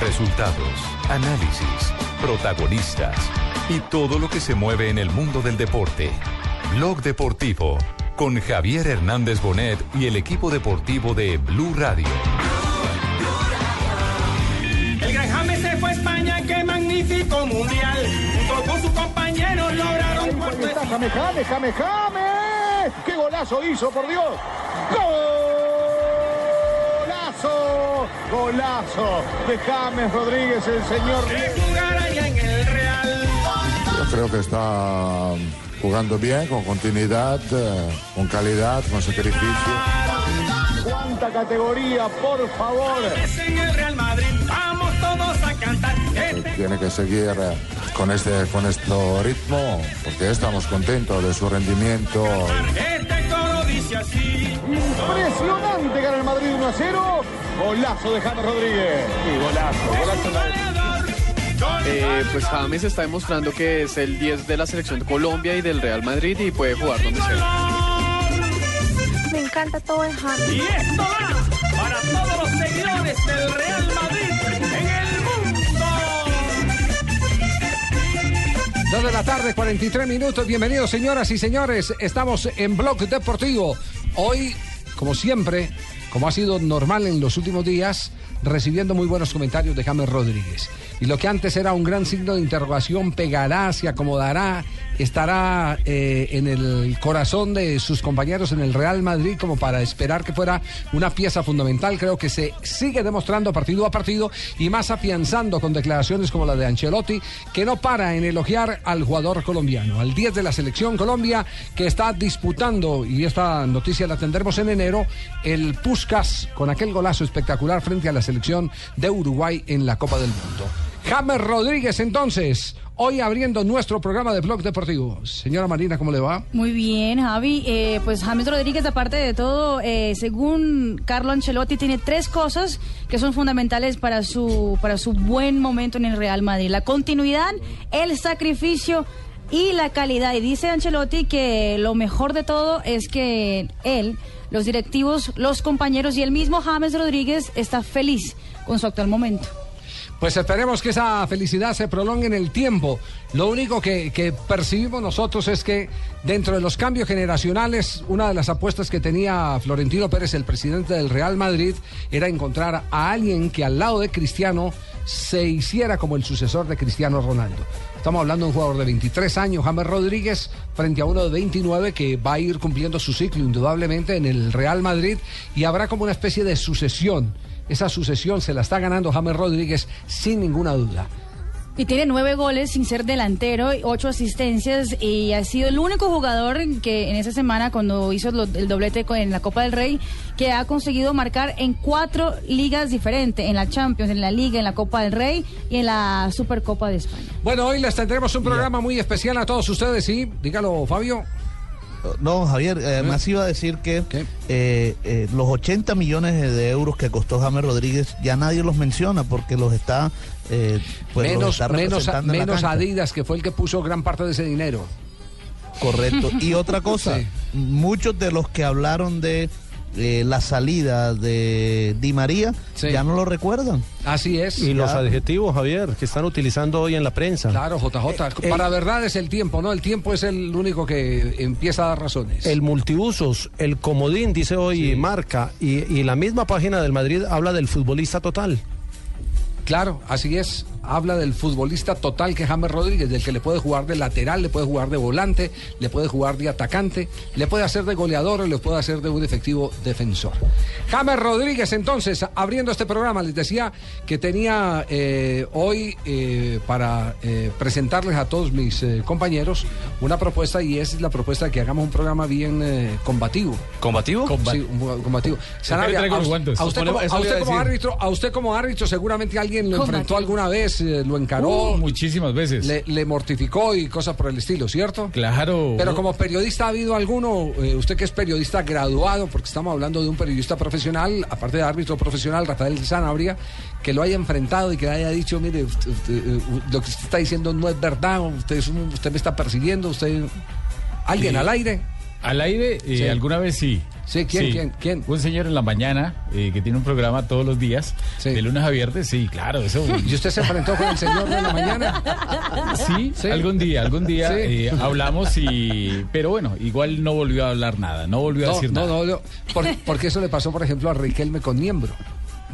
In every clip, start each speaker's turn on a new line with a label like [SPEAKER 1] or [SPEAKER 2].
[SPEAKER 1] Resultados, análisis, protagonistas y todo lo que se mueve en el mundo del deporte. Blog Deportivo con Javier Hernández Bonet y el equipo deportivo de Blue Radio.
[SPEAKER 2] El Gran James se fue a España, qué magnífico mundial. Junto con sus compañeros lograron cuarto.
[SPEAKER 3] James, James, James. ¡Qué golazo hizo, por Dios! ¡Golazo! Golazo de James Rodríguez, el señor.
[SPEAKER 2] De jugar allá en el Real.
[SPEAKER 4] Yo creo que está jugando bien, con continuidad, eh, con calidad, con sacrificio.
[SPEAKER 3] ¡Cuánta categoría, por favor!
[SPEAKER 2] Es en el Real Madrid, vamos todos a cantar. Este
[SPEAKER 4] Tiene que seguir eh, con este con este ritmo, porque estamos contentos de su rendimiento.
[SPEAKER 2] Dice así.
[SPEAKER 3] Impresionante gana el Madrid 1 a 0. Golazo de James Rodríguez. Y golazo, golazo.
[SPEAKER 2] Goleador,
[SPEAKER 5] Eh, pues James está demostrando que es el 10 de la selección de Colombia y del Real Madrid y puede jugar donde sea.
[SPEAKER 6] Me encanta todo el James.
[SPEAKER 2] Y esto va para todos los seguidores del Real Madrid en el
[SPEAKER 7] Dos de la tarde, 43 minutos. Bienvenidos, señoras y señores. Estamos en Blog Deportivo. Hoy, como siempre, como ha sido normal en los últimos días, recibiendo muy buenos comentarios de James Rodríguez. Y lo que antes era un gran signo de interrogación, pegará, se acomodará, estará eh, en el corazón de sus compañeros en el Real Madrid como para esperar que fuera una pieza fundamental. Creo que se sigue demostrando partido a partido y más afianzando con declaraciones como la de Ancelotti, que no para en elogiar al jugador colombiano, al 10 de la selección Colombia, que está disputando, y esta noticia la tendremos en enero, el Puskas con aquel golazo espectacular frente a la selección de Uruguay en la Copa del Mundo. James Rodríguez, entonces, hoy abriendo nuestro programa de Blog Deportivo. Señora Marina, ¿cómo le va?
[SPEAKER 8] Muy bien, Javi. Eh, pues James Rodríguez, aparte de todo, eh, según Carlo Ancelotti, tiene tres cosas que son fundamentales para su, para su buen momento en el Real Madrid. La continuidad, el sacrificio y la calidad. Y dice Ancelotti que lo mejor de todo es que él, los directivos, los compañeros y el mismo James Rodríguez está feliz con su actual momento.
[SPEAKER 7] Pues esperemos que esa felicidad se prolongue en el tiempo. Lo único que, percibimos nosotros es que dentro de los cambios generacionales, una de las apuestas que tenía Florentino Pérez, el presidente del Real Madrid, era encontrar a alguien que al lado de Cristiano se hiciera como el sucesor de Cristiano Ronaldo. Estamos hablando de un jugador de 23 años, James Rodríguez, frente a uno de 29 que va a ir cumpliendo su ciclo indudablemente en el Real Madrid y habrá como una especie de sucesión esa sucesión se la está ganando James Rodríguez sin ninguna duda.
[SPEAKER 8] Y tiene nueve goles sin ser delantero, ocho asistencias y ha sido el único jugador que en esa semana cuando hizo el doblete en la Copa del Rey que ha conseguido marcar en cuatro ligas diferentes, en la Champions, en la Liga, en la Copa del Rey y en la Supercopa de España.
[SPEAKER 7] Bueno, hoy les tendremos un programa muy especial a todos ustedes, ¿sí? Dígalo, Fabio.
[SPEAKER 9] No, Javier, además iba a decir que eh, eh, los 80 millones de euros que costó James Rodríguez ya nadie los menciona porque los está, eh, pues
[SPEAKER 7] menos,
[SPEAKER 9] los está
[SPEAKER 7] menos,
[SPEAKER 9] representando en la
[SPEAKER 7] menos
[SPEAKER 9] cancha.
[SPEAKER 7] Adidas, que fue el que puso gran parte de ese dinero.
[SPEAKER 9] Correcto. Y otra cosa,
[SPEAKER 7] Sí.
[SPEAKER 9] muchos de los que hablaron de eh, la salida de Di María ya no lo recuerdan.
[SPEAKER 7] Así es.
[SPEAKER 10] Y los adjetivos, Javier, que están utilizando hoy en la prensa.
[SPEAKER 7] Claro, JJ.
[SPEAKER 10] Eh,
[SPEAKER 7] Para verdad es el tiempo, ¿no? El tiempo es el único que empieza a dar razones.
[SPEAKER 10] El multiusos, el comodín, dice hoy Marca, y, y la misma página del Madrid habla del futbolista total.
[SPEAKER 7] Claro, así es. Habla del futbolista total que es James Rodríguez, del que le puede jugar de lateral, le puede jugar de volante, le puede jugar de atacante, le puede hacer de goleador o le puede hacer de un efectivo defensor. James Rodríguez, entonces, abriendo este programa, les decía que tenía eh, hoy eh, para eh, presentarles a todos mis eh, compañeros una propuesta y es la propuesta de que hagamos un programa bien eh, combativo.
[SPEAKER 11] ¿Combativo?
[SPEAKER 7] Sí, un- combativo. Sanabria, a, usted, como, a usted árbitro, a usted como árbitro seguramente alguien lo
[SPEAKER 11] Combativo.
[SPEAKER 7] enfrentó alguna vez, eh, lo encaró,
[SPEAKER 11] Uh, muchísimas veces.
[SPEAKER 7] le, le mortificó y cosas por el estilo, ¿cierto?
[SPEAKER 11] Claro.
[SPEAKER 7] Pero como periodista ha habido alguno, eh, usted que es periodista graduado, porque estamos hablando de un periodista profesional, aparte de árbitro profesional, Rafael Sanabria, que lo haya enfrentado y que haya dicho, mire, usted- usted, eh, lo que usted está diciendo no es verdad, usted, es un- usted me está persiguiendo, usted... ¿Alguien
[SPEAKER 11] Sí.
[SPEAKER 7] al aire?
[SPEAKER 11] Al aire, eh,
[SPEAKER 7] Sí.
[SPEAKER 11] alguna vez sí.
[SPEAKER 7] Sí, ¿quién, quién, quién?
[SPEAKER 11] Un señor en la mañana eh, que tiene un programa todos los días, de lunes a viernes, sí, claro, eso.
[SPEAKER 7] ¿Y usted se enfrentó con el señor de la mañana?
[SPEAKER 11] Sí, algún día, algún día
[SPEAKER 7] Sí.
[SPEAKER 11] eh, hablamos y... Pero bueno, igual no volvió a hablar nada, no volvió a decir
[SPEAKER 7] no,
[SPEAKER 11] nada.
[SPEAKER 7] no, no, por- porque eso le pasó, por ejemplo, a Riquelme con Niembro.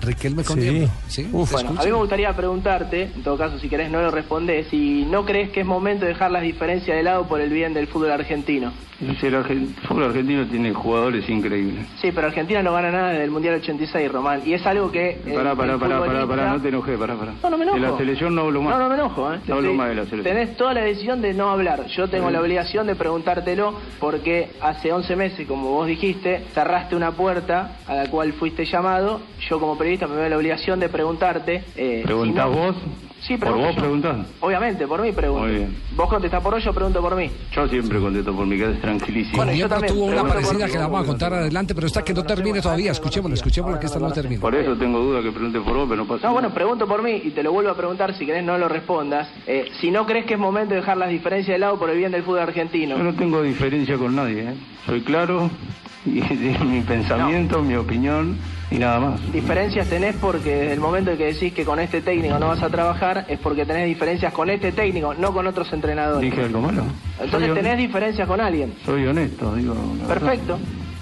[SPEAKER 7] Riquelme con
[SPEAKER 11] Sí.
[SPEAKER 7] Niembro. ¿sí?
[SPEAKER 12] Bueno, a mí me gustaría preguntarte, en todo caso, si querés no lo respondés, si no crees que es momento de dejar las diferencias de lado por el bien del fútbol argentino.
[SPEAKER 13] El argen- fútbol argentino tiene jugadores increíbles.
[SPEAKER 12] Sí, pero Argentina no gana nada desde el Mundial 86, Román, y es algo que... eh,
[SPEAKER 13] Pará,
[SPEAKER 12] el
[SPEAKER 13] pará, pará, pará,
[SPEAKER 12] futbolista-
[SPEAKER 13] pará, no te enojes, pará, pará.
[SPEAKER 12] No, no me enojo.
[SPEAKER 13] De la selección no hablo más.
[SPEAKER 12] No, no me enojo, ¿eh?
[SPEAKER 13] No hablo
[SPEAKER 12] Sí,
[SPEAKER 13] más de la selección.
[SPEAKER 12] Tenés toda la decisión de no hablar. Yo tengo la obligación de preguntártelo porque hace 11 meses, como vos dijiste, cerraste una puerta a la cual fuiste llamado. Yo como periodista me veo la obligación de preguntarte... Eh,
[SPEAKER 13] ¿Preguntás
[SPEAKER 12] si no-
[SPEAKER 13] vos?
[SPEAKER 12] Sí,
[SPEAKER 13] ¿Por vos
[SPEAKER 12] yo.
[SPEAKER 13] preguntás?
[SPEAKER 12] Obviamente, por mí pregunto.
[SPEAKER 13] Muy bien.
[SPEAKER 12] Vos contestás por vos, yo pregunto por mí.
[SPEAKER 13] Yo siempre contesto por mi casa, es tranquilísimo.
[SPEAKER 7] Con
[SPEAKER 12] yo también,
[SPEAKER 7] tuvo una parecida
[SPEAKER 12] mí.
[SPEAKER 7] que la vamos a contar adelante, pero esta que no termine todavía. Escuchémosla, escuchémosla que esta no termine.
[SPEAKER 13] Por eso tengo duda que pregunte por vos, pero no pasa
[SPEAKER 12] No, bueno, pregunto por mí y te lo vuelvo a preguntar, si querés no lo respondas. Eh, si no crees que es momento de dejar las diferencias de lado por el bien del fútbol argentino.
[SPEAKER 13] Yo no tengo diferencia con nadie, ¿eh? Soy claro y mi pensamiento, mi opinión y nada más.
[SPEAKER 12] Diferencias tenés porque desde el momento en que decís que con este técnico no vas a trabajar es porque tenés diferencias con este técnico, no con otros entrenadores.
[SPEAKER 13] ¿Dije algo malo?
[SPEAKER 12] Entonces
[SPEAKER 13] soy,
[SPEAKER 12] tenés diferencias con alguien.
[SPEAKER 13] soy honesto, digo. verdad.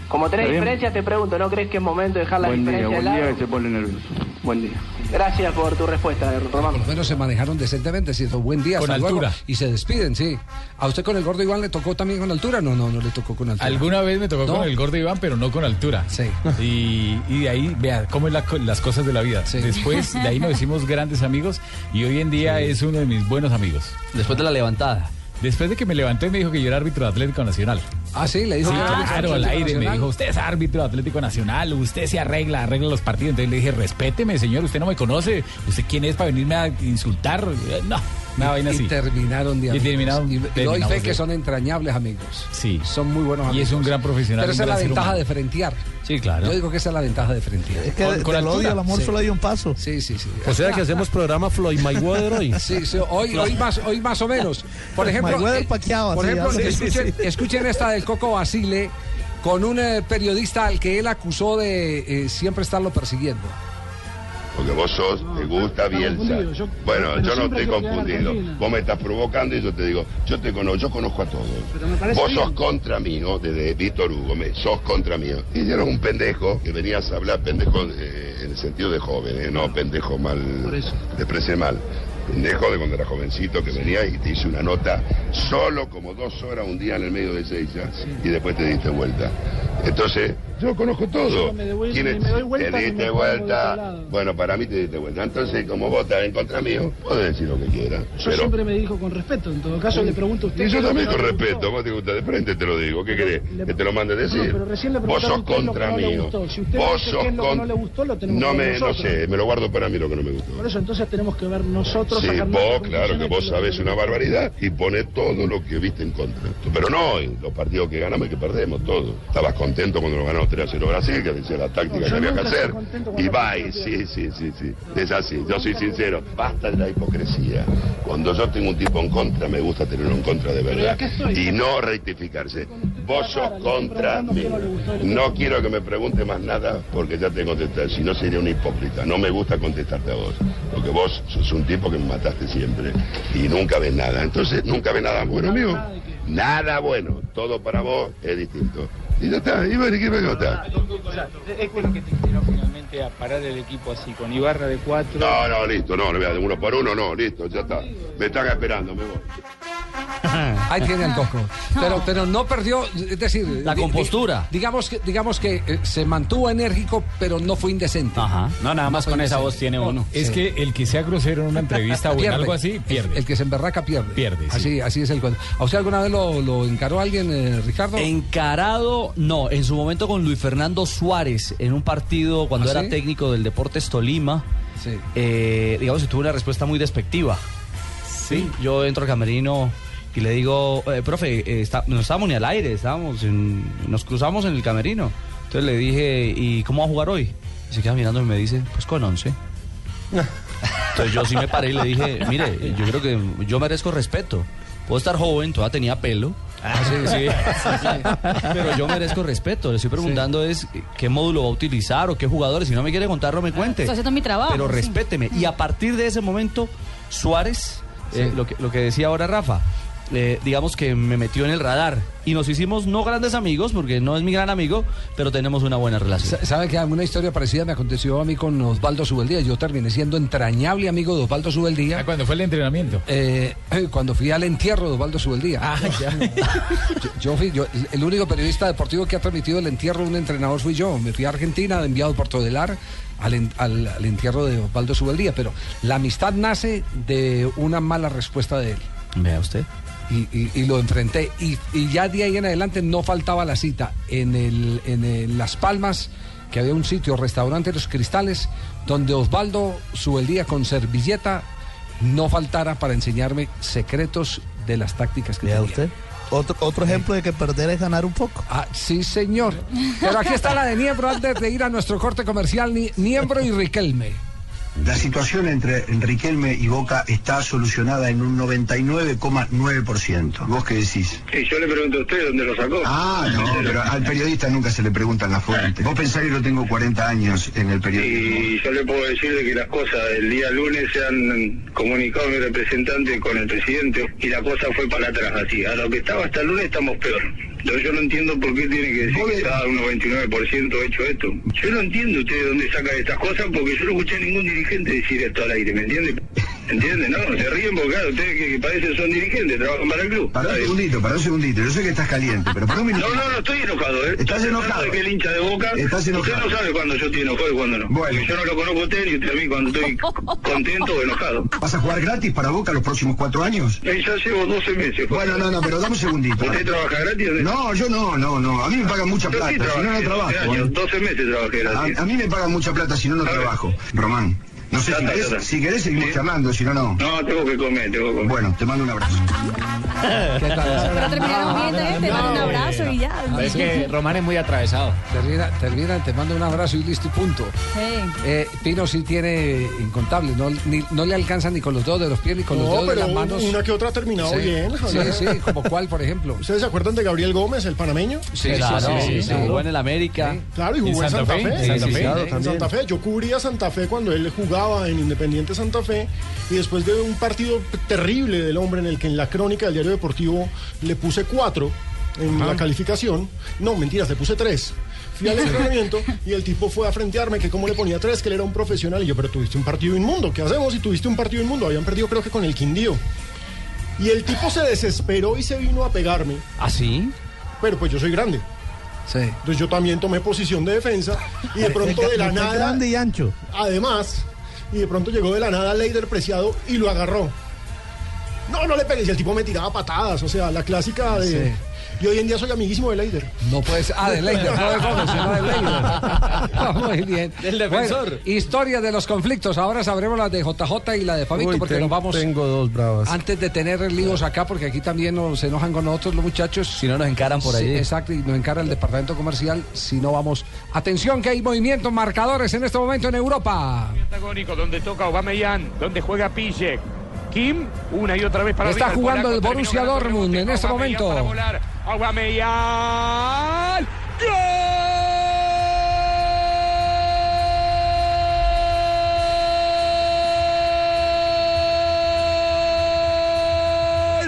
[SPEAKER 12] Como tenés diferencias te pregunto, ¿no crees que es momento de dejar las
[SPEAKER 13] Buen día,
[SPEAKER 12] diferencias
[SPEAKER 13] buen día que se pone nervioso. Buen día.
[SPEAKER 12] Gracias por tu respuesta, Román.
[SPEAKER 7] Por lo menos se manejaron decentemente, ¿cierto? Buen día,
[SPEAKER 11] Con
[SPEAKER 7] luego.
[SPEAKER 11] altura.
[SPEAKER 7] Y se despiden, sí. ¿A usted con el gordo Iván le tocó también con altura? No, no, no le tocó con altura.
[SPEAKER 11] Alguna vez me tocó
[SPEAKER 7] No.
[SPEAKER 11] con el gordo Iván, pero no con altura.
[SPEAKER 7] Sí.
[SPEAKER 11] Y, y de ahí, vea, cómo es la co- las cosas de la vida. Después, de ahí nos hicimos grandes amigos y hoy en día es uno de mis buenos amigos.
[SPEAKER 14] Después de la levantada.
[SPEAKER 11] Después de que me levanté me dijo que yo era árbitro de Atlético Nacional.
[SPEAKER 7] Ah, sí, le dijo
[SPEAKER 11] Sí, claro, al aire me dijo, usted es árbitro de Atlético Nacional, usted se arregla, arregla los partidos. Entonces le dije, respéteme, señor, usted no me conoce, usted quién es para venirme a insultar. Eh, No, una vaina
[SPEAKER 7] y
[SPEAKER 11] así.
[SPEAKER 7] terminaron de
[SPEAKER 11] Y
[SPEAKER 7] amigos.
[SPEAKER 11] terminaron-
[SPEAKER 7] Y, y doy fe que son entrañables amigos.
[SPEAKER 11] Sí.
[SPEAKER 7] Son muy buenos
[SPEAKER 11] Y
[SPEAKER 7] amigos.
[SPEAKER 11] es un gran profesional,
[SPEAKER 7] Pero esa es la ventaja
[SPEAKER 11] humano.
[SPEAKER 7] de frentear.
[SPEAKER 11] Sí, claro.
[SPEAKER 7] Yo digo que esa es la ventaja de frentear.
[SPEAKER 9] Es que de- del odio al amor solo hay un paso.
[SPEAKER 7] Sí, sí, sí.
[SPEAKER 10] O sea que hacemos programa Floyd Mayweather hoy.
[SPEAKER 7] Sí, sí, hoy, hoy, más, hoy más o menos. Por ejemplo,
[SPEAKER 9] Mayweather
[SPEAKER 7] eh,
[SPEAKER 9] Pacquiao,
[SPEAKER 7] por ejemplo escuchen,
[SPEAKER 9] Sí, sí, sí.
[SPEAKER 7] escuchen esta del Coco Basile con un eh, periodista al que él acusó de eh, siempre estarlo persiguiendo.
[SPEAKER 15] Porque vos sos, te gusta Bielsa. Bueno, yo no estoy confundido. Vos me estás provocando y yo te digo, yo te conozco, yo conozco a todos. Vos
[SPEAKER 16] bien.
[SPEAKER 15] sos contra mí, ¿no? Desde Víctor Hugo, me, sos contra mí. Y eras un pendejo que venías a hablar, pendejo eh, en el sentido de joven, ¿eh? No pendejo mal, de prese mal. Pendejo de cuando era jovencito que venía y te hice una nota solo como dos horas un día en el medio de Seiza y después te diste vuelta. Entonces, yo conozco todo.
[SPEAKER 16] Yo me doy-
[SPEAKER 15] ¿Quién es?
[SPEAKER 16] me doy vuelta
[SPEAKER 15] te diste
[SPEAKER 16] me
[SPEAKER 15] vuelta. Bueno, para mí te diste vuelta. Entonces, como vos estás en contra mío, podés decir lo que quieras.
[SPEAKER 16] Yo
[SPEAKER 15] Pero...
[SPEAKER 16] siempre me dijo con respeto, en todo caso le pregunto a usted.
[SPEAKER 15] Y yo también con
[SPEAKER 16] no
[SPEAKER 15] respeto, vos te gusta de frente, te lo digo. ¿Qué querés? ¿Que te lo mande a
[SPEAKER 16] No,
[SPEAKER 15] decir?
[SPEAKER 16] pero recién le
[SPEAKER 15] vos sos contra
[SPEAKER 16] no
[SPEAKER 15] mío.
[SPEAKER 16] gustó. Si usted
[SPEAKER 15] Vos sos
[SPEAKER 16] qué es lo que
[SPEAKER 15] con-
[SPEAKER 16] no le gustó, lo tenemos
[SPEAKER 15] No
[SPEAKER 16] que
[SPEAKER 15] me, no sé, me lo guardo para mí lo que no me gustó.
[SPEAKER 16] Por eso entonces tenemos que ver nosotros.
[SPEAKER 15] Sí, vos, claro, que vos sabés una barbaridad y ponés todo lo que viste en contra. Pero no, en los partidos que ganamos y que perdemos, todo. Estabas contento cuando nos ganamos 3 a 0 Brasil, que decía la táctica
[SPEAKER 16] No,
[SPEAKER 15] que había que hacer. Y va, y sí, sí, sí, sí. Es así, yo soy sincero. Basta de la hipocresía. Cuando yo tengo un tipo en contra, me gusta tenerlo en contra de verdad. Y no rectificarse. Vos sos contra mí. No quiero que me pregunte más nada porque ya te contesté. Si no, sería un hipócrita. No me gusta contestarte a vos. Porque vos sos un tipo que mataste siempre. Y nunca ves nada. Entonces, nunca ves nada bueno mío. Nada bueno. Todo para vos es distinto. Y ya está, y bueno, ¿y qué me nota?
[SPEAKER 13] Es bueno que te hicieron finalmente a parar el equipo así, con Ibarra de cuatro.
[SPEAKER 15] No, no, listo, no, no, de uno por uno, no, listo, ya está. Me están esperando, me voy.
[SPEAKER 7] Ahí tiene el coco. Pero, pero no perdió, es decir,
[SPEAKER 14] La
[SPEAKER 7] di-
[SPEAKER 14] compostura.
[SPEAKER 7] digamos que, digamos que eh, se mantuvo enérgico, pero no fue indecente.
[SPEAKER 11] Ajá.
[SPEAKER 14] No, nada más con esa voz tiene uno.
[SPEAKER 11] Es
[SPEAKER 7] Sí.
[SPEAKER 11] que el que sea grosero en una entrevista o en algo así, pierde.
[SPEAKER 7] El, el que se emberraca pierde.
[SPEAKER 11] Pierde, sí.
[SPEAKER 7] Así, así es el cuento. ¿A usted alguna vez lo, lo encaró alguien, eh, Ricardo?
[SPEAKER 14] Encarado, no, en su momento con Luis Fernando Suárez, en un partido cuando
[SPEAKER 7] ¿Ah,
[SPEAKER 14] era
[SPEAKER 7] sí?
[SPEAKER 14] técnico del Deportes Tolima,
[SPEAKER 7] Sí.
[SPEAKER 14] eh, digamos que tuvo una respuesta muy despectiva. Sí, yo entro al camerino y le digo, eh, profe, eh, está- no estábamos ni al aire, estábamos en- nos cruzamos en el camerino. Entonces le dije, ¿y cómo va a jugar hoy? Y se queda mirando y me dice, pues con 11. Entonces yo sí me paré y le dije, mire, yo creo que yo merezco respeto. Puedo estar joven, todavía tenía pelo.
[SPEAKER 7] Ah, sí, sí.
[SPEAKER 14] Pero yo merezco respeto. Le estoy preguntando es qué módulo va a utilizar o qué jugadores. Si no me quiere contar, no me cuente.
[SPEAKER 8] Estoy haciendo mi trabajo.
[SPEAKER 14] Pero respéteme. Y a partir de ese momento, Suárez, eh, lo, que, lo que decía ahora Rafa, eh, digamos que me metió en el radar. Y nos hicimos no grandes amigos, porque no es mi gran amigo, pero tenemos una buena relación.
[SPEAKER 7] Sa- ¿Sabe que una historia parecida me aconteció a mí con Osvaldo Subeldía? Yo terminé siendo entrañable amigo de Osvaldo Subeldía.
[SPEAKER 11] Ah, cuando fue el entrenamiento.
[SPEAKER 7] Eh, cuando fui al entierro de Osvaldo Subeldía.
[SPEAKER 11] Ah, ya.
[SPEAKER 7] Yo, yo fui, yo, el único periodista deportivo que ha transmitido el entierro de un entrenador fui yo. Me fui a Argentina, enviado por Todelar, al, en- al, al entierro de Osvaldo Subeldía. Pero la amistad nace de una mala respuesta de él.
[SPEAKER 14] Vea usted.
[SPEAKER 7] Y, y- y lo enfrenté. Y, y ya de ahí en adelante no faltaba la cita. En, el, en el Las Palmas, que había un sitio, restaurante Los Cristales, donde Osvaldo Subeldía con servilleta no faltara para enseñarme secretos de las tácticas que tenía.
[SPEAKER 9] usted. Otro, otro ejemplo de que perder es ganar un poco.
[SPEAKER 7] Ah, sí, señor. Pero aquí está la de Niembro antes de ir a nuestro corte comercial. Ni- Niembro y Riquelme.
[SPEAKER 17] La situación entre Riquelme y Boca está solucionada en un 99,9%. ¿Vos qué decís?
[SPEAKER 13] Sí, yo le pregunto a usted dónde lo sacó.
[SPEAKER 17] Ah, no, pero al periodista nunca se le preguntan las fuentes. Vos pensás que yo tengo 40 años en el periodismo.
[SPEAKER 13] Y yo le puedo decir de que las cosas el día lunes se han comunicado mi representante con el presidente y la cosa fue para atrás así. A lo que estaba hasta el lunes estamos peor. Entonces yo no entiendo por qué tiene que decir que está un 99% hecho esto. Yo no entiendo usted de dónde sacan estas cosas porque yo no escuché a ningún dirigente decir esto al aire, ¿me entiende? ¿Entiende? No, se ríen porque claro, ustedes que, que parecen son dirigentes, trabajan para el club.
[SPEAKER 17] Pará un segundito, pará un segundito. Yo sé que estás caliente, pero pará un minuto.
[SPEAKER 13] No, no, no estoy enojado, ¿eh?
[SPEAKER 17] Estás enojado.
[SPEAKER 13] de que el hincha de boca.
[SPEAKER 17] Estás enojado.
[SPEAKER 13] Usted no sabe cuándo yo estoy enojado y cuándo no.
[SPEAKER 17] Bueno.
[SPEAKER 13] Porque yo no lo conozco a usted ni usted a mí cuando estoy contento o enojado.
[SPEAKER 17] ¿Vas a jugar gratis para Boca los próximos cuatro años?
[SPEAKER 13] Eh, ya llevo 12 meses.
[SPEAKER 17] Bueno, no, no, pero dame un segundito.
[SPEAKER 13] ¿Usted trabaja gratis? no?
[SPEAKER 17] Yo no, no, no. A mí me pagan mucha
[SPEAKER 13] Yo
[SPEAKER 17] plata,
[SPEAKER 13] sí
[SPEAKER 17] si no, no
[SPEAKER 13] trabajé 12
[SPEAKER 17] trabajo.
[SPEAKER 13] años,
[SPEAKER 17] ¿eh?
[SPEAKER 13] 12 meses trabajé gratis.
[SPEAKER 17] A, a mí me pagan mucha plata si no, no trabajo. Román, no sé si querés, si querés seguimos
[SPEAKER 13] Sí.
[SPEAKER 17] charlando, si no, no.
[SPEAKER 13] No, tengo que comer, tengo que comer.
[SPEAKER 17] Bueno, te mando un abrazo.
[SPEAKER 8] Pero terminaron bien, ¿eh? te dan un abrazo y ya.
[SPEAKER 11] Es que Román es muy atravesado.
[SPEAKER 7] Termina, termina, te mando un abrazo y listo y punto.
[SPEAKER 8] Sí.
[SPEAKER 7] Eh, Pino sí tiene incontables, no, ni- no le alcanza ni con los dedos de los pies ni con los dedos de
[SPEAKER 16] pero
[SPEAKER 7] las manos.
[SPEAKER 16] una que otra ha terminado
[SPEAKER 7] Sí.
[SPEAKER 16] bien.
[SPEAKER 7] Sí,
[SPEAKER 16] Javier.
[SPEAKER 7] sí, como cuál, por ejemplo.
[SPEAKER 16] ¿Ustedes se acuerdan de Gabriel Gómez, el panameño?
[SPEAKER 7] Sí,
[SPEAKER 14] claro,
[SPEAKER 7] sí, sí, sí.
[SPEAKER 14] jugó en el América.
[SPEAKER 16] Claro, y jugó
[SPEAKER 11] ¿En Santa Fe? Sí, sí.
[SPEAKER 16] Santa Fe. Yo cubría Santa Fe cuando él jugaba en Independiente Santa Fe. Y después de un partido terrible del hombre en el que en la crónica del diario deportivo le puse cuatro en la calificación. No, mentiras, le puse tres. Fui al entrenamiento y el tipo fue a frentearme que cómo le ponía tres, que él era un profesional. Y yo, pero tuviste un partido inmundo. ¿Qué hacemos si tuviste un partido inmundo? Habían perdido creo que con el Quindío. Y el tipo se desesperó y se vino a pegarme.
[SPEAKER 14] ¿Ah, sí?
[SPEAKER 16] Pero pues yo soy grande.
[SPEAKER 7] Sí.
[SPEAKER 16] Entonces yo también tomé posición de defensa y de pronto de la nada,
[SPEAKER 9] grande y ancho.
[SPEAKER 16] además, y de pronto llegó de la nada Leider Preciado y lo agarró. No, no le pegues. Y el tipo me tiraba patadas, o sea, la clásica de...
[SPEAKER 7] Sí.
[SPEAKER 16] Y hoy en día soy amiguísimo de Leider.
[SPEAKER 7] No puede ser. Ah, de Leider, no de Gómez, sino de Leider. Muy bien.
[SPEAKER 14] Del defensor.
[SPEAKER 7] Bueno, historia de los conflictos. Ahora sabremos la de JJ y la de Fabito,
[SPEAKER 10] Uy,
[SPEAKER 7] porque
[SPEAKER 10] ten-
[SPEAKER 7] nos vamos.
[SPEAKER 10] Tengo dos bravas.
[SPEAKER 7] Antes de tener líos acá, porque aquí también nos, se enojan con nosotros los muchachos.
[SPEAKER 14] Si no nos encaran por
[SPEAKER 7] Sí,
[SPEAKER 14] allí.
[SPEAKER 7] exacto, y nos encara el departamento comercial. Si no vamos. Atención, que hay movimientos marcadores en este momento en Europa.
[SPEAKER 2] Antagónico, donde toca Aubameyang, donde juega Pijek. Kim, una y otra vez para
[SPEAKER 7] Está jugando el Borussia Dortmund en este momento.
[SPEAKER 2] para volar. Aubameyang. ¡Gol!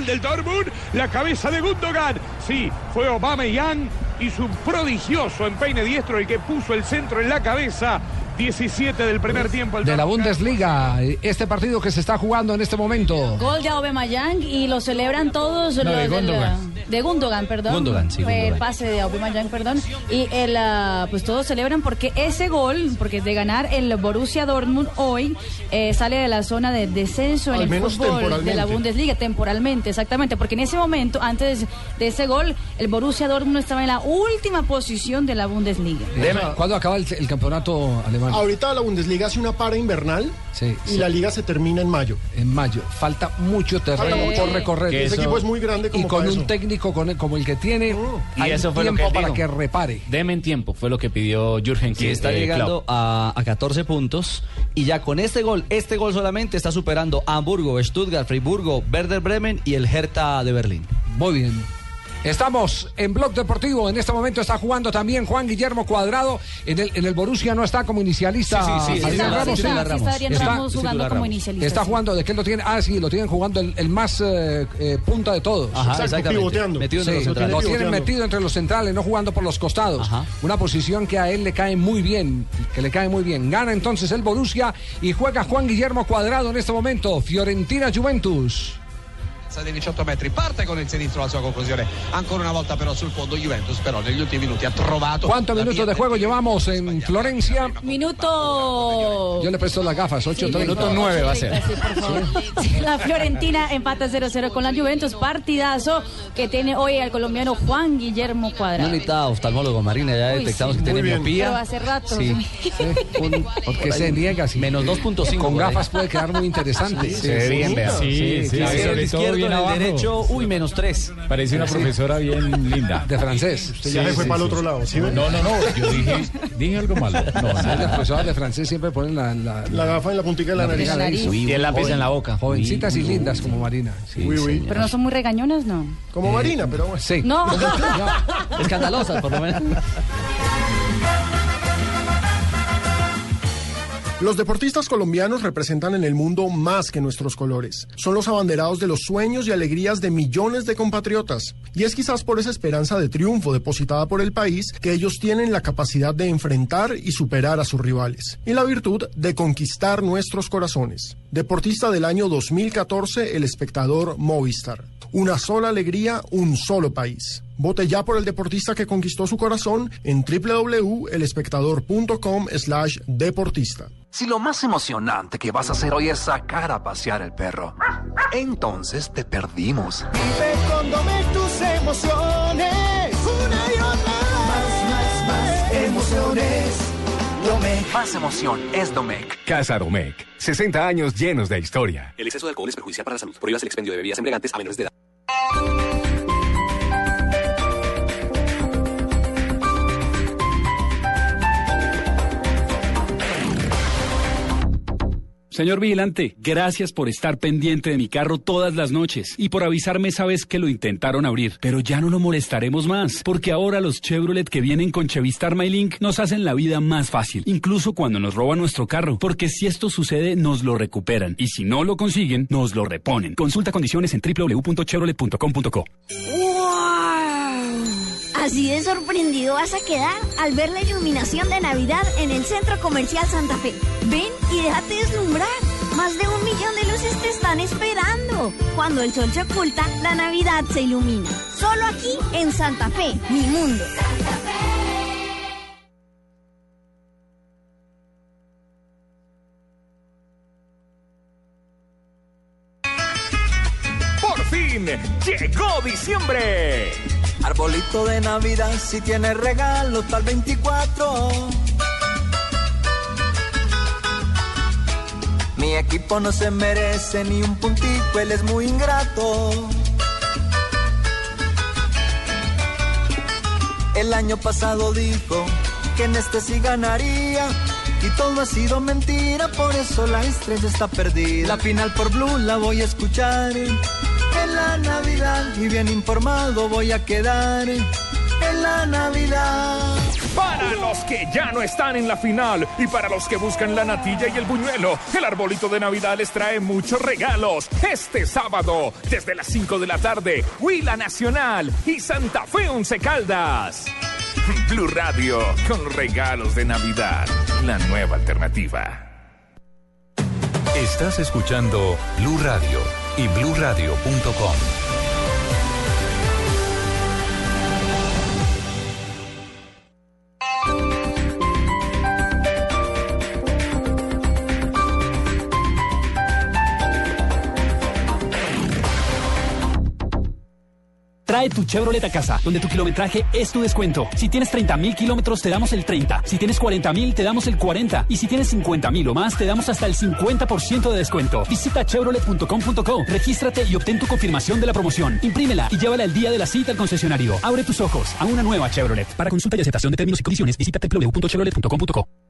[SPEAKER 2] del Dortmund, la cabeza de Gundogan. Sí, fue Aubameyang
[SPEAKER 18] y su prodigioso empeine diestro el que puso el centro en la cabeza. 17 del primer tiempo. el
[SPEAKER 7] De la. Bundesliga, este partido que se está jugando en este momento.
[SPEAKER 8] Gol de Aubameyang y lo celebran todos
[SPEAKER 7] No,
[SPEAKER 8] los
[SPEAKER 7] de
[SPEAKER 8] del-
[SPEAKER 7] Gundogan.
[SPEAKER 8] de Gundogan, perdón.
[SPEAKER 7] Gundogan, sí,
[SPEAKER 8] Fue el pase de Aubameyang, perdón. Y el ah, pues todos celebran porque ese gol, porque de ganar el Borussia Dortmund hoy eh, sale de la zona de descenso en
[SPEAKER 16] Al
[SPEAKER 8] el
[SPEAKER 16] menos
[SPEAKER 8] fútbol de la. Bundesliga temporalmente, exactamente, porque en ese momento antes de ese gol el Borussia Dortmund estaba en la última posición de la Bundesliga.
[SPEAKER 7] ¿Cuándo, cuándo acaba el, el campeonato alemán?
[SPEAKER 16] Ahorita la Bundesliga hace una para invernal
[SPEAKER 7] Sí,
[SPEAKER 16] y
[SPEAKER 7] sí.
[SPEAKER 16] la liga se termina en mayo.
[SPEAKER 7] En mayo. Falta mucho terreno
[SPEAKER 16] Falta mucho.
[SPEAKER 7] por recorrer.
[SPEAKER 16] Ese equipo es muy grande como
[SPEAKER 7] Y con
[SPEAKER 16] para
[SPEAKER 7] un
[SPEAKER 16] eso.
[SPEAKER 7] técnico con el- como el que tiene,
[SPEAKER 19] Y
[SPEAKER 7] hay
[SPEAKER 19] eso fue lo que
[SPEAKER 7] tiempo para
[SPEAKER 19] dijo.
[SPEAKER 7] que repare.
[SPEAKER 19] Demen tiempo, fue lo que pidió Jürgen Klopp.
[SPEAKER 14] está
[SPEAKER 19] eh,
[SPEAKER 14] llegando a, a 14 puntos y ya con este gol, este gol solamente está superando a Hamburgo, Stuttgart, Freiburgo, Werder Bremen y el Hertha de Berlín.
[SPEAKER 7] Muy bien. Estamos en Blog Deportivo. En este momento está jugando también Juan Guillermo Cuadrado. En el, en el Borussia no está como inicialista.
[SPEAKER 14] Sí, sí, sí,
[SPEAKER 7] Adrián
[SPEAKER 14] está,
[SPEAKER 7] Ramos.
[SPEAKER 14] sí está, sí está Adrián
[SPEAKER 7] Está-
[SPEAKER 8] Ramos jugando como inicialista,
[SPEAKER 7] Está jugando, ¿de qué lo tiene? Ah, sí, lo tienen jugando el, el más eh, eh, punta de todos.
[SPEAKER 14] Ajá, Exacto, exactamente. pivoteando. Metido entre
[SPEAKER 7] Sí,
[SPEAKER 14] los centrales.
[SPEAKER 7] Lo tienen metido entre los centrales, no jugando por los costados. Una posición que a él le cae muy bien, que le cae muy bien. Gana entonces el Borussia y juega Juan Guillermo Cuadrado en este momento. Fiorentina Juventus.
[SPEAKER 20] Di 18 metri, parte con il sinistro la sua conclusione. Ancora una volta però sul fondo Juventus, però negli ultimi minuti ha trovato
[SPEAKER 7] ¿Cuántos minutos de juego llevamos en Florencia?
[SPEAKER 8] Minuto
[SPEAKER 7] Yo le presto las gafas, 8.30.
[SPEAKER 8] Minuto nueve va a ser. Sí, por favor. Sí, La Fiorentina empata 0-0 con la Juventus. Partidazo que tiene hoy el colombiano Juan Guillermo
[SPEAKER 14] No
[SPEAKER 8] Cuadrado.
[SPEAKER 14] necesita oftalmólogo, Marina, ya
[SPEAKER 8] Uy,
[SPEAKER 14] detectamos
[SPEAKER 8] sí.
[SPEAKER 14] que tiene miopía.
[SPEAKER 8] Pero hace rato.
[SPEAKER 14] Sí.
[SPEAKER 7] Un- porque se niega así.
[SPEAKER 14] Menos 2.5.
[SPEAKER 7] Con gafas puede quedar muy interesante.
[SPEAKER 14] Sí, Se ve bien, vea. Sí, sí,
[SPEAKER 7] claro.
[SPEAKER 14] Sí, bien abajo.
[SPEAKER 7] derecho,
[SPEAKER 14] uy, menos 3.
[SPEAKER 11] Parece una
[SPEAKER 7] Sí.
[SPEAKER 11] profesora bien linda.
[SPEAKER 7] De francés.
[SPEAKER 16] Usted ya se fue para el otro lado, ¿sí?
[SPEAKER 11] No, no, no, yo dije, dije algo malo. No,
[SPEAKER 7] Las
[SPEAKER 11] no.
[SPEAKER 7] profesoras de francés siempre ponen la, la,
[SPEAKER 16] La gafa en la puntica de la, nariz.
[SPEAKER 19] Y el lápiz en la boca.
[SPEAKER 7] Jovencitas y lindas como Marina. Sí,
[SPEAKER 16] Uy, uy.
[SPEAKER 8] Pero no son muy regañonas, ¿no.
[SPEAKER 16] Como Marina, pero bueno.
[SPEAKER 7] Sí.
[SPEAKER 8] No.
[SPEAKER 14] Escandalosas, por lo menos.
[SPEAKER 16] Los deportistas colombianos representan en el mundo más que nuestros colores. Son los abanderados de los sueños y alegrías de millones de compatriotas. Y es quizás por esa esperanza de triunfo depositada por el país que ellos tienen la capacidad de enfrentar y superar a sus rivales. Y la virtud de conquistar nuestros corazones. Deportista del año 2014, el espectador Movistar. Una sola alegría, un solo país. Vote ya por el deportista que conquistó su corazón en www.elespectador.com slash deportista.
[SPEAKER 21] Si lo más emocionante que vas a hacer hoy es sacar a pasear el perro, entonces te perdimos.
[SPEAKER 2] Vive con tus emociones. Una y otra Más, más, más emociones. Domec.
[SPEAKER 21] Más emoción es Domec.
[SPEAKER 22] Casa Domecq. 60 años llenos de historia.
[SPEAKER 23] El exceso de alcohol es perjudicial para la salud. Prohíbas el expendio de bebidas embriagantes a menores de edad.
[SPEAKER 24] Señor vigilante, gracias por estar pendiente de mi carro todas las noches y por avisarme esa vez que lo intentaron abrir. Pero ya no lo molestaremos más, porque ahora los Chevrolet que vienen con Chevistar MyLink nos hacen la vida más fácil, incluso cuando nos roban nuestro carro, porque si esto sucede nos lo recuperan y si no lo consiguen, nos lo reponen. Consulta condiciones en www.chevrolet.com.co.
[SPEAKER 25] Así de sorprendido vas a quedar al ver la iluminación de Navidad en el Centro Comercial Santa Fe. Ven y déjate deslumbrar. Más de un millón de luces te están esperando. Cuando el sol se oculta, la Navidad se ilumina. Solo aquí en Santa Fe, mi mundo.
[SPEAKER 18] Por fin, llegó diciembre.
[SPEAKER 2] Arbolito de Navidad, si tiene regalo, tal 24. Mi equipo no se merece ni un puntito, él es muy ingrato. El año pasado dijo que en este sí ganaría. Y todo ha sido mentira, por eso la estrella está perdida. La final por Blue la voy a escuchar la Navidad. Y bien informado voy a quedar en la Navidad.
[SPEAKER 18] Para los que ya no están en la final y para los que buscan la natilla y el buñuelo, el arbolito de Navidad les trae muchos regalos. Este sábado, desde las 5 de la tarde, Huila Nacional y Santa Fe Once Caldas. Blue Radio, con regalos de Navidad. La nueva alternativa.
[SPEAKER 26] Estás escuchando Blue Radio y bluradio.com.
[SPEAKER 24] Trae tu Chevrolet a casa, donde tu kilometraje es tu descuento. Si tienes 30 mil kilómetros, te damos el 30. Si tienes 40 mil, te damos el 40. Y si tienes 50 mil o más, te damos hasta el 50% de descuento. Visita chevrolet.com.co, regístrate y obtén tu confirmación de la promoción. Imprímela y llévala el día de la cita al concesionario. Abre tus ojos a una nueva Chevrolet. Para consulta y aceptación de términos y condiciones, visita www.chevrolet.com.co.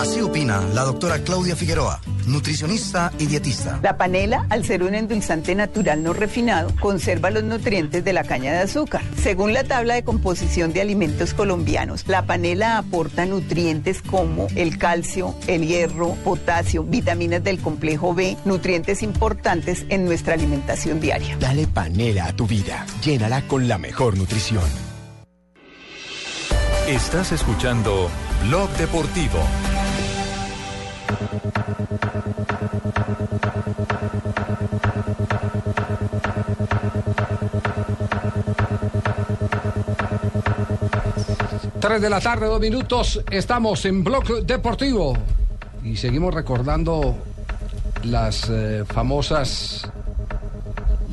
[SPEAKER 27] Así opina la doctora Claudia Figueroa, nutricionista y dietista.
[SPEAKER 28] La panela, al ser un endulzante natural no refinado, conserva los nutrientes de la caña de azúcar. Según la tabla de composición de alimentos colombianos, la panela aporta nutrientes como el calcio, el hierro, potasio, vitaminas del complejo B, nutrientes importantes en nuestra alimentación diaria.
[SPEAKER 29] Dale panela a tu vida. Llénala con la mejor nutrición.
[SPEAKER 26] Estás escuchando Blog Deportivo.
[SPEAKER 7] Tres de la tarde, dos minutos. Estamos en Blog Deportivo y seguimos recordando las eh, famosas,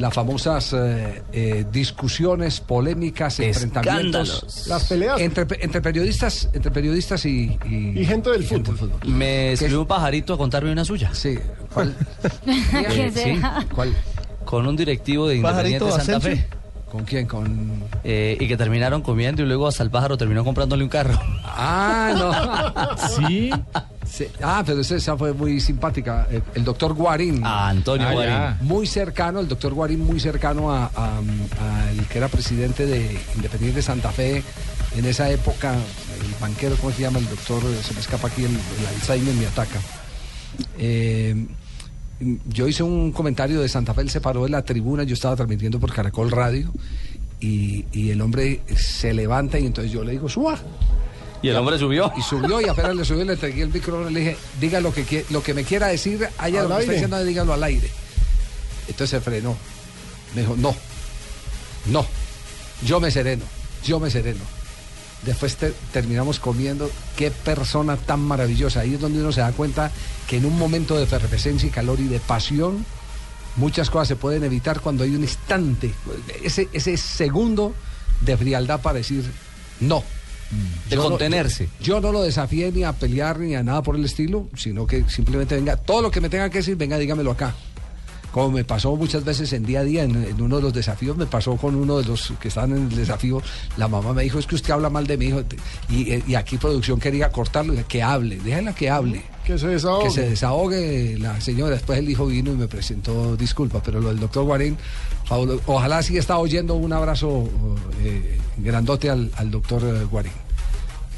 [SPEAKER 7] las famosas eh, eh, discusiones, polémicas, enfrentamientos,
[SPEAKER 16] Las peleas.
[SPEAKER 7] entre, entre periodistas, entre periodistas y,
[SPEAKER 16] Y gente del fútbol.
[SPEAKER 14] Me escribió un pajarito a contarme una suya.
[SPEAKER 7] Sí. ¿Cuál?
[SPEAKER 14] Eh, sí.
[SPEAKER 7] ¿Cuál?
[SPEAKER 14] Con un directivo de
[SPEAKER 7] ¿Pajarito
[SPEAKER 14] Independiente Santa
[SPEAKER 7] Asensio?
[SPEAKER 14] Fe.
[SPEAKER 7] ¿Con quién? Con...
[SPEAKER 14] Eh, y que terminaron comiendo y luego hasta el pájaro terminó comprándole un carro.
[SPEAKER 7] Ah, no. ¿Sí? Ah, pero esa, fue muy simpática. El, el doctor Guarín.
[SPEAKER 14] Ah, Antonio
[SPEAKER 7] Ah,
[SPEAKER 14] Guarín.
[SPEAKER 7] ya. Muy cercano, el doctor Guarín muy cercano a, a- a el que era presidente de Independiente Santa Fe en esa época. El banquero, ¿cómo se llama? El doctor, se me escapa aquí, el, el Alzheimer me ataca. Eh, yo hice un comentario de Santa Fe, él se paró de la tribuna, yo estaba transmitiendo por Caracol Radio y, y el hombre se levanta y entonces yo le digo, suba.
[SPEAKER 14] Y el hombre subió.
[SPEAKER 7] Y subió y apenas le subió, le entregué el micrófono y le dije, diga lo que, lo que me quiera decir, allá
[SPEAKER 16] Al
[SPEAKER 7] lo que está diciendo, dígalo al aire. Entonces se frenó. Me dijo, no, no, yo me sereno, yo me sereno. Después te- terminamos comiendo. Qué persona tan maravillosa. Ahí es donde uno se da cuenta que en un momento de efervescencia y calor y de pasión, muchas cosas se pueden evitar cuando hay un instante, ese, ese segundo de frialdad para decir no.
[SPEAKER 14] De
[SPEAKER 7] Yo no-
[SPEAKER 14] contenerse.
[SPEAKER 7] yo no lo desafié ni a pelear ni a nada por el estilo, sino que simplemente venga, todo lo que me tenga que decir, venga, dígamelo acá. Como me pasó muchas veces en día a día, en, en uno de los desafíos, me pasó con uno de los que estaban en el desafío, la mamá me dijo, es que usted habla mal de mi hijo, y, y aquí producción quería cortarlo, que hable, déjenla que hable.
[SPEAKER 16] Que se desahogue.
[SPEAKER 7] Que se desahogue la señora. Después el hijo vino y me presentó disculpas, pero lo del doctor Guarín, ojalá sí está oyendo un abrazo eh, grandote al, al doctor eh, Guarín.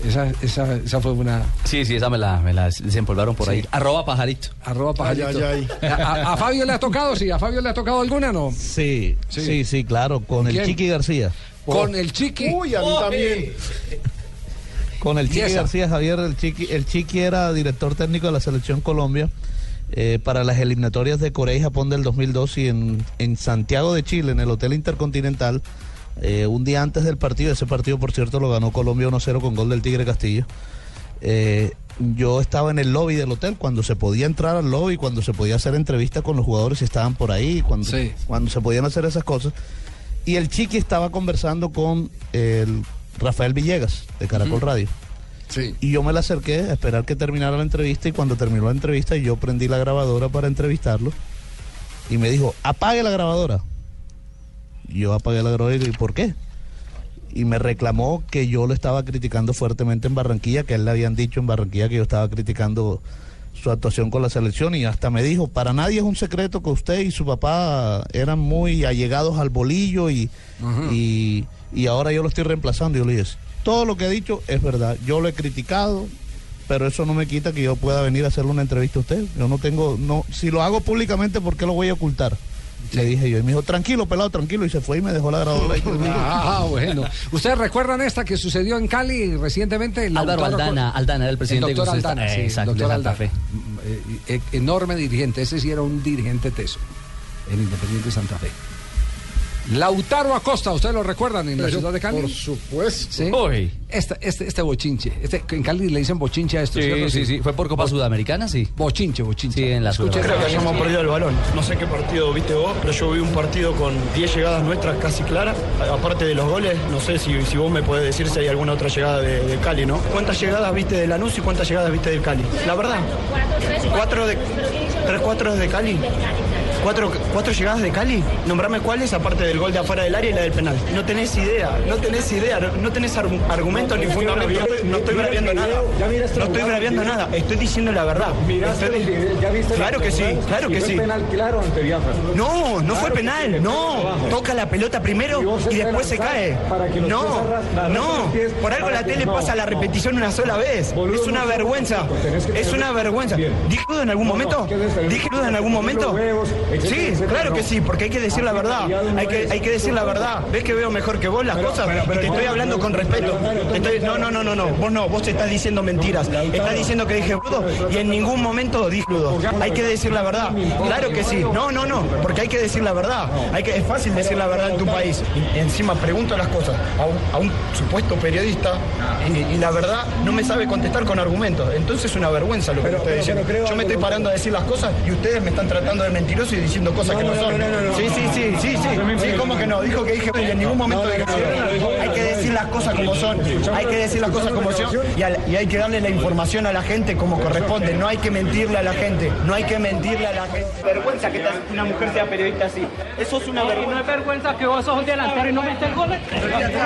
[SPEAKER 7] Esa, esa, esa fue una...
[SPEAKER 14] Sí, sí, esa me la, me la desempolvaron por
[SPEAKER 7] Sí.
[SPEAKER 14] ahí. Arroba pajarito.
[SPEAKER 7] Arroba pajarito.
[SPEAKER 9] Ay, ay,
[SPEAKER 7] A, a- a Fabio le ha tocado, sí, a Fabio le ha tocado alguna, ¿no?
[SPEAKER 9] Sí, sí, sí, claro, con el
[SPEAKER 7] ¿Quién?
[SPEAKER 9] Chiqui García.
[SPEAKER 7] Con el Chiqui.
[SPEAKER 16] Uy, a mí también.
[SPEAKER 9] Con el
[SPEAKER 7] ¿Y
[SPEAKER 9] Chiqui? García, Javier, el Chiqui, el Chiqui era director técnico de la Selección Colombia eh, para las eliminatorias de Corea y Japón del 2002 y en, en Santiago de Chile, en el Hotel Intercontinental, eh, un día antes del partido, ese partido por cierto lo ganó Colombia 1-0 con gol del Tigre Castillo. Eh, yo estaba en el lobby del hotel cuando se podía entrar al lobby, cuando se podía hacer entrevistas con los jugadores si estaban por ahí, cuando, cuando se podían hacer esas cosas. Y el Chiqui estaba conversando con el Rafael Villegas de Caracol Radio. Y yo me le acerqué a esperar que terminara la entrevista y cuando terminó la entrevista yo prendí la grabadora para entrevistarlo y me dijo, apague la grabadora. Yo apagué la grabadora y ¿por qué? y me reclamó que yo lo estaba criticando fuertemente en Barranquilla, que a él le habían dicho en Barranquilla que yo estaba criticando su actuación con la selección y hasta me dijo, para nadie es un secreto que usted y su papá eran muy allegados al bolillo y, y, y ahora yo lo estoy reemplazando. Y yo le dije, todo lo que ha dicho es verdad, yo lo he criticado, pero eso no me quita que yo pueda venir a hacerle una entrevista a usted. Yo no tengo, no, si lo hago públicamente, ¿por qué lo voy a ocultar? Le dije yo, y me dijo, tranquilo, pelado, tranquilo, y se fue y me dejó la grabadora.
[SPEAKER 7] Ah, bueno. ¿Ustedes recuerdan esta que sucedió en Cali recientemente?
[SPEAKER 14] Álvaro
[SPEAKER 7] Lautaro
[SPEAKER 14] Aldana, Aldana era el presidente
[SPEAKER 7] El doctor
[SPEAKER 14] está-
[SPEAKER 7] Aldana, sí,
[SPEAKER 14] Exacto,
[SPEAKER 7] doctor
[SPEAKER 14] de Santa
[SPEAKER 7] Aldana. Eh, eh, enorme dirigente, ese sí era un dirigente teso, el Independiente Santa Fe. Lautaro Acosta, ¿ustedes lo recuerdan en la
[SPEAKER 16] Pero,
[SPEAKER 7] ciudad de Cali?
[SPEAKER 16] por supuesto.
[SPEAKER 7] ¿Sí? Esta- este, este bochinche, este, en Cali le dicen bochinche a esto,
[SPEAKER 14] Sí,
[SPEAKER 7] ¿cierto?
[SPEAKER 14] sí, sí. ¿Fue por Copa Sudamericana? Sí.
[SPEAKER 7] Bochinche, bochinche.
[SPEAKER 14] Sí, en la
[SPEAKER 7] Escucha
[SPEAKER 30] Creo que hayamos perdido el balón. No sé qué partido viste vos, pero yo vi un partido con 10 llegadas nuestras casi claras. Aparte de los goles, no sé si, si vos me podés decir si hay alguna otra llegada de, de Cali, ¿no? ¿Cuántas llegadas viste de Lanús y cuántas llegadas viste del Cali? La verdad. ¿Cuatro de, ¿Tres cuatro de Cali? ¿Cuatro, ¿Cuatro llegadas de Cali? Nombrame cuáles, aparte del gol de afuera del área y la del penal. No tenés idea, no tenés idea, no, no tenés argu- argumentos ni fundamentos. No estoy braviando nada. No estoy braviando nada, estoy diciendo la verdad. Estoy- Claro que sí, claro que sí. No, no fue penal, no. Toca la pelota primero y después se cae. No, no. Por algo la tele pasa la repetición una sola vez. Es una vergüenza. Es una vergüenza. ¿Dije duda en algún momento? ¿Dije duda en algún momento? Sí, claro que sí, porque hay que decir la verdad. Hay que, hay que decir la verdad. ¿Ves que veo mejor que vos las cosas? Y te estoy hablando con respeto. Estoy- no, no, no, no, no. Vos no, vos te estás diciendo mentiras. Estás diciendo que dije brudo y en ningún momento dije brudo. Hay que decir la verdad. Claro que sí. No, no, no. Porque hay que decir la verdad. Hay que, es fácil decir la verdad en tu país. Y encima pregunto las cosas a un, a un supuesto periodista y, y la verdad no me sabe contestar con argumentos. Entonces es una vergüenza lo que
[SPEAKER 31] Pero-
[SPEAKER 30] estoy diciendo. Yo me estoy parando a decir las cosas y ustedes me están tratando de mentiroso y diciendo cosas que no, son.
[SPEAKER 31] no, no, no,
[SPEAKER 30] sí,
[SPEAKER 31] no.
[SPEAKER 30] sí, sí, sí, sí. Sí, ¿cómo que no? Dijo que dije en ningún momento dije Hay que decir las cosas como son. Hay que decir las cosas como son y, hay que darle la información a la gente como corresponde. No hay que mentirle a la gente. No hay que mentirle a la gente. Vergüenza que una mujer sea periodista así. Eso es una vergüenza.
[SPEAKER 32] no es vergüenza que vos sos un delantero y no metes goles. La respeto,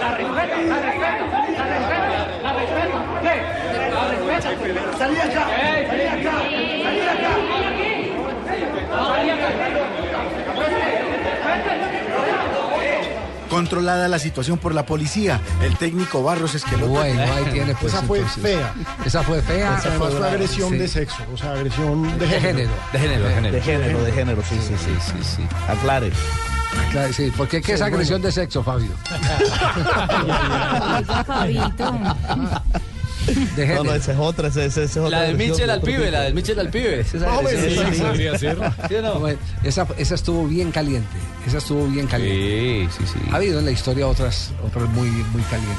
[SPEAKER 32] la respeto, la respeto, la respeto. La respeto. Salí acá, salí acá. Controlada la situación por la policía, el técnico Barros Esqueloto.
[SPEAKER 7] Bueno, ahí tiene pues
[SPEAKER 16] Esa fue
[SPEAKER 7] entonces.
[SPEAKER 16] fea.
[SPEAKER 7] Esa fue fea.
[SPEAKER 16] Además fue
[SPEAKER 7] brava,
[SPEAKER 16] agresión
[SPEAKER 7] sí.
[SPEAKER 16] de sexo, o sea, agresión de
[SPEAKER 7] De
[SPEAKER 16] género.
[SPEAKER 7] género.
[SPEAKER 14] De género, de género.
[SPEAKER 9] De género, de género, sí, sí, sí.
[SPEAKER 7] sí, sí.
[SPEAKER 9] Aclare.
[SPEAKER 7] Claro, sí, porque ¿qué es
[SPEAKER 9] Sí,
[SPEAKER 7] agresión de sexo, Fabio? De
[SPEAKER 9] No, no, esa es otra, esa, esa- esa es otra
[SPEAKER 14] La del
[SPEAKER 9] de
[SPEAKER 14] al
[SPEAKER 9] otro
[SPEAKER 14] pibe,
[SPEAKER 9] tipo.
[SPEAKER 14] la del Mitchell al pibe. Esa de
[SPEAKER 7] Esa, estuvo bien caliente. Esa estuvo bien caliente.
[SPEAKER 14] Sí, sí, sí.
[SPEAKER 7] Ha habido en la historia otras, otras muy, muy calientes.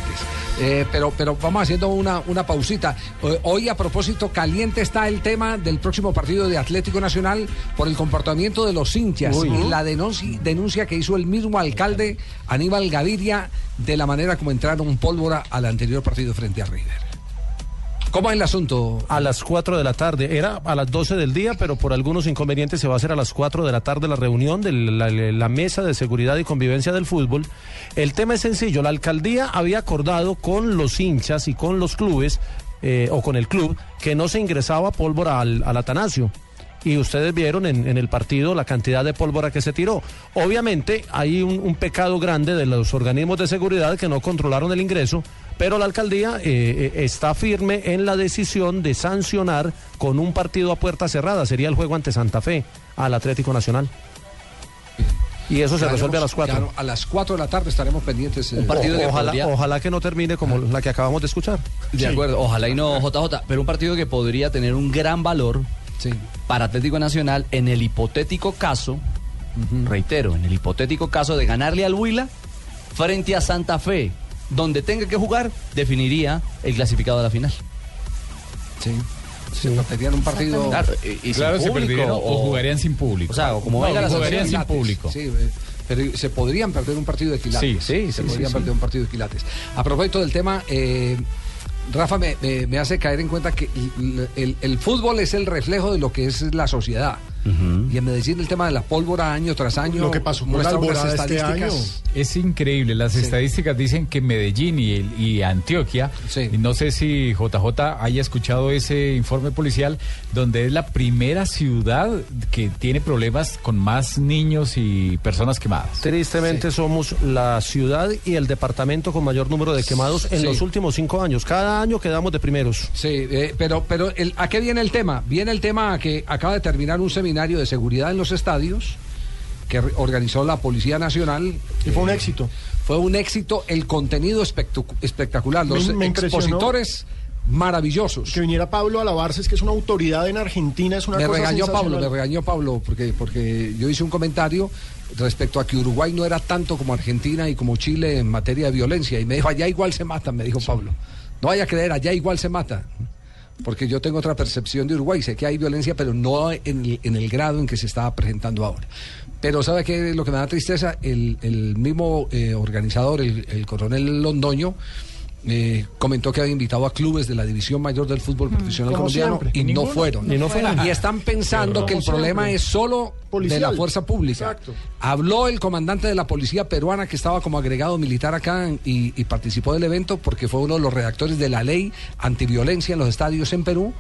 [SPEAKER 7] Eh, pero, pero vamos haciendo una, una pausita. Eh, Hoy, a propósito, caliente está el tema del próximo partido de Atlético Nacional por el comportamiento de los hinchas
[SPEAKER 14] Uy.
[SPEAKER 7] y la denunci- denuncia que hizo el mismo alcalde Aníbal Gaviria de la manera como entraron pólvora al anterior partido frente a River. ¿Cómo es el asunto?
[SPEAKER 33] A las 4 de la tarde. Era a las 12 del día, pero por algunos inconvenientes se va a hacer a las 4 de la tarde la reunión de la, mesa de seguridad y convivencia del fútbol. El tema es sencillo. La alcaldía había acordado con los hinchas y con los clubes, eh, o con el club, que no se ingresaba pólvora al, Atanasio. Y ustedes vieron en, en el partido la cantidad de pólvora que se tiró. Obviamente hay un pecado grande de los organismos de seguridad que no controlaron el ingreso, pero la alcaldía eh, eh, está firme en la decisión de sancionar con un partido a puerta cerrada. Sería el juego ante Santa Fe al Atlético Nacional. Y eso se resuelve a las 4.
[SPEAKER 7] claro, a las 4 de la tarde estaremos pendientes. eh,
[SPEAKER 33] ojalá, ojalá que no termine como la que acabamos de escuchar.
[SPEAKER 14] De acuerdo, ojalá y no JJ, pero un partido que podría tener un gran valor para Atlético Nacional en el hipotético caso, reitero, en el hipotético caso de ganarle al Huila frente a Santa Fe, donde tenga que jugar, definiría el clasificado de la final.
[SPEAKER 7] Sí. Se perderían un partido.
[SPEAKER 14] Claro, y- y
[SPEAKER 11] Claro,
[SPEAKER 14] sin
[SPEAKER 11] se
[SPEAKER 14] público,
[SPEAKER 11] perdieron o jugarían sin público.
[SPEAKER 14] O sea, o como
[SPEAKER 11] No,
[SPEAKER 14] venga la
[SPEAKER 11] jugarían sin público.
[SPEAKER 7] Sí, pero se podrían perder un partido de quilates.
[SPEAKER 11] Sí, sí,
[SPEAKER 7] se
[SPEAKER 11] sí,
[SPEAKER 7] podrían
[SPEAKER 11] sí,
[SPEAKER 7] perder
[SPEAKER 11] sí.
[SPEAKER 7] un partido de quilates. A propósito del tema, eh, Rafa me, me- me hace caer en cuenta que el, el- el fútbol es el reflejo de lo que es la sociedad. Y en Medellín el tema de la pólvora año tras año.
[SPEAKER 16] Lo que pasó con la alborada este
[SPEAKER 7] estadísticas.
[SPEAKER 11] Es increíble, las estadísticas dicen que Medellín y, Antioquia, y no sé si JJ haya escuchado ese informe policial, donde es la primera ciudad que tiene problemas con más niños y personas quemadas.
[SPEAKER 33] Tristemente somos la ciudad y el departamento con mayor número de quemados en
[SPEAKER 7] Sí.
[SPEAKER 33] los últimos cinco años. Cada año quedamos de primeros.
[SPEAKER 7] Sí, eh, pero, pero el, ¿a qué viene el tema? Viene el tema que acaba de terminar un seminario de seguridad en los estadios que organizó la Policía Nacional.
[SPEAKER 16] Y fue un
[SPEAKER 7] Eh,
[SPEAKER 16] éxito.
[SPEAKER 7] Fue un éxito, el contenido espectacular, los
[SPEAKER 16] Me-
[SPEAKER 7] expositores maravillosos.
[SPEAKER 16] Que viniera Pablo a lavarse, es que es una autoridad en Argentina, es una
[SPEAKER 7] me
[SPEAKER 16] cosa
[SPEAKER 7] regañó Pablo, me regañó Pablo, porque, porque yo hice un comentario respecto a que Uruguay no era tanto como Argentina y como Chile en materia de violencia. Y me dijo, allá igual se matan, me dijo Pablo. No vaya a creer, allá igual se mata. Porque yo tengo otra percepción de Uruguay, sé que hay violencia, pero no en el, en el grado en que se está presentando ahora. Pero ¿sabe qué es lo que me da tristeza? El, el mismo eh, organizador, el, el coronel Londoño, eh, comentó que había invitado a clubes de la división mayor del fútbol profesional
[SPEAKER 16] Como
[SPEAKER 7] colombiano
[SPEAKER 16] siempre.
[SPEAKER 7] y no fueron.
[SPEAKER 16] Y no fueron.
[SPEAKER 7] Y están pensando que el problema
[SPEAKER 16] siempre.
[SPEAKER 7] es solo de la fuerza pública.
[SPEAKER 16] Exacto.
[SPEAKER 7] Habló el comandante de la policía peruana que estaba como agregado militar acá y, y participó del evento porque fue uno de los redactores de la ley antiviolencia en los estadios en Perú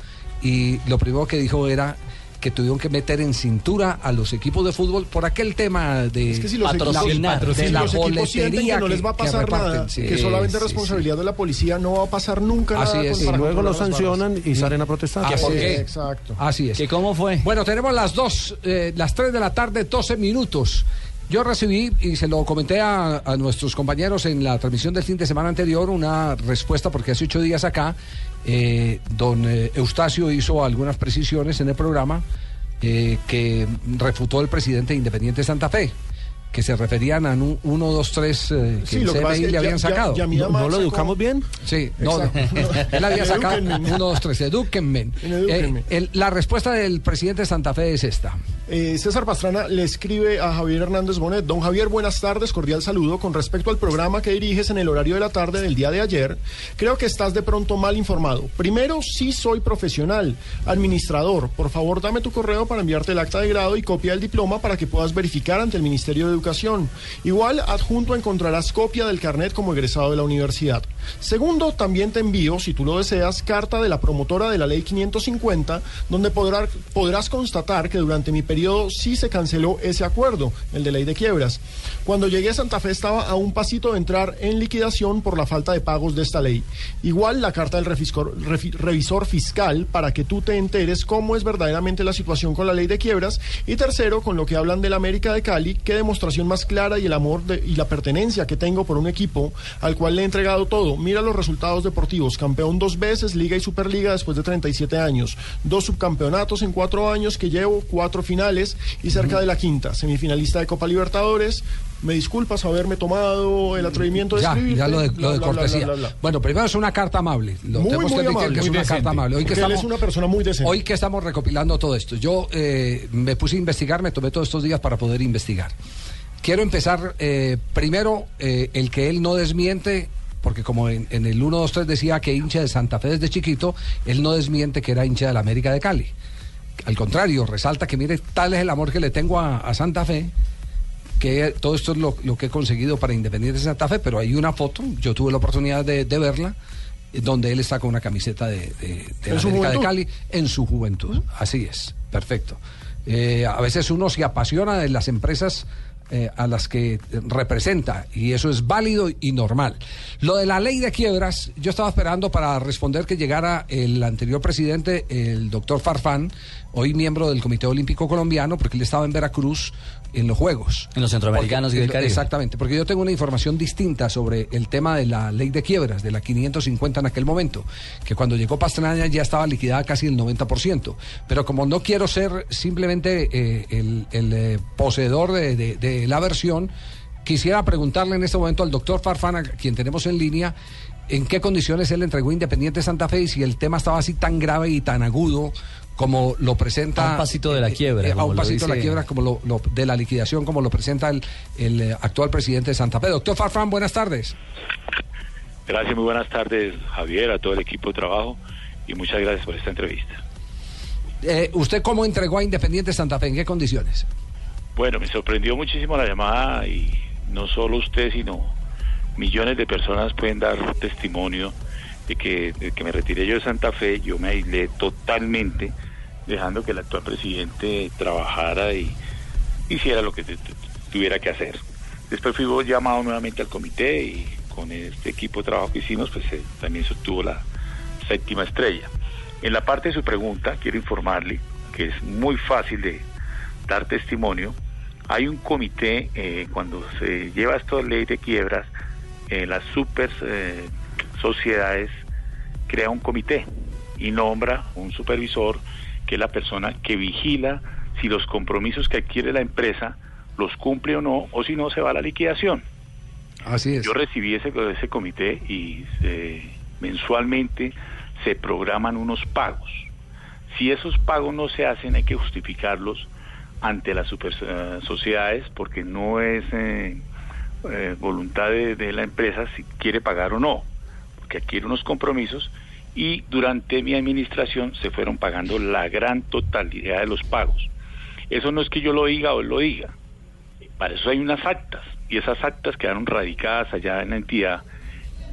[SPEAKER 7] y lo primero que dijo era que tuvieron que meter en cintura a los equipos de fútbol por aquel tema de
[SPEAKER 16] Es que si los si
[SPEAKER 7] de la
[SPEAKER 16] los
[SPEAKER 7] boletería
[SPEAKER 16] que no les va a pasar nada,
[SPEAKER 7] Sí,
[SPEAKER 16] que solamente
[SPEAKER 7] sí,
[SPEAKER 16] responsabilidad de la policía, no va a pasar nunca
[SPEAKER 7] Así
[SPEAKER 16] nada.
[SPEAKER 7] es.
[SPEAKER 16] con-
[SPEAKER 7] Y
[SPEAKER 33] Luego lo sancionan y salen a protestar.
[SPEAKER 7] ¿Que por qué?
[SPEAKER 16] Exacto.
[SPEAKER 7] Así es.
[SPEAKER 14] ¿Que cómo fue?
[SPEAKER 7] Bueno, tenemos las dos, eh, las tres de la tarde, 12 minutos. Yo recibí, y se lo comenté a, a nuestros compañeros en la transmisión del fin de semana anterior, una respuesta, porque hace ocho días acá, eh, don eh, Eustacio hizo algunas precisiones en el programa eh, que refutó el presidente de Independiente Santa Fe, que se referían a un 1, 2, 3 eh, que
[SPEAKER 16] Sí,
[SPEAKER 7] el
[SPEAKER 16] lo que
[SPEAKER 7] CMI le habían
[SPEAKER 16] ya-
[SPEAKER 7] sacado.
[SPEAKER 16] ya ¿No- lo sacó- educamos
[SPEAKER 33] bien?
[SPEAKER 7] Sí, no. Él había sacado
[SPEAKER 16] Edúquenme.
[SPEAKER 7] 1, 2, 3, edúquenme.
[SPEAKER 16] Edúquenme.
[SPEAKER 7] Eh, el- la respuesta del presidente de Santa Fe es esta.
[SPEAKER 16] Eh, César Pastrana le escribe a Javier Hernández Bonet. Don Javier, buenas tardes, cordial saludo. Con respecto al programa que diriges en el horario de la tarde del día de ayer, creo que estás de pronto mal informado. Primero, sí soy profesional, administrador. Por favor, dame tu correo para enviarte el acta de grado y copia del diploma para que puedas verificar ante el Ministerio de Educación. Igual, adjunto encontrarás copia del carnet como egresado de la universidad. Segundo, también te envío, si tú lo deseas, carta de la promotora de la ley 550, donde podrá- podrás constatar que durante mi periodo sí se canceló ese acuerdo, el de ley de quiebras. Cuando llegué a Santa Fe estaba a un pasito de entrar en liquidación por la falta de pagos de esta ley. Igual la carta del revisor fiscal para que tú te enteres cómo es verdaderamente la situación con la ley de quiebras. Y tercero, con lo que hablan de la América de Cali, qué demostración más clara y el amor y la pertenencia que tengo por un equipo al cual le he entregado todo. Mira los resultados deportivos. Campeón dos veces, Liga y Superliga después de 37 años. Dos subcampeonatos en cuatro años que llevo, cuatro finales y cerca de la quinta. Semifinalista de Copa Libertadores. Me disculpas haberme tomado el atrevimiento de
[SPEAKER 7] Ya,
[SPEAKER 16] escribirte.
[SPEAKER 7] ya lo de,
[SPEAKER 16] Bla,
[SPEAKER 7] lo de
[SPEAKER 16] bla, bla,
[SPEAKER 7] cortesía.
[SPEAKER 16] bla.
[SPEAKER 7] Bueno, primero es una carta amable. Lo
[SPEAKER 16] Muy,
[SPEAKER 7] tenemos
[SPEAKER 16] muy
[SPEAKER 7] que admitir
[SPEAKER 16] amable,
[SPEAKER 7] que es
[SPEAKER 16] muy
[SPEAKER 7] una
[SPEAKER 16] decente.
[SPEAKER 7] carta amable. Hoy que
[SPEAKER 16] Porque él
[SPEAKER 7] estamos,
[SPEAKER 16] es una persona muy decente.
[SPEAKER 7] Hoy que estamos recopilando todo esto. Yo eh, me puse a investigar, me tomé todos estos días para poder investigar. Quiero empezar eh, primero eh, el que él no desmiente, porque como en, en el 1, 2, 3 decía que hincha de Santa Fe desde chiquito, él no desmiente que era hincha de la América de Cali. Al contrario, resalta que mire, tal es el amor que le tengo a, a Santa Fe, que todo esto es lo, lo que he conseguido para Independiente de Santa Fe, pero hay una foto, yo tuve la oportunidad de, de verla, donde él está con una camiseta de, de- de
[SPEAKER 16] ¿En
[SPEAKER 7] la América de? Cali en su juventud. Así es, perfecto. Eh, a veces uno se apasiona de las empresas eh, a las que representa y eso es válido y normal. Lo de la ley de quiebras, yo estaba esperando para responder que llegara el anterior presidente, el doctor Farfán, hoy miembro del Comité Olímpico Colombiano, porque él estaba en Veracruz en los Juegos.
[SPEAKER 14] En los centroamericanos
[SPEAKER 7] Porque-
[SPEAKER 14] y del Caribe.
[SPEAKER 7] Exactamente, porque yo tengo una información distinta sobre el tema de la ley de quiebras, de la 550 en aquel momento, que cuando llegó Pastrana ya estaba liquidada casi el 90%. Pero como no quiero ser simplemente eh, el, el, eh, poseedor de, de- de la versión, quisiera preguntarle en este momento al doctor Farfana, quien tenemos en línea, en qué condiciones él entregó Independiente Santa Fe y si el tema estaba así tan grave y tan agudo como lo presenta
[SPEAKER 14] A un pasito de la
[SPEAKER 7] eh,
[SPEAKER 14] quiebra,
[SPEAKER 7] eh, a
[SPEAKER 14] como
[SPEAKER 7] un
[SPEAKER 14] lo
[SPEAKER 7] pasito de la quiebra como lo, lo- de la liquidación como lo presenta el, el, eh, actual presidente de Santa Fe. Doctor Farfán, buenas tardes.
[SPEAKER 31] Gracias, muy buenas tardes, Javier, a todo el equipo de trabajo y muchas gracias por esta entrevista.
[SPEAKER 7] Eh, ¿Usted cómo entregó a Independiente Santa Fe? ¿En qué condiciones?
[SPEAKER 31] Bueno, me sorprendió muchísimo la llamada y no solo usted, sino millones de personas pueden dar testimonio de que, de que me retiré yo de Santa Fe, yo me aislé totalmente, dejando que el actual presidente trabajara y hiciera lo que tuviera que hacer. Después fui llamado nuevamente al comité y con este equipo de trabajo que hicimos, pues eh, también se obtuvo la séptima estrella. En la parte de su pregunta, quiero informarle que es muy fácil de dar testimonio. Hay un comité, eh, cuando se lleva esta ley de quiebras, eh, las super eh, sociedades crea un comité y nombra un supervisor que es la persona que vigila si los compromisos que adquiere la empresa los cumple o no, o si no se va a la liquidación.
[SPEAKER 7] Así es.
[SPEAKER 31] Yo recibí ese, ese comité y eh, mensualmente se programan unos pagos. Si esos pagos no se hacen, hay que justificarlos ante las super eh, sociedades porque no es eh, eh, voluntad de, de la empresa si quiere pagar o no, porque adquiere unos compromisos y durante mi administración se fueron pagando la gran totalidad de los pagos. Eso no es que yo lo diga o lo diga, para eso hay unas actas y esas actas quedaron radicadas allá en la entidad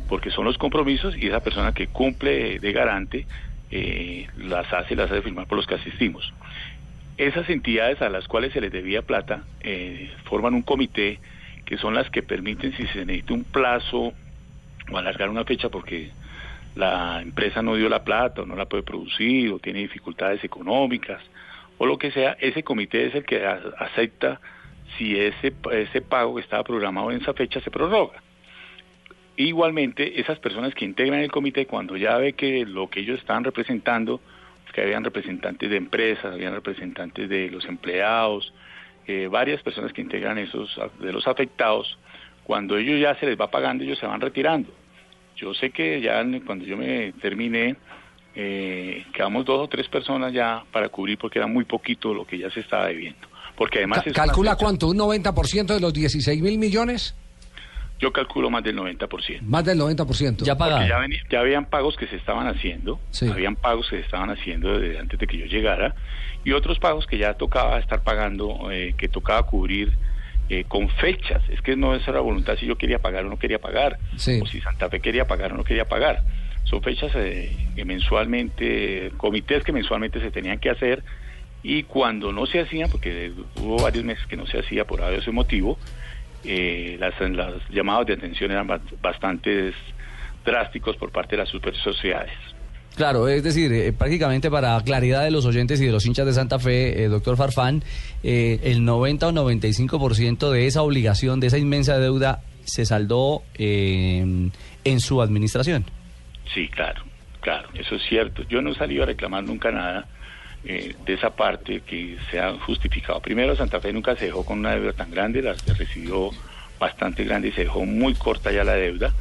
[SPEAKER 31] porque son los compromisos y esa persona que cumple de garante eh, las hace, las hace firmar por los que asistimos. Esas entidades a las cuales se les debía plata eh, forman un comité que son las que permiten si se necesita un plazo o alargar una fecha porque la empresa no dio la plata o no la puede producir o tiene dificultades económicas o lo que sea, ese comité es el que acepta si ese, ese pago que estaba programado en esa fecha se prorroga. Igualmente, esas personas que integran el comité, cuando ya ve que lo que ellos estaban representando, que habían representantes de empresas, habían representantes de los empleados, eh, varias personas que integran esos de los afectados, cuando ellos ya se les va pagando, ellos se van retirando. Yo sé que ya cuando yo me terminé, eh, quedamos dos o tres personas ya para cubrir porque era muy poquito lo que ya se estaba debiendo. Porque además
[SPEAKER 7] Ca- ¿Calcula cuánto? ¿Un 90% de los 16 mil millones?
[SPEAKER 31] yo calculo más del 90%.
[SPEAKER 7] Más del 90%.
[SPEAKER 31] Porque ya, veni- ya habían pagos que se estaban haciendo,
[SPEAKER 7] Sí.
[SPEAKER 31] habían pagos que se estaban haciendo desde antes de que yo llegara y otros pagos que ya tocaba estar pagando, eh, que tocaba cubrir eh, con fechas. Es que no es la voluntad si yo quería pagar o no quería pagar,
[SPEAKER 7] Sí.
[SPEAKER 31] o si Santa Fe quería pagar o no quería pagar. Son fechas eh, que mensualmente, comités que mensualmente se tenían que hacer y cuando no se hacían, porque hubo varios meses que no se hacía por ese motivo, eh, las, las llamados de atención eran ba- bastante drásticos por parte de las super sociedades.
[SPEAKER 14] Claro, es decir, eh, prácticamente para claridad de los oyentes y de los hinchas de Santa Fe, eh, doctor Farfán, eh, el 90 o 95% de esa obligación, de esa inmensa deuda, se saldó eh, en su administración.
[SPEAKER 31] Sí, claro, claro, eso es cierto. Yo no he salido a reclamar nunca nada de esa parte que se ha justificado. Primero, Santa Fe nunca se dejó con una deuda tan grande, la recibió bastante grande y se dejó muy corta ya la deuda.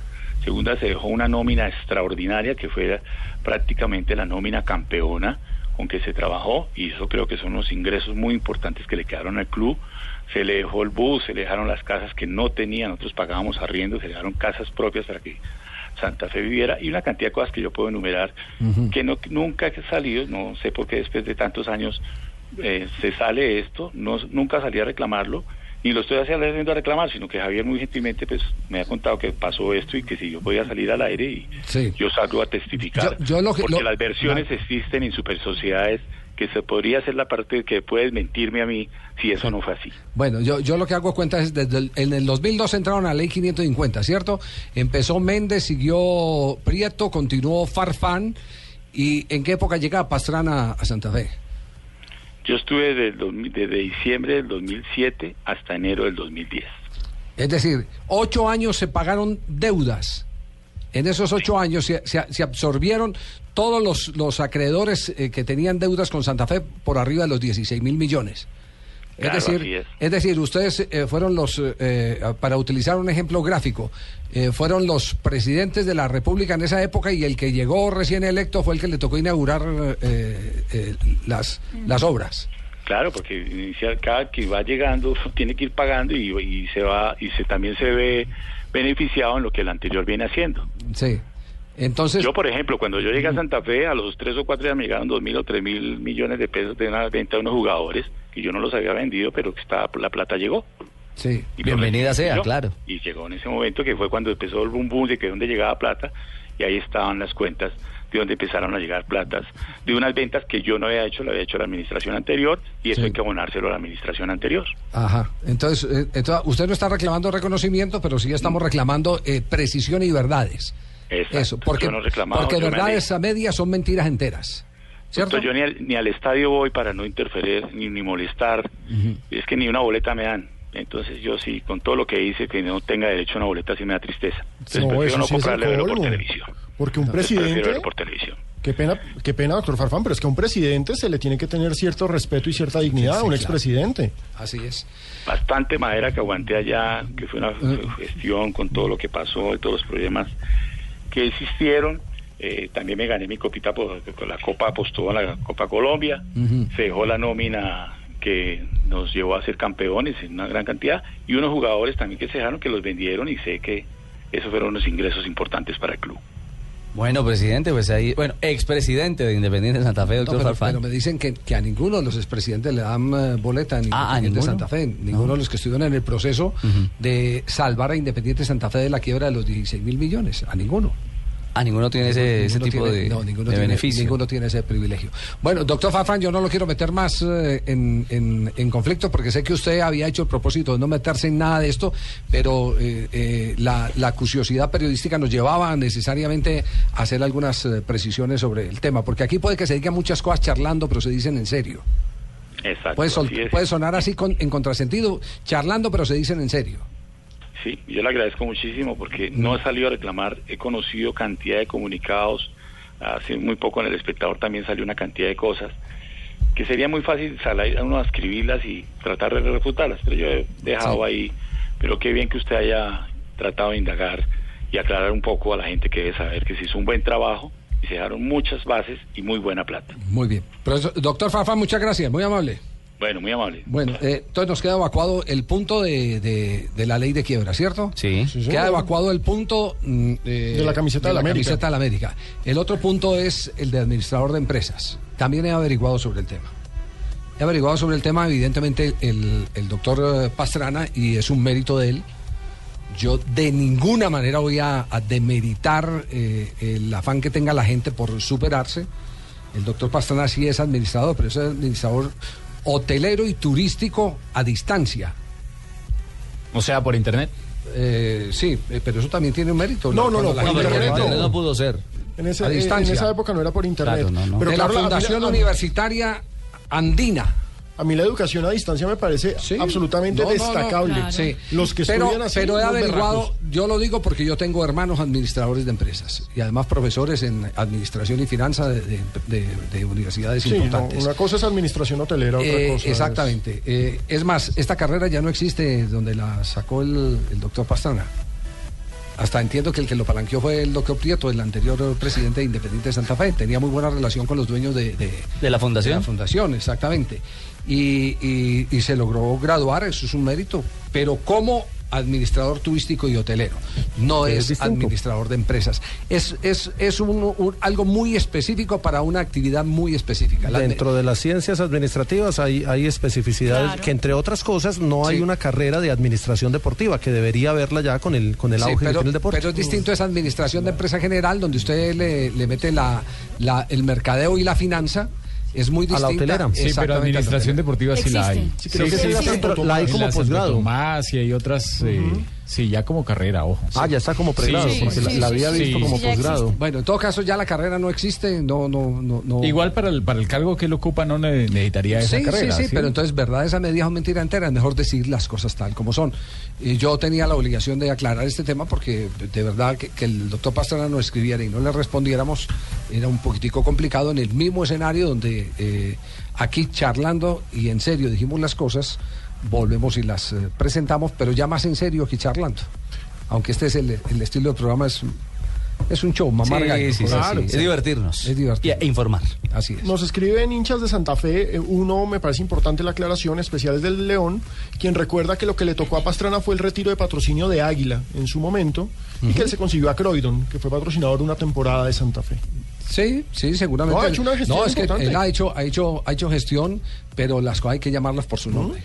[SPEAKER 31] Segunda, se dejó una nómina extraordinaria que fue prácticamente la nómina campeona con que se trabajó y eso creo que son unos ingresos muy importantes que le quedaron al club. Se le dejó el bus, se le dejaron las casas que no tenían, nosotros pagábamos arriendo, se le dejaron casas propias para que Santa Fe viviera y una cantidad de cosas que yo puedo enumerar que no, nunca he salido, no sé por qué después de tantos años eh, se sale esto, no, nunca salí a reclamarlo, ni lo estoy haciendo a reclamar, sino que Javier muy gentilmente pues me ha contado que pasó esto y que si yo voy a salir al aire y
[SPEAKER 7] Sí.
[SPEAKER 31] yo salgo a testificar.
[SPEAKER 7] Yo- yo lo que-
[SPEAKER 31] porque
[SPEAKER 7] lo-
[SPEAKER 31] las versiones existen en super sociedades que se podría hacer la parte que puedes mentirme a mí si eso no fue así.
[SPEAKER 7] Bueno, yo, yo lo que hago cuenta es desde el, en el 2002 entraron a la ley 550, ¿cierto? Empezó Méndez, siguió Prieto, continuó Farfán. ¿Y en qué época llega Pastrana a Santa Fe?
[SPEAKER 31] Yo estuve desde, el 2000 desde diciembre del 2007 hasta enero del 2010.
[SPEAKER 7] Es decir, ocho años se pagaron deudas. En esos ocho años se, se- se absorbieron todos los, los acreedores eh, que tenían deudas con Santa Fe por arriba de los 16 mil millones.
[SPEAKER 31] Claro,
[SPEAKER 7] es decir,
[SPEAKER 31] es.
[SPEAKER 7] es decir, ustedes eh, fueron los, eh, eh, para utilizar un ejemplo gráfico, eh, fueron los presidentes de la República en esa época y el que llegó recién electo fue el que le tocó inaugurar eh, las, las obras.
[SPEAKER 31] Claro, porque cada que va llegando tiene que ir pagando y, y se va y se también se ve beneficiado en lo que el anterior viene haciendo.
[SPEAKER 7] Sí. Entonces,
[SPEAKER 31] Yo, por ejemplo, cuando yo llegué a Santa Fe, a los tres o cuatro días me llegaron dos mil o tres mil millones de pesos de una venta de unos jugadores que yo no los había vendido, pero que estaba, la plata llegó.
[SPEAKER 7] Sí.
[SPEAKER 31] Y
[SPEAKER 14] Bienvenida
[SPEAKER 31] lo
[SPEAKER 14] sea,
[SPEAKER 31] yo.
[SPEAKER 14] claro.
[SPEAKER 31] Y llegó en ese momento que fue cuando empezó el boom boom de que dónde llegaba plata y ahí estaban las cuentas de donde empezaron a llegar platas de unas ventas que yo no había hecho, la había hecho la administración anterior y eso hay que abonárselo a la administración anterior.
[SPEAKER 7] Ajá. Entonces, eh, entonces, usted no está reclamando reconocimiento, pero sí estamos reclamando eh, precisión y verdades.
[SPEAKER 31] Exacto.
[SPEAKER 7] Eso, porque,
[SPEAKER 31] no
[SPEAKER 7] porque verdades a medias son mentiras enteras. ¿Cierto?
[SPEAKER 31] Yo ni al, ni al estadio voy para no interferir ni, ni molestar. Es que ni una boleta me dan. Entonces yo sí, con todo lo que hice, que no tenga derecho a una boleta, sí me da tristeza. Entonces
[SPEAKER 16] No,
[SPEAKER 31] prefiero
[SPEAKER 16] eso
[SPEAKER 31] no
[SPEAKER 16] sí
[SPEAKER 31] comprarle verlo por televisión.
[SPEAKER 16] Porque un
[SPEAKER 31] Entonces,
[SPEAKER 16] presidente...
[SPEAKER 31] verlo por televisión.
[SPEAKER 16] Qué pena, qué pena, doctor Farfán, pero es que a un presidente se le tiene que tener cierto respeto y cierta dignidad,
[SPEAKER 31] Sí,
[SPEAKER 16] a un
[SPEAKER 31] claro.
[SPEAKER 16] expresidente.
[SPEAKER 7] Así es.
[SPEAKER 31] Bastante madera que aguanté allá, que fue una gestión con todo lo que pasó y todos los problemas que existieron. Eh, también me gané mi copita por, la Copa apostó a la Copa Colombia. Se dejó la nómina que nos llevó a ser campeones en una gran cantidad y unos jugadores también que se dejaron que los vendieron y sé que esos fueron unos ingresos importantes para el club.
[SPEAKER 14] Bueno, presidente, pues ahí, bueno, expresidente de Independiente de Santa Fe,
[SPEAKER 7] No,
[SPEAKER 14] doctor
[SPEAKER 7] pero,
[SPEAKER 14] Farfán.
[SPEAKER 7] pero me dicen que, que a ninguno de los expresidentes le dan eh, boleta en
[SPEAKER 14] Ah, ¿a
[SPEAKER 7] Independiente
[SPEAKER 14] ninguno?
[SPEAKER 7] Santa Fe. Ninguno de los que estuvieron en el proceso de salvar a Independiente Santa Fe de la quiebra de los 16 mil millones. A ninguno.
[SPEAKER 14] Ah, ninguno tiene ese, ese
[SPEAKER 7] Ninguno
[SPEAKER 14] tipo
[SPEAKER 7] tiene-
[SPEAKER 14] de,
[SPEAKER 7] no, ninguno
[SPEAKER 14] de
[SPEAKER 7] tiene,
[SPEAKER 14] beneficio.
[SPEAKER 7] Ninguno tiene ese privilegio. Bueno, doctor Farfán, yo no lo quiero meter más eh, en, en- en conflicto porque sé que usted había hecho el propósito de no meterse en nada de esto, pero eh, eh, la, la curiosidad periodística nos llevaba necesariamente a hacer algunas eh, precisiones sobre el tema, porque aquí puede que se digan muchas cosas charlando, pero se dicen en serio.
[SPEAKER 31] Exacto.
[SPEAKER 7] Puede, puede sonar así con- en contrasentido, charlando, pero se dicen en serio.
[SPEAKER 31] Sí, yo le agradezco muchísimo porque no he salido a reclamar, he conocido cantidad de comunicados, hace muy poco en el espectador también salió una cantidad de cosas que sería muy fácil salir a uno a escribirlas y tratar de refutarlas, pero yo he dejado ahí, pero qué bien que usted haya tratado de indagar y aclarar un poco a la gente que debe saber que se hizo un buen trabajo y se dejaron muchas bases y muy buena plata.
[SPEAKER 7] Muy bien. Profesor- doctor Farfán, muchas gracias, muy amable.
[SPEAKER 31] Bueno, muy amable.
[SPEAKER 7] Bueno, eh, entonces nos queda evacuado el punto de, de- de la ley de quiebra, ¿cierto?
[SPEAKER 14] Sí.
[SPEAKER 7] Queda evacuado el punto mm, eh,
[SPEAKER 16] De la camiseta de la América.
[SPEAKER 7] camiseta de la América. El otro punto es el de administrador de empresas. También he averiguado sobre el tema. He averiguado sobre el tema, evidentemente, el, el doctor eh, Pastrana, y es un mérito de él. Yo de ninguna manera voy a, a demeritar eh, el afán que tenga la gente por superarse. El doctor Pastrana sí es administrador, pero es administrador hotelero y turístico a distancia.
[SPEAKER 11] O sea, por internet.
[SPEAKER 7] Eh, sí, eh, pero eso también tiene un mérito.
[SPEAKER 16] No, no, no, por internet no.
[SPEAKER 14] pudo ser.
[SPEAKER 16] En, ese-
[SPEAKER 7] A
[SPEAKER 16] en-
[SPEAKER 7] distancia.
[SPEAKER 16] en esa época no era por internet.
[SPEAKER 14] Claro, no, no.
[SPEAKER 16] Pero
[SPEAKER 7] de la
[SPEAKER 16] claro,
[SPEAKER 7] Fundación
[SPEAKER 16] la-
[SPEAKER 7] Universitaria Andina.
[SPEAKER 16] A mí la educación a distancia me parece absolutamente
[SPEAKER 7] No, no, no,
[SPEAKER 16] destacable.
[SPEAKER 7] claro. Sí.
[SPEAKER 16] Los que
[SPEAKER 7] pero,
[SPEAKER 16] estudian así,
[SPEAKER 7] pero he averiguado,
[SPEAKER 16] berracos.
[SPEAKER 7] yo lo digo porque yo tengo hermanos administradores de empresas y además profesores en administración y finanzas de, de- de- de universidades
[SPEAKER 16] Sí, no,
[SPEAKER 7] importantes.
[SPEAKER 16] una cosa es administración hotelera, otra
[SPEAKER 7] Eh,
[SPEAKER 16] cosa es-
[SPEAKER 7] exactamente. Eh, es más, esta carrera ya no existe donde la sacó el, el doctor Pastrana. Hasta entiendo que el que lo palanqueó fue el doctor Prieto, el anterior presidente de Independiente de Santa Fe. Tenía muy buena relación con los dueños de, de,
[SPEAKER 14] ¿De la fundación?
[SPEAKER 7] de la fundación, exactamente. Y, y- y se logró graduar, eso es un mérito. Pero como administrador turístico y hotelero, no
[SPEAKER 33] Es
[SPEAKER 7] es, administrador de empresas. Es, es, es un- un- algo muy específico para una actividad muy específica. La-
[SPEAKER 33] Dentro de las ciencias administrativas hay, hay especificidades
[SPEAKER 7] Claro.
[SPEAKER 33] que entre otras cosas no hay
[SPEAKER 7] Sí.
[SPEAKER 33] una carrera de administración deportiva que debería haberla ya con el con el auge que
[SPEAKER 7] pero,
[SPEAKER 33] tiene el deporte.
[SPEAKER 7] pero es distinto esa administración de empresa general, donde usted le, le mete la, la- el mercadeo y la finanza. Es muy
[SPEAKER 33] A la
[SPEAKER 7] distinta.
[SPEAKER 33] hotelera.
[SPEAKER 11] Sí, pero administración deportiva sí la hay.
[SPEAKER 7] Sí, creo que sí,
[SPEAKER 11] sí,
[SPEAKER 7] sí,
[SPEAKER 33] pero la hay como posgrado.
[SPEAKER 11] Tomás y hay otras, eh, sí, ya como carrera, ojo.
[SPEAKER 33] Ah, ya está como pregrado,
[SPEAKER 11] Sí,
[SPEAKER 33] porque la,
[SPEAKER 11] sí,
[SPEAKER 33] la
[SPEAKER 11] sí,
[SPEAKER 33] había
[SPEAKER 11] sí.
[SPEAKER 33] visto
[SPEAKER 11] Sí,
[SPEAKER 33] como posgrado.
[SPEAKER 7] Bueno, en todo caso ya la carrera no existe, no, no, no, no.
[SPEAKER 11] Igual para el, para el cargo que él ocupa no ne- necesitaría esa
[SPEAKER 7] sí,
[SPEAKER 11] carrera.
[SPEAKER 7] sí, sí, pero entonces verdad esa medida o mentira entera, es mejor decir las cosas tal como son. Y yo tenía la obligación de aclarar este tema porque de verdad que, que el doctor Pastrana no escribiera y no le respondiéramos era un poquitico complicado en el mismo escenario donde eh, aquí charlando y en serio dijimos las cosas, volvemos y las eh, presentamos, pero ya más en serio que charlando. Aunque este es el, el estilo del programa, es Es un show, mamar
[SPEAKER 14] Sí, sí, sí,
[SPEAKER 16] Claro.
[SPEAKER 14] sí. Es divertirnos.
[SPEAKER 7] Es divertido.
[SPEAKER 14] E informar.
[SPEAKER 7] Así es.
[SPEAKER 16] Nos escriben hinchas de Santa Fe, eh, uno me parece importante la aclaración, especiales del León, quien recuerda que lo que le tocó a Pastrana fue el retiro de patrocinio de Águila en su momento y que él se consiguió a Croydon, que fue patrocinador una temporada de Santa Fe.
[SPEAKER 7] Sí, sí, seguramente.
[SPEAKER 16] No, ha hecho una gestión
[SPEAKER 7] No, es que él ha hecho, ha hecho, ha hecho gestión, pero las cosas hay que llamarlas por su nombre.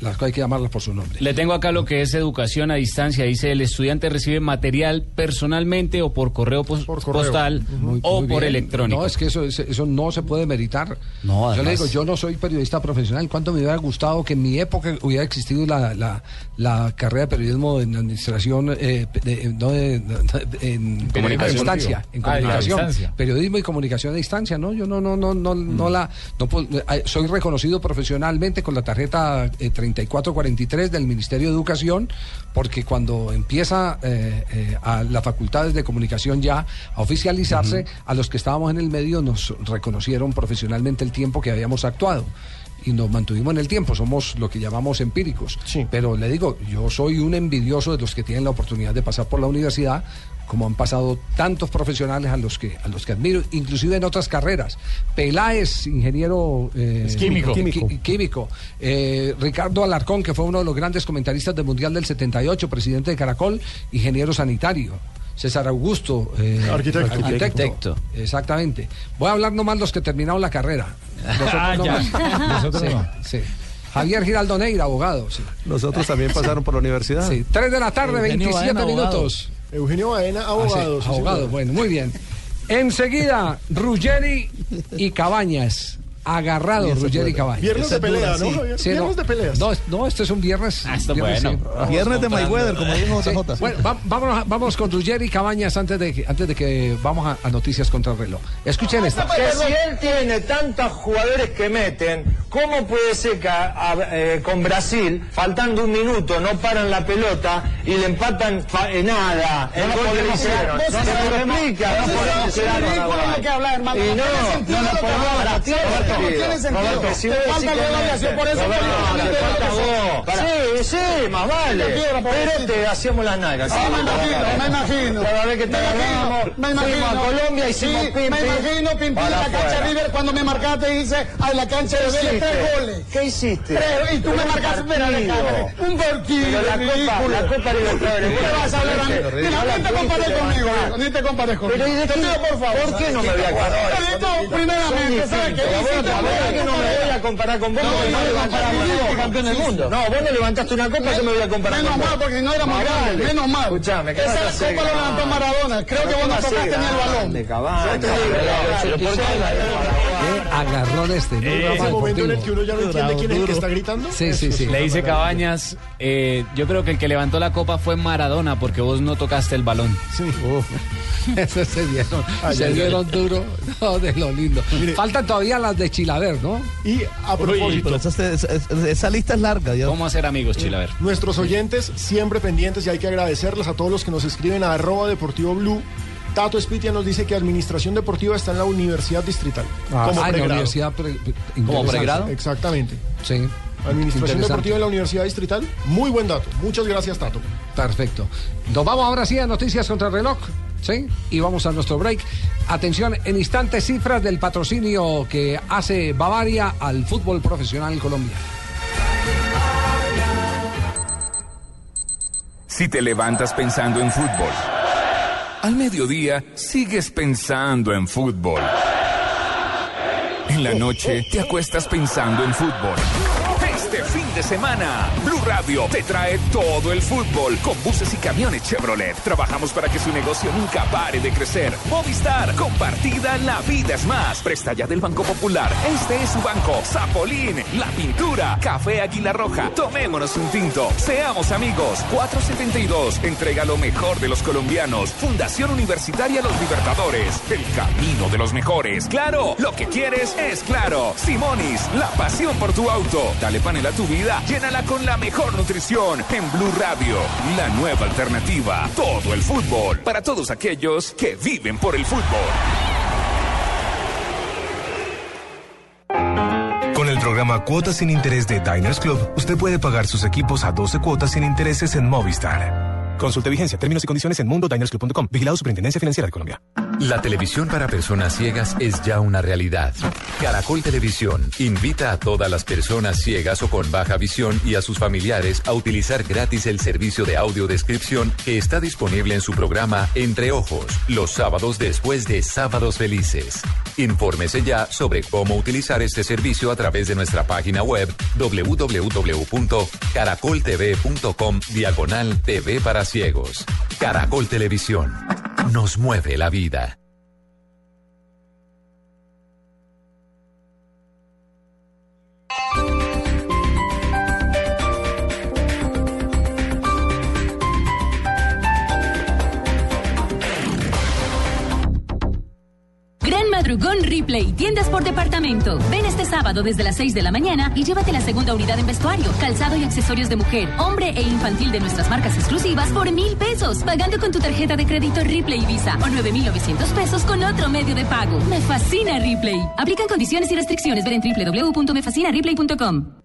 [SPEAKER 7] Las cosas hay que llamarlas por su nombre.
[SPEAKER 34] Le tengo acá lo que es educación a distancia. Dice, el estudiante recibe material personalmente o por correo, pos- postal
[SPEAKER 7] Muy-
[SPEAKER 34] o
[SPEAKER 7] muy
[SPEAKER 34] por
[SPEAKER 7] bien.
[SPEAKER 34] electrónico.
[SPEAKER 7] No, es que eso, es- eso no se puede meritar.
[SPEAKER 34] No,
[SPEAKER 7] yo le digo, yo no soy periodista profesional. ¿Cuánto me hubiera gustado que en mi época hubiera existido la, la, la carrera de periodismo en administración, eh, de- no de- de- de- en
[SPEAKER 11] Comunicación.
[SPEAKER 7] a distancia, en
[SPEAKER 11] Ah, a
[SPEAKER 7] comunicación,
[SPEAKER 11] distancia.
[SPEAKER 7] periodismo y comunicación a distancia, ¿no? Yo no, no, no, no, no la, no puedo- eh, soy reconocido profesionalmente con la tarjeta eh, 3443 del Ministerio de Educación, porque cuando empieza eh, eh, a las facultades de comunicación ya a oficializarse, a los que estábamos en el medio nos reconocieron profesionalmente el tiempo que habíamos actuado. Y nos mantuvimos en el tiempo, somos lo que llamamos empíricos. Pero le digo, yo soy un envidioso de los que tienen la oportunidad de pasar por la universidad, como han pasado tantos profesionales a los que a los que admiro, inclusive en otras carreras. Peláez, ingeniero eh,
[SPEAKER 11] Es químico.
[SPEAKER 7] Eh, Ricardo Alarcón, que fue uno de los grandes comentaristas del Mundial del 78, presidente de Caracol, ingeniero sanitario. César Augusto, eh,
[SPEAKER 16] Arquitecto.
[SPEAKER 7] arquitecto. Exactamente. Voy a hablar nomás los que terminaron la carrera. Nosotros
[SPEAKER 33] Ah,
[SPEAKER 7] no
[SPEAKER 33] ya. Nosotros
[SPEAKER 7] Sí,
[SPEAKER 33] no.
[SPEAKER 7] sí. Javier Giraldo Neira, abogado. sí.
[SPEAKER 33] Los otros también pasaron por la universidad.
[SPEAKER 7] Sí, 3 de la tarde,
[SPEAKER 16] Eugenio
[SPEAKER 7] 27
[SPEAKER 16] Baena, abogado.
[SPEAKER 7] minutos.
[SPEAKER 16] Eugenio Baena,
[SPEAKER 7] Ah, sí,
[SPEAKER 16] abogado. sí,
[SPEAKER 7] abogado, bueno, muy bien. Enseguida, Ruggeri y Cabañas. Agarrado, Ruggeri y. Cabañas.
[SPEAKER 16] Viernes de pelea, ¿no? Viernes de peleas.
[SPEAKER 7] No, no, este es un viernes.
[SPEAKER 16] Ah, está
[SPEAKER 7] viernes,
[SPEAKER 16] bueno.
[SPEAKER 7] sí.
[SPEAKER 9] Viernes de Mayweather, como dijo
[SPEAKER 7] Sí.
[SPEAKER 9] JJ.
[SPEAKER 7] Bueno, vámonos, a- vamos con Ruggeri y Cabañas antes de, que- antes de que vamos a, a noticias contra el reloj. Escuchen esto.
[SPEAKER 35] Que si él tiene tantos jugadores que meten, ¿cómo puede ser que a- a- eh, con Brasil, faltando un minuto, no paran la pelota y le empatan fa- eh, nada? El gol que le hicieron. No se lo explica, no podemos la bola. Y no, no nos podemos hablar. Tiene sentido. Roberto, si vos decís que mete, Roberto, te falta vos. Sí, sí, más vale. Pero te hacíamos las nalgas.
[SPEAKER 36] Sí, me imagino, me imagino.
[SPEAKER 35] Cada vez que te agarramos,
[SPEAKER 36] me imagino.
[SPEAKER 35] a Colombia,
[SPEAKER 36] Sí,
[SPEAKER 35] hicimos pim,
[SPEAKER 36] me imagino, pim,
[SPEAKER 35] para
[SPEAKER 36] la cancha. River cuando me marcaste y dice, ay, la cancha de
[SPEAKER 35] ¿Qué
[SPEAKER 36] Vélez, tres goles.
[SPEAKER 35] ¿Qué hiciste?
[SPEAKER 36] Y tú me marcaste. Un.
[SPEAKER 35] Pero la Copa- la Copa Libertadores,
[SPEAKER 36] ¿Qué vas a hablar a mí? Mira,
[SPEAKER 35] No la
[SPEAKER 36] ni te compares conmigo, ni te compares conmigo.
[SPEAKER 35] Pero ¿y de
[SPEAKER 36] Te pido, por favor.
[SPEAKER 35] ¿Por qué no me voy a comparar?
[SPEAKER 36] Esto, primeramente, ¿sabes qué?
[SPEAKER 35] La verdad que no me voy a comparar con vos
[SPEAKER 36] No, no,
[SPEAKER 35] no levantaste una copa, campeón del mundo. No, vos no levantaste una copa, yo me voy a comparar
[SPEAKER 36] Menos mal, porque no éramos grandes, menos mal.
[SPEAKER 35] Escuchame, ¿qué
[SPEAKER 36] Esa copa lo levantó Maradona. Creo que vos no tocaste ni el balón.
[SPEAKER 35] De caballo. Yo te digo,
[SPEAKER 7] este.
[SPEAKER 35] Eh,
[SPEAKER 7] Programa
[SPEAKER 35] ese momento en el que uno ya no entiende quién es el que está
[SPEAKER 16] gritando.
[SPEAKER 7] Sí, sí, sí.
[SPEAKER 34] Le dice Cabañas, eh, yo creo que el que levantó la copa fue Maradona porque vos no tocaste el balón.
[SPEAKER 7] Sí. Eso se dieron,
[SPEAKER 34] Ay,
[SPEAKER 7] se
[SPEAKER 34] ay,
[SPEAKER 7] dieron duro. No, de lo lindo. Faltan todavía las de Chilaver, ¿no?
[SPEAKER 16] Y a propósito,
[SPEAKER 9] esa, esa- esa lista es larga. ya.
[SPEAKER 34] ¿Cómo hacer amigos, Chilaver?
[SPEAKER 16] nuestros oyentes siempre pendientes y hay que agradecerles a todos los que nos escriben a arroba deportivo blue. Tato Espitia nos dice que Administración Deportiva está en la Universidad Distrital.
[SPEAKER 7] Ah,
[SPEAKER 16] como
[SPEAKER 7] ah, en la
[SPEAKER 16] pregrado.
[SPEAKER 7] universidad pre- interesante.
[SPEAKER 16] Exactamente.
[SPEAKER 7] Sí.
[SPEAKER 16] Administración. Deportiva en la Universidad Distrital. Muy buen dato. Muchas gracias, Tato.
[SPEAKER 7] Perfecto. Nos vamos ahora sí a noticias contra el reloj. ¿Sí? Y vamos a nuestro break. Atención, en instantes cifras del patrocinio que hace Bavaria al fútbol profesional colombiano.
[SPEAKER 18] Si te levantas pensando en fútbol, al mediodía sigues pensando en fútbol. En la noche te acuestas pensando en fútbol. Este fin de semana, Blue Radio te trae todo el fútbol con buses y camiones Chevrolet. Trabajamos para que su negocio nunca pare de crecer. Movistar, compartida, la vida es más. Presta ya del Banco Popular. Este es su banco. Zapolín, la pintura, Café Águila Roja. Tomémonos un tinto. Seamos amigos. 472. Entrega lo mejor de los colombianos. Fundación Universitaria Los Libertadores. El camino de los mejores. Claro, lo que quieres es claro. Simonis, la pasión por tu auto. Dale panel tu vida. Llénala con la mejor nutrición. En Blue Radio, la nueva alternativa. Todo el fútbol. Para todos aquellos que viven por el fútbol.
[SPEAKER 37] Con el programa Cuotas sin Interés de Diners Club, usted puede pagar sus equipos a 12 cuotas sin intereses en Movistar.
[SPEAKER 38] Consulte vigencia, términos y condiciones en mundodinersclub.com. Vigilado Superintendencia Financiera de Colombia.
[SPEAKER 26] La televisión para personas ciegas es ya una realidad. Caracol Televisión invita a todas las personas ciegas o con baja visión y a sus familiares a utilizar gratis el servicio de audiodescripción que está disponible en su programa Entre Ojos, los sábados después de Sábados Felices. Infórmese ya sobre cómo utilizar este servicio a través de nuestra página web www.caracoltv.com diagonal TV para ciegos. Caracol Televisión. Nos mueve la vida.
[SPEAKER 39] Madrugón Replay, tiendas por departamento. Ven este sábado desde las 6 de la mañana y llévate la segunda unidad en vestuario, calzado y accesorios de mujer, hombre e infantil de nuestras marcas exclusivas por mil pesos, pagando con tu tarjeta de crédito Replay Visa o 9,900 pesos con otro medio de pago. Me fascina Replay. Aplican condiciones y restricciones. Ver en www.mefascinareplay.com.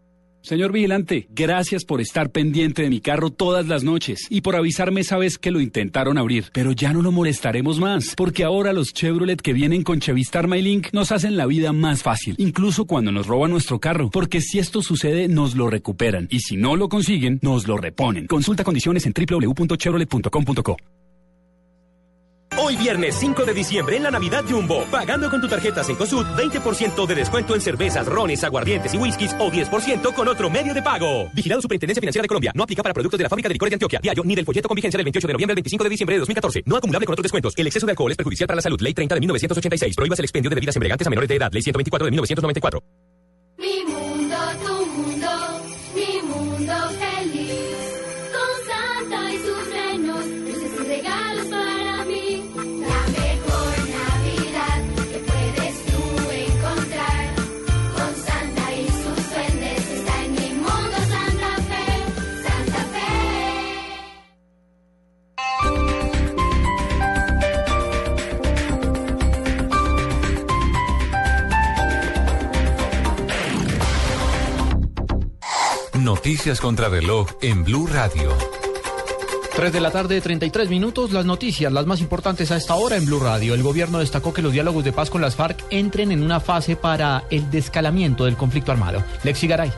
[SPEAKER 40] Señor vigilante, gracias por estar pendiente de mi carro todas las noches y por avisarme esa vez que lo intentaron abrir. Pero ya no lo molestaremos más, porque ahora los Chevrolet que vienen con Chevistar MyLink nos hacen la vida más fácil, incluso cuando nos roban nuestro carro, porque si esto sucede nos lo recuperan y si no lo consiguen nos lo reponen. Consulta condiciones en www.chevrolet.com.co.
[SPEAKER 41] Hoy viernes 5 de diciembre en la Navidad Jumbo, pagando con tu tarjeta Cencosud, 20% de descuento en cervezas, rones, aguardientes y whiskies o 10% con otro medio de pago. Vigilado Superintendencia Financiera de Colombia. No aplica para productos de la fábrica de licores de Antioquia, Diallo, ni del folleto con vigencia del 28 de noviembre al 25 de diciembre de 2014. No acumulable con otros descuentos. El exceso de alcohol es perjudicial para la salud. Ley 30 de 1986. Prohíbas el expendio de bebidas embriagantes a menores de edad. Ley 124 de 1994.
[SPEAKER 26] Noticias contra reloj en Blue Radio.
[SPEAKER 42] 3 de la tarde, 33 minutos. Las noticias, las más importantes a esta hora en Blue Radio. El gobierno destacó que los diálogos de paz con las FARC entren en una fase para el descalamiento del conflicto armado. Lexi Garay.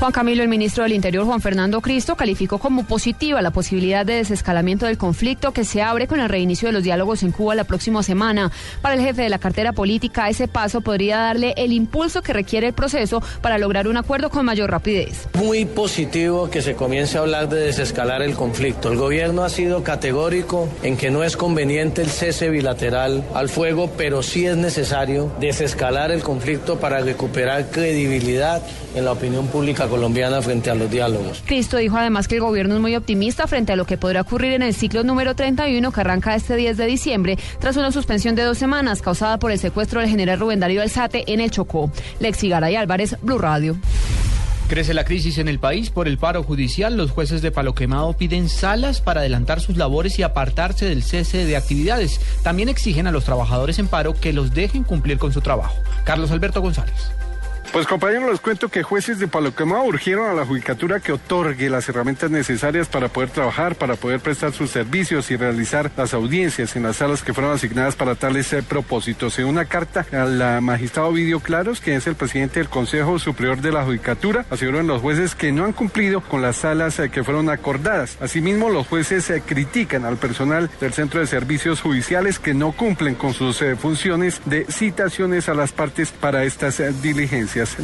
[SPEAKER 43] Juan Camilo, el ministro del Interior, Juan Fernando Cristo, calificó como positiva la posibilidad de desescalamiento del conflicto que se abre con el reinicio de los diálogos en Cuba la próxima semana. Para el jefe de la cartera política, ese paso podría darle el impulso que requiere el proceso para lograr un acuerdo con mayor rapidez.
[SPEAKER 44] Muy positivo que se comience a hablar de desescalar el conflicto. El gobierno ha sido categórico en que no es conveniente el cese bilateral al fuego, pero sí es necesario desescalar el conflicto para recuperar credibilidad en la opinión pública colombiana frente a los diálogos.
[SPEAKER 43] Cristo dijo además que el gobierno es muy optimista frente a lo que podrá ocurrir en el ciclo número 31 que arranca este 10 de diciembre tras una suspensión de dos semanas causada por el secuestro del general Rubén Darío Alzate en el Chocó. Lexi Garay Álvarez, Blue Radio.
[SPEAKER 42] Crece la crisis en el país por el paro judicial. Los jueces de Palo Quemado piden salas para adelantar sus labores y apartarse del cese de actividades. También exigen a los trabajadores en paro que los dejen cumplir con su trabajo. Carlos Alberto González.
[SPEAKER 36] Pues compañeros, les cuento que jueces de Palo Quemado urgieron a la judicatura que otorgue las herramientas necesarias para poder trabajar, para poder prestar sus servicios y realizar las audiencias en las salas que fueron asignadas para tales eh, propósitos. En una carta al magistrado Ovidio Claros, que es el presidente del Consejo Superior de la Judicatura, aseguran los jueces que no han cumplido con las salas eh, que fueron acordadas. Asimismo, los jueces eh, critican al personal del Centro de Servicios Judiciales que no cumplen con sus funciones de citaciones a las partes para estas eh,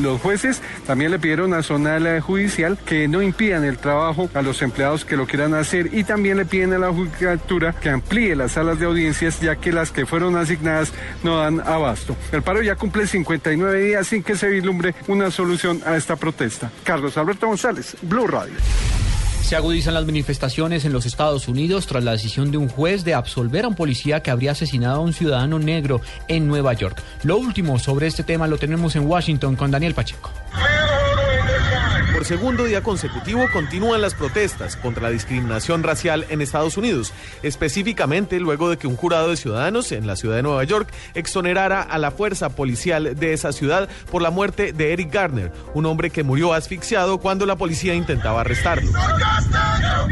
[SPEAKER 36] Los jueces también le pidieron a Zonal eh, Judicial que no impidan el trabajo a los empleados que lo quieran hacer y también le piden a la Judicatura que amplíe las salas de audiencias ya que las que fueron asignadas no dan abasto. El paro ya cumple 59 días sin que se vislumbre una solución a esta protesta. Carlos Alberto González, Blue Radio.
[SPEAKER 42] Se agudizan las manifestaciones en los Estados Unidos tras la decisión de un juez de absolver a un policía que habría asesinado a un ciudadano negro en Nueva York. Lo último sobre este tema lo tenemos en Washington con Daniel Pacheco.
[SPEAKER 35] Segundo día consecutivo continúan las protestas contra la discriminación racial en Estados Unidos, específicamente luego de que un jurado de ciudadanos en la ciudad de Nueva York exonerara a la fuerza policial de esa ciudad por la muerte de Eric Garner, un hombre que murió asfixiado cuando la policía intentaba arrestarlo.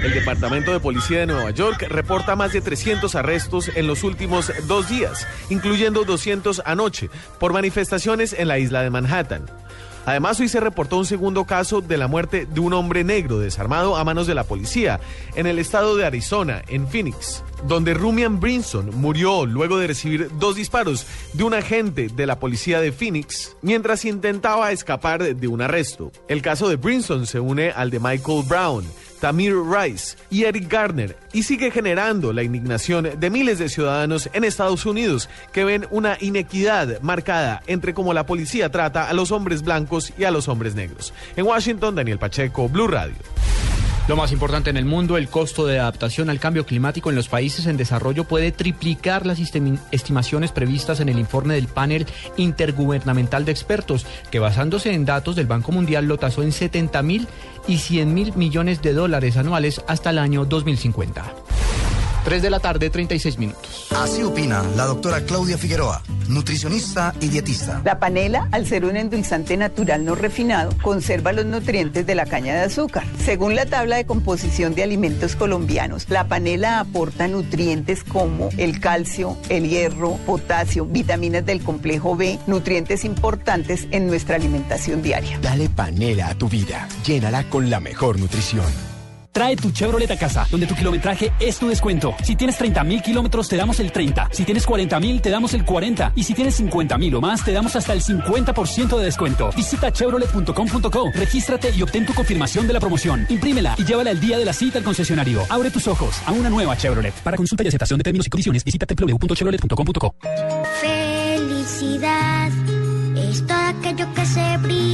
[SPEAKER 35] El Departamento de Policía de Nueva York reporta más de 300 arrestos en los últimos dos días, incluyendo 200 anoche, por manifestaciones en la isla de Manhattan. Además, hoy se reportó un segundo caso de la muerte de un hombre negro desarmado a manos de la policía en el estado de Arizona, en Phoenix, donde Rumian Brinson murió luego de recibir dos disparos de un agente de la policía de Phoenix mientras intentaba escapar de un arresto. El caso de Brinson se une al de Michael Brown. Tamir Rice y Eric Garner y sigue generando la indignación de miles de ciudadanos en Estados Unidos que ven una inequidad marcada entre cómo la policía trata a los hombres blancos y a los hombres negros. En Washington, Daniel Pacheco, Blue Radio.
[SPEAKER 42] Lo más importante en el mundo, el costo de adaptación al cambio climático en los países en desarrollo puede triplicar las estim- estimaciones previstas en el informe del panel intergubernamental de expertos, que basándose en datos del Banco Mundial lo tasó en 70 mil y 100 mil millones de dólares anuales hasta el año 2050. 3 de la tarde, 36 minutos.
[SPEAKER 45] Así opina la doctora Claudia Figueroa, nutricionista y dietista.
[SPEAKER 28] La panela, al ser un endulzante natural no refinado, conserva los nutrientes de la caña de azúcar. Según la tabla de composición de alimentos colombianos, la panela aporta nutrientes como el calcio, el hierro, potasio, vitaminas del complejo B, nutrientes importantes en nuestra alimentación diaria.
[SPEAKER 46] Dale panela a tu vida. Llénala con la mejor nutrición.
[SPEAKER 40] Trae tu Chevrolet a casa, donde tu kilometraje es tu descuento. Si tienes 30 mil kilómetros, te damos el 30. Si tienes 40 mil, te damos el 40. Y si tienes 50 mil o más, te damos hasta el 50% de descuento. Visita chevrolet.com.co, regístrate y obtén tu confirmación de la promoción. Imprímela y llévala el día de la cita al concesionario. Abre tus ojos a una nueva Chevrolet. Para consulta y aceptación de términos y condiciones, visita www.chevrolet.com.co.
[SPEAKER 47] Felicidad es todo aquello que se brinda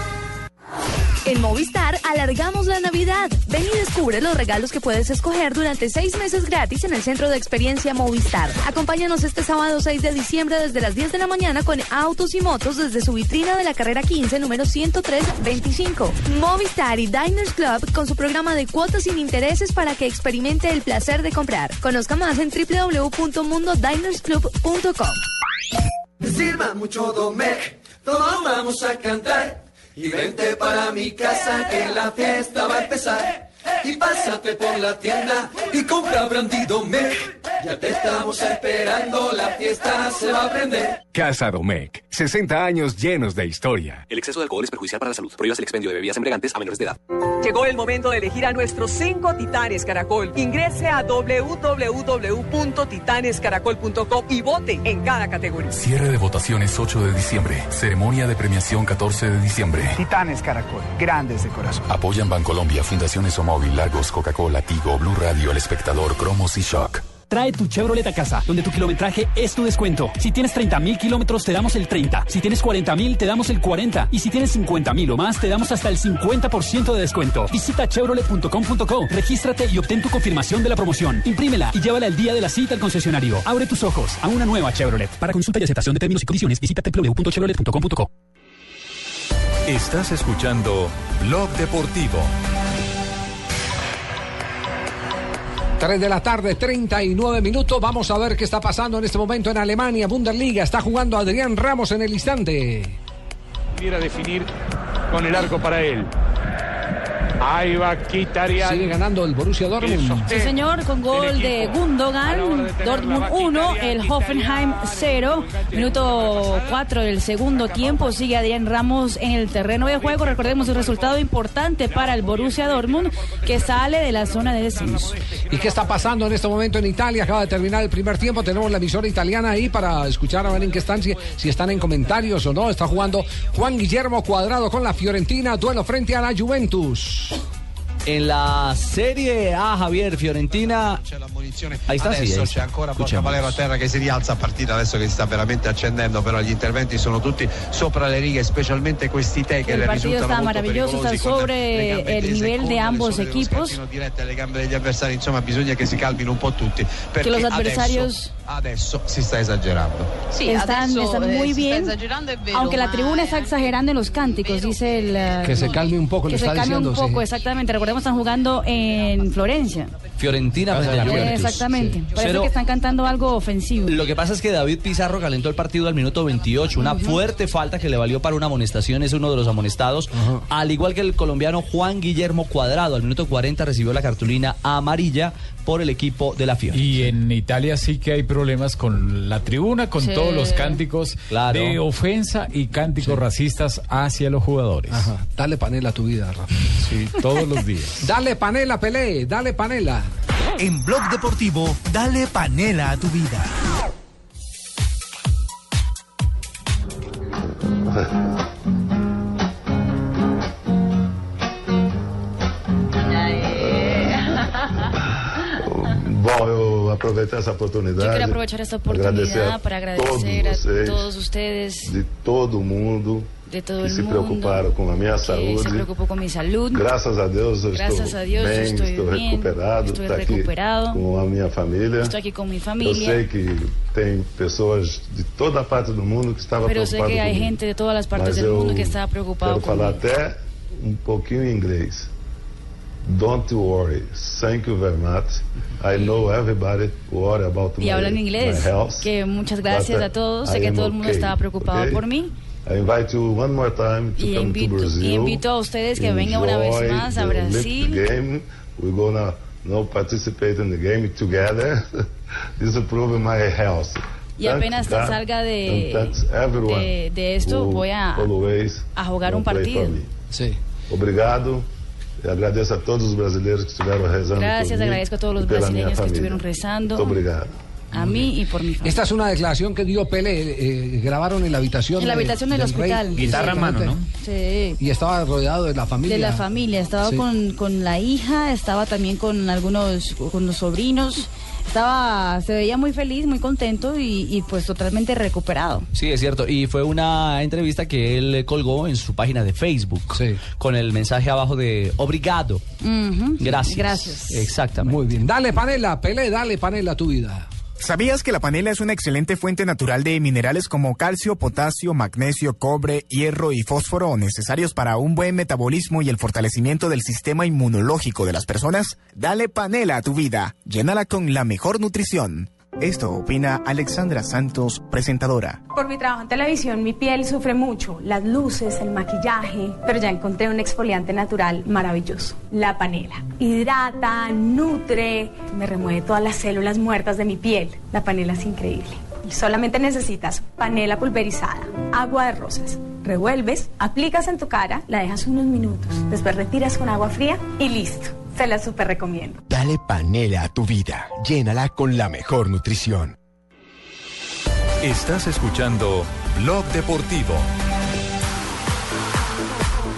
[SPEAKER 41] En Movistar alargamos la Navidad. Ven y descubre los regalos que puedes escoger durante seis meses gratis en el centro de experiencia Movistar. Acompáñanos este sábado 6 de diciembre desde las 10 de la mañana con autos y motos desde su vitrina de la carrera 15, número 10325. Movistar y Diners Club con su programa de cuotas sin intereses para que experimente el placer de comprar. Conozca más en www.mundodinersclub.com.
[SPEAKER 26] Y vente para mi casa que la fiesta va a empezar. Y pásate por la tienda y compra Brandy Domec. Ya te estamos esperando, la fiesta se va a prender.
[SPEAKER 36] Casa Domecq, 60 años llenos de historia.
[SPEAKER 48] El exceso de alcohol es perjudicial para la salud. Prohíbas el expendio de bebidas embriagantes a menores de edad.
[SPEAKER 49] Llegó el momento de elegir a nuestros cinco titanes Caracol. Ingrese a www.titanescaracol.com y vote en cada categoría.
[SPEAKER 36] Cierre de votaciones 8 de diciembre. Ceremonia de premiación 14 de diciembre.
[SPEAKER 50] Titanes Caracol, grandes de corazón.
[SPEAKER 36] Apoyan Bancolombia, Fundaciones Omóvil, Largos, Coca-Cola, Tigo, Blue Radio, El Espectador, Cromos y Shock.
[SPEAKER 40] Trae tu Chevrolet a casa, donde tu kilometraje es tu descuento. Si tienes 30 mil kilómetros, te damos el 30. Si tienes 40 mil, te damos el 40. Y si tienes 50 mil o más, te damos hasta el 50% de descuento. Visita chevrolet.com.co, regístrate y obtén tu confirmación de la promoción. Imprímela y llévala el día de la cita al concesionario. Abre tus ojos a una nueva Chevrolet. Para consulta y aceptación de términos y condiciones, visita www.chevrolet.com.co.
[SPEAKER 51] Estás escuchando Blog Deportivo.
[SPEAKER 7] 3 de la tarde, 39 minutos. Vamos a ver qué está pasando en este momento en Alemania, Bundesliga. Está jugando Adrián Ramos en el instante.
[SPEAKER 2] Quiera definir con el arco para él. Ahí va Kitarian.
[SPEAKER 7] Sigue ganando el Borussia Dortmund.
[SPEAKER 8] Sí, señor, con gol de Gundogan, Dortmund 1, el Hoffenheim 0. Minuto 4 del segundo tiempo, sigue Adrián Ramos en el terreno de juego. Recordemos un resultado importante para el Borussia Dortmund, que sale de la zona de descenso.
[SPEAKER 7] ¿Y qué está pasando en este momento en Italia? Acaba de terminar el primer tiempo. Tenemos la emisora italiana ahí para escuchar a ver en qué están, si, si están en comentarios o no. Está jugando Juan Guillermo Cuadrado con la Fiorentina. Duelo frente a la Juventus.
[SPEAKER 14] En la Serie A, Javier, Fiorentina. Ahí está, sì,
[SPEAKER 45] Adesso
[SPEAKER 14] ahí
[SPEAKER 45] c'è
[SPEAKER 14] está.
[SPEAKER 45] ancora a terra che si rialza a partita adesso che si sta veramente accendendo, però gli interventi sono tutti sopra le righe, specialmente questi te che
[SPEAKER 8] El
[SPEAKER 45] le
[SPEAKER 8] partido
[SPEAKER 45] risultano
[SPEAKER 8] está
[SPEAKER 45] molto
[SPEAKER 8] maravilloso, está
[SPEAKER 45] pericolosi le
[SPEAKER 8] sobre el nivel de
[SPEAKER 45] le
[SPEAKER 8] ambos equipos.
[SPEAKER 45] alle gambe degli avversari, insomma bisogna che si calmino un po' tutti, perché
[SPEAKER 8] los
[SPEAKER 45] adesso-
[SPEAKER 8] adversarios-
[SPEAKER 45] adesso, si sta esagerando.
[SPEAKER 8] están,
[SPEAKER 52] adesso,
[SPEAKER 8] están
[SPEAKER 52] eh,
[SPEAKER 8] muy
[SPEAKER 52] si
[SPEAKER 8] bien.
[SPEAKER 52] sta esagerando, è vero,
[SPEAKER 8] aunque la tribuna está exagerando en los cánticos, dice el. eh,
[SPEAKER 7] Que se calme un poco,
[SPEAKER 8] Que
[SPEAKER 7] le
[SPEAKER 8] se
[SPEAKER 7] está
[SPEAKER 8] calme un
[SPEAKER 7] diciendo, sí.
[SPEAKER 8] poco, exactamente. Recordemos, están jugando en Florencia.
[SPEAKER 14] Fiorentina frente a la Juventus.
[SPEAKER 8] Exactamente. Parece
[SPEAKER 14] Pero-
[SPEAKER 8] que están cantando algo ofensivo.
[SPEAKER 14] Lo que pasa es que David Pizarro calentó el partido al minuto 28. Una fuerte falta que le valió para una amonestación. Es uno de los amonestados. Al igual que el colombiano Juan Guillermo Cuadrado. Al minuto 40 recibió la cartulina amarilla por el equipo de la Fiore.
[SPEAKER 53] Y en Italia sí que hay problemas con la tribuna, con
[SPEAKER 14] Sí.
[SPEAKER 53] todos los cánticos
[SPEAKER 14] Claro.
[SPEAKER 53] de ofensa y cánticos racistas hacia los jugadores.
[SPEAKER 7] Ajá. Dale panela a tu vida, Rafa.
[SPEAKER 53] Sí, todos los días.
[SPEAKER 7] Dale panela, Pelé, dale panela.
[SPEAKER 54] En Blog Deportivo, dale panela a tu vida.
[SPEAKER 36] Bom, eu aproveitar essa oportunidade.
[SPEAKER 8] Yo quiero aprovechar esta oportunidad para agradecer a
[SPEAKER 36] vocês,
[SPEAKER 8] todos ustedes
[SPEAKER 36] de todo mundo
[SPEAKER 8] de todo
[SPEAKER 36] que
[SPEAKER 8] el
[SPEAKER 36] se
[SPEAKER 8] mundo
[SPEAKER 36] preocuparam com a minha
[SPEAKER 8] que se
[SPEAKER 36] saúde.
[SPEAKER 8] preocupó con mi salud.
[SPEAKER 36] Graças a Deus eu
[SPEAKER 8] Gracias
[SPEAKER 36] estou
[SPEAKER 8] a Dios,
[SPEAKER 36] bem,
[SPEAKER 8] estoy
[SPEAKER 36] estou
[SPEAKER 8] bien,
[SPEAKER 36] recuperado,
[SPEAKER 8] estoy
[SPEAKER 36] estou aqui
[SPEAKER 8] recuperado.
[SPEAKER 36] com a minha família.
[SPEAKER 8] Estoy aquí con mi
[SPEAKER 36] Eu
[SPEAKER 8] familia.
[SPEAKER 36] sei que tem pessoas de toda a parte do mundo que estavam
[SPEAKER 8] Pero sé
[SPEAKER 36] preocupadas
[SPEAKER 8] que hay
[SPEAKER 36] comigo.
[SPEAKER 8] gente de todas las partes
[SPEAKER 36] Mas
[SPEAKER 8] del
[SPEAKER 36] eu
[SPEAKER 8] mundo que está preocupado
[SPEAKER 36] Quero falar
[SPEAKER 8] conmigo.
[SPEAKER 36] até um pouquinho em inglês. Don't worry. Thank you very much. I know everybody worry about
[SPEAKER 8] Y
[SPEAKER 36] my,
[SPEAKER 8] hablan inglés.
[SPEAKER 36] my health.
[SPEAKER 8] Que muchas gracias
[SPEAKER 36] But,
[SPEAKER 8] a todos.
[SPEAKER 36] I
[SPEAKER 8] Sé que
[SPEAKER 36] am
[SPEAKER 8] todo el mundo
[SPEAKER 36] okay,
[SPEAKER 8] estaba preocupado
[SPEAKER 36] okay?
[SPEAKER 8] por mí.
[SPEAKER 36] I invite you one more time to
[SPEAKER 8] Y
[SPEAKER 36] come
[SPEAKER 8] invito,
[SPEAKER 36] to Brazil.
[SPEAKER 8] y invito a ustedes que vengan una vez más a Brasil.
[SPEAKER 36] Game. We're gonna no participate in the game together. This will prove my health.
[SPEAKER 8] Y apenas
[SPEAKER 36] Thanks, God,
[SPEAKER 8] salga de- de- de esto, voy a- a jugar un partido.
[SPEAKER 7] Sí.
[SPEAKER 36] Obrigado. E agradeço a todos os brasileiros que estiveram rezando
[SPEAKER 8] Gracias,
[SPEAKER 36] por mí
[SPEAKER 8] agradezco a todos los brasileños que estuvieron rezando.
[SPEAKER 36] Muito obrigado.
[SPEAKER 8] A mí y por mi familia.
[SPEAKER 7] Esta es una declaración que dio Pelé. eh, grabaron en la habitación.
[SPEAKER 8] En la
[SPEAKER 7] de-
[SPEAKER 8] habitación del
[SPEAKER 7] rey.
[SPEAKER 8] hospital.
[SPEAKER 53] Guitarra en mano, ¿no?
[SPEAKER 8] Sí.
[SPEAKER 7] Y estaba rodeado de la familia.
[SPEAKER 8] De la familia, estaba
[SPEAKER 7] Sí.
[SPEAKER 8] con, con la hija, estaba también con algunos, con los sobrinos, estaba, se veía muy feliz, muy contento y, y, pues totalmente recuperado.
[SPEAKER 14] Sí, es cierto. Y fue una entrevista que él colgó en su página de Facebook. Con el mensaje abajo de obrigado. Gracias.
[SPEAKER 8] Gracias.
[SPEAKER 14] Exactamente.
[SPEAKER 7] Muy bien. Dale panela, Pelé, dale panela tu vida.
[SPEAKER 55] ¿Sabías que la panela es una excelente fuente natural de minerales como calcio, potasio, magnesio, cobre, hierro y fósforo necesarios para un buen metabolismo y el fortalecimiento del sistema inmunológico de las personas? Dale panela a tu vida. Llénala con la mejor nutrición. Esto opina Alexandra Santos, presentadora.
[SPEAKER 42] Por mi trabajo en televisión, mi piel sufre mucho, las luces, el maquillaje, pero ya encontré un exfoliante natural maravilloso, la panela. Hidrata, nutre, me remueve todas las células muertas de mi piel. La panela es increíble. Solamente necesitas panela pulverizada, agua de rosas. Revuelves, aplicas en tu cara, la dejas unos minutos, después retiras con agua fría y listo. Se la super recomiendo.
[SPEAKER 56] Dale panela a tu vida. Llénala con la mejor nutrición.
[SPEAKER 26] Estás escuchando Blog Deportivo.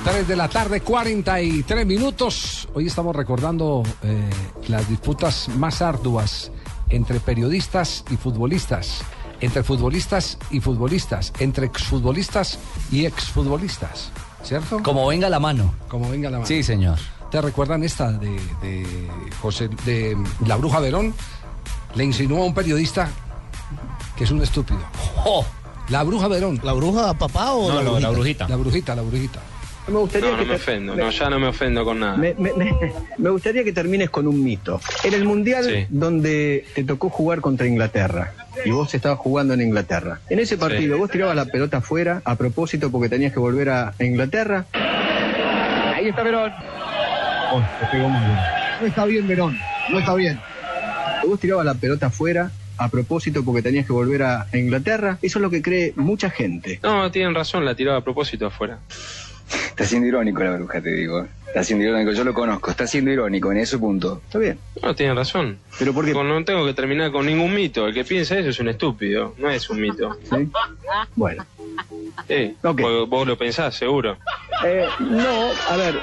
[SPEAKER 7] 3 de la tarde, 43 minutos. Hoy estamos recordando eh, las disputas más arduas entre periodistas y futbolistas, entre futbolistas y futbolistas, entre exfutbolistas y exfutbolistas, ¿cierto?
[SPEAKER 14] Como venga la mano.
[SPEAKER 7] Como venga la mano.
[SPEAKER 14] Sí, señor.
[SPEAKER 7] ¿Te recuerdan esta de, de José de la Bruja Verón? Le insinuó a un periodista que es un estúpido. La Bruja Verón.
[SPEAKER 9] ¿La bruja papá o
[SPEAKER 53] No,
[SPEAKER 9] la, brujita?
[SPEAKER 53] brujita.
[SPEAKER 7] La brujita, la brujita.
[SPEAKER 57] Me gustaría
[SPEAKER 53] No, no
[SPEAKER 57] que
[SPEAKER 53] me ofendo,
[SPEAKER 57] me-
[SPEAKER 53] no, ya no me ofendo con nada.
[SPEAKER 57] Me, me- me- me gustaría que termines con un mito. En el Mundial
[SPEAKER 53] Sí.
[SPEAKER 57] donde te tocó jugar contra Inglaterra y vos estabas jugando en Inglaterra. En ese partido
[SPEAKER 53] Sí.
[SPEAKER 57] vos tirabas la pelota afuera a propósito porque tenías que volver a Inglaterra. Ahí está Verón. Oh, te pegó muy bien. No está bien Verón, no está bien. Vos tirabas la pelota afuera a propósito porque tenías que volver a, Inglaterra. Eso es lo que cree mucha gente.
[SPEAKER 53] No, tienen razón, la tiraba a propósito afuera.
[SPEAKER 58] Está siendo irónico la bruja, te digo. Está siendo irónico, yo lo conozco. Está siendo irónico en ese punto.
[SPEAKER 57] Está bien.
[SPEAKER 53] No, tienen razón.
[SPEAKER 57] ¿Pero por qué?
[SPEAKER 53] No tengo que terminar con ningún mito. El que piensa eso es un estúpido, no es un mito.
[SPEAKER 57] ¿Sí? Bueno.
[SPEAKER 53] Sí, vos, vos lo pensás, seguro.
[SPEAKER 57] Eh, no, a ver,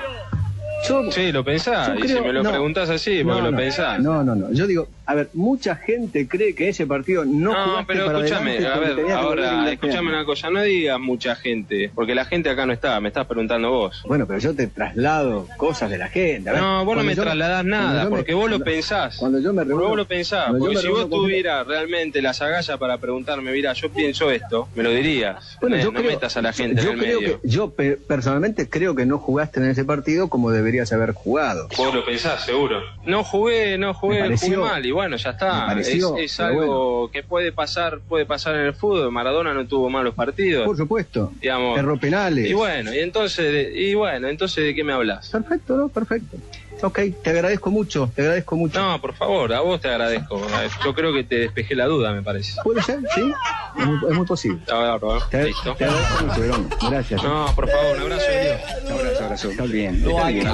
[SPEAKER 59] Yo-
[SPEAKER 53] Sí, lo pensás.
[SPEAKER 59] yo
[SPEAKER 53] y
[SPEAKER 59] creo-
[SPEAKER 53] si me lo
[SPEAKER 59] no.
[SPEAKER 53] preguntás así, porque
[SPEAKER 59] No,
[SPEAKER 53] lo
[SPEAKER 59] no,
[SPEAKER 53] pensás.
[SPEAKER 59] No, no, no. Yo digo, a ver, mucha gente cree que ese partido no,
[SPEAKER 53] No, pero
[SPEAKER 59] para
[SPEAKER 53] escúchame, a ver, ahora, escúchame una cosa, no digas mucha gente, porque la gente acá no está, me estás preguntando vos.
[SPEAKER 59] Bueno, pero yo te traslado cosas de la gente. A ver,
[SPEAKER 53] No, vos no me
[SPEAKER 59] yo
[SPEAKER 53] trasladás nada,
[SPEAKER 59] yo me-
[SPEAKER 53] porque vos lo pensás.
[SPEAKER 59] Cuando yo me reúno,
[SPEAKER 53] vos lo pensás,
[SPEAKER 59] yo
[SPEAKER 53] porque si vos
[SPEAKER 59] con-
[SPEAKER 53] tuvieras realmente las agallas para preguntarme, mira, yo pienso esto, me lo dirías.
[SPEAKER 59] Bueno,
[SPEAKER 53] Eh,
[SPEAKER 59] yo
[SPEAKER 53] no
[SPEAKER 59] creo-
[SPEAKER 53] metas a la gente
[SPEAKER 59] yo
[SPEAKER 53] en el
[SPEAKER 59] creo
[SPEAKER 53] medio.
[SPEAKER 59] que yo pe- personalmente creo que no jugaste en ese partido como deberías haber jugado.
[SPEAKER 53] Vos lo pensás, seguro. No jugué, no jugué, jugué mal bueno, ya está.
[SPEAKER 59] pareció,
[SPEAKER 53] es es algo que puede pasar, puede pasar en el fútbol. Maradona no tuvo malos partidos.
[SPEAKER 59] Por supuesto.
[SPEAKER 53] digamos.
[SPEAKER 59] Erró penales.
[SPEAKER 53] Y bueno, y entonces, de- y bueno, entonces de qué me hablas?
[SPEAKER 59] Perfecto, ¿no? Perfecto. Ok, te agradezco mucho, te agradezco mucho.
[SPEAKER 53] No, por favor, a vos te agradezco. Yo creo que te despejé la duda, me parece.
[SPEAKER 59] ¿Puede ser? Sí, es muy, es muy posible.
[SPEAKER 53] Está bárbaro,
[SPEAKER 59] Te,
[SPEAKER 53] listo.
[SPEAKER 59] te agradezco mucho, Verón. Gracias.
[SPEAKER 53] No, por favor, un abrazo de Dios.
[SPEAKER 59] Abrazo, abrazo. Está bien. Está bien.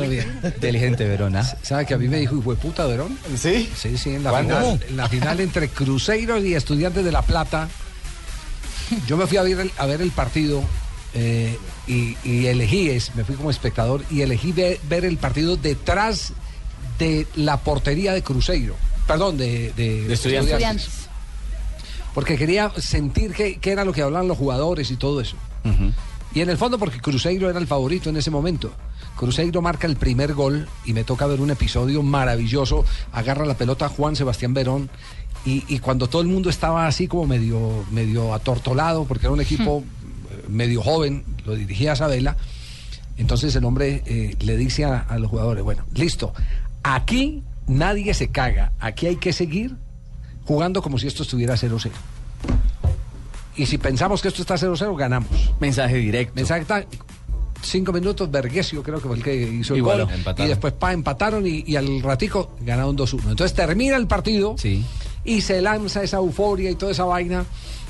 [SPEAKER 60] Lo
[SPEAKER 7] bien.
[SPEAKER 60] Inteligente Verona.
[SPEAKER 7] ¿Sabe que a mí me dijo, hijo de puta, Verón?
[SPEAKER 61] ¿Sí?
[SPEAKER 7] Sí, sí, en la, final, en la final entre Cruzeiro y Estudiantes de La Plata. Yo me fui a ver el, a ver el partido eh, y, y elegí, es, me fui como espectador y elegí ve- ver el partido detrás de la portería de Cruzeiro. Perdón, de, de
[SPEAKER 61] Estudiantes.
[SPEAKER 62] Estudiantes.
[SPEAKER 7] Porque quería sentir qué, qué era lo que hablaban los jugadores y todo eso. Y en el fondo porque Cruzeiro era el favorito en ese momento. Cruzeiro marca el primer gol y me toca ver un episodio maravilloso. Agarra la pelota Juan Sebastián Verón y, y cuando todo el mundo estaba así como medio, medio atortolado porque era un equipo eh, medio joven, lo dirigía Sabela. Entonces el hombre eh, le dice a, a los jugadores, bueno, listo, aquí nadie se caga, aquí hay que seguir jugando como si esto estuviera 0-0. Y si pensamos que esto está 0-0, ganamos.
[SPEAKER 60] Mensaje directo.
[SPEAKER 7] Mensaje cinco minutos, Vergesio creo que fue el que hizo el gol.
[SPEAKER 60] empataron.
[SPEAKER 7] Y después pa, empataron y, y al ratico ganaron 2-1. Entonces termina el partido y se lanza esa euforia y toda esa vaina.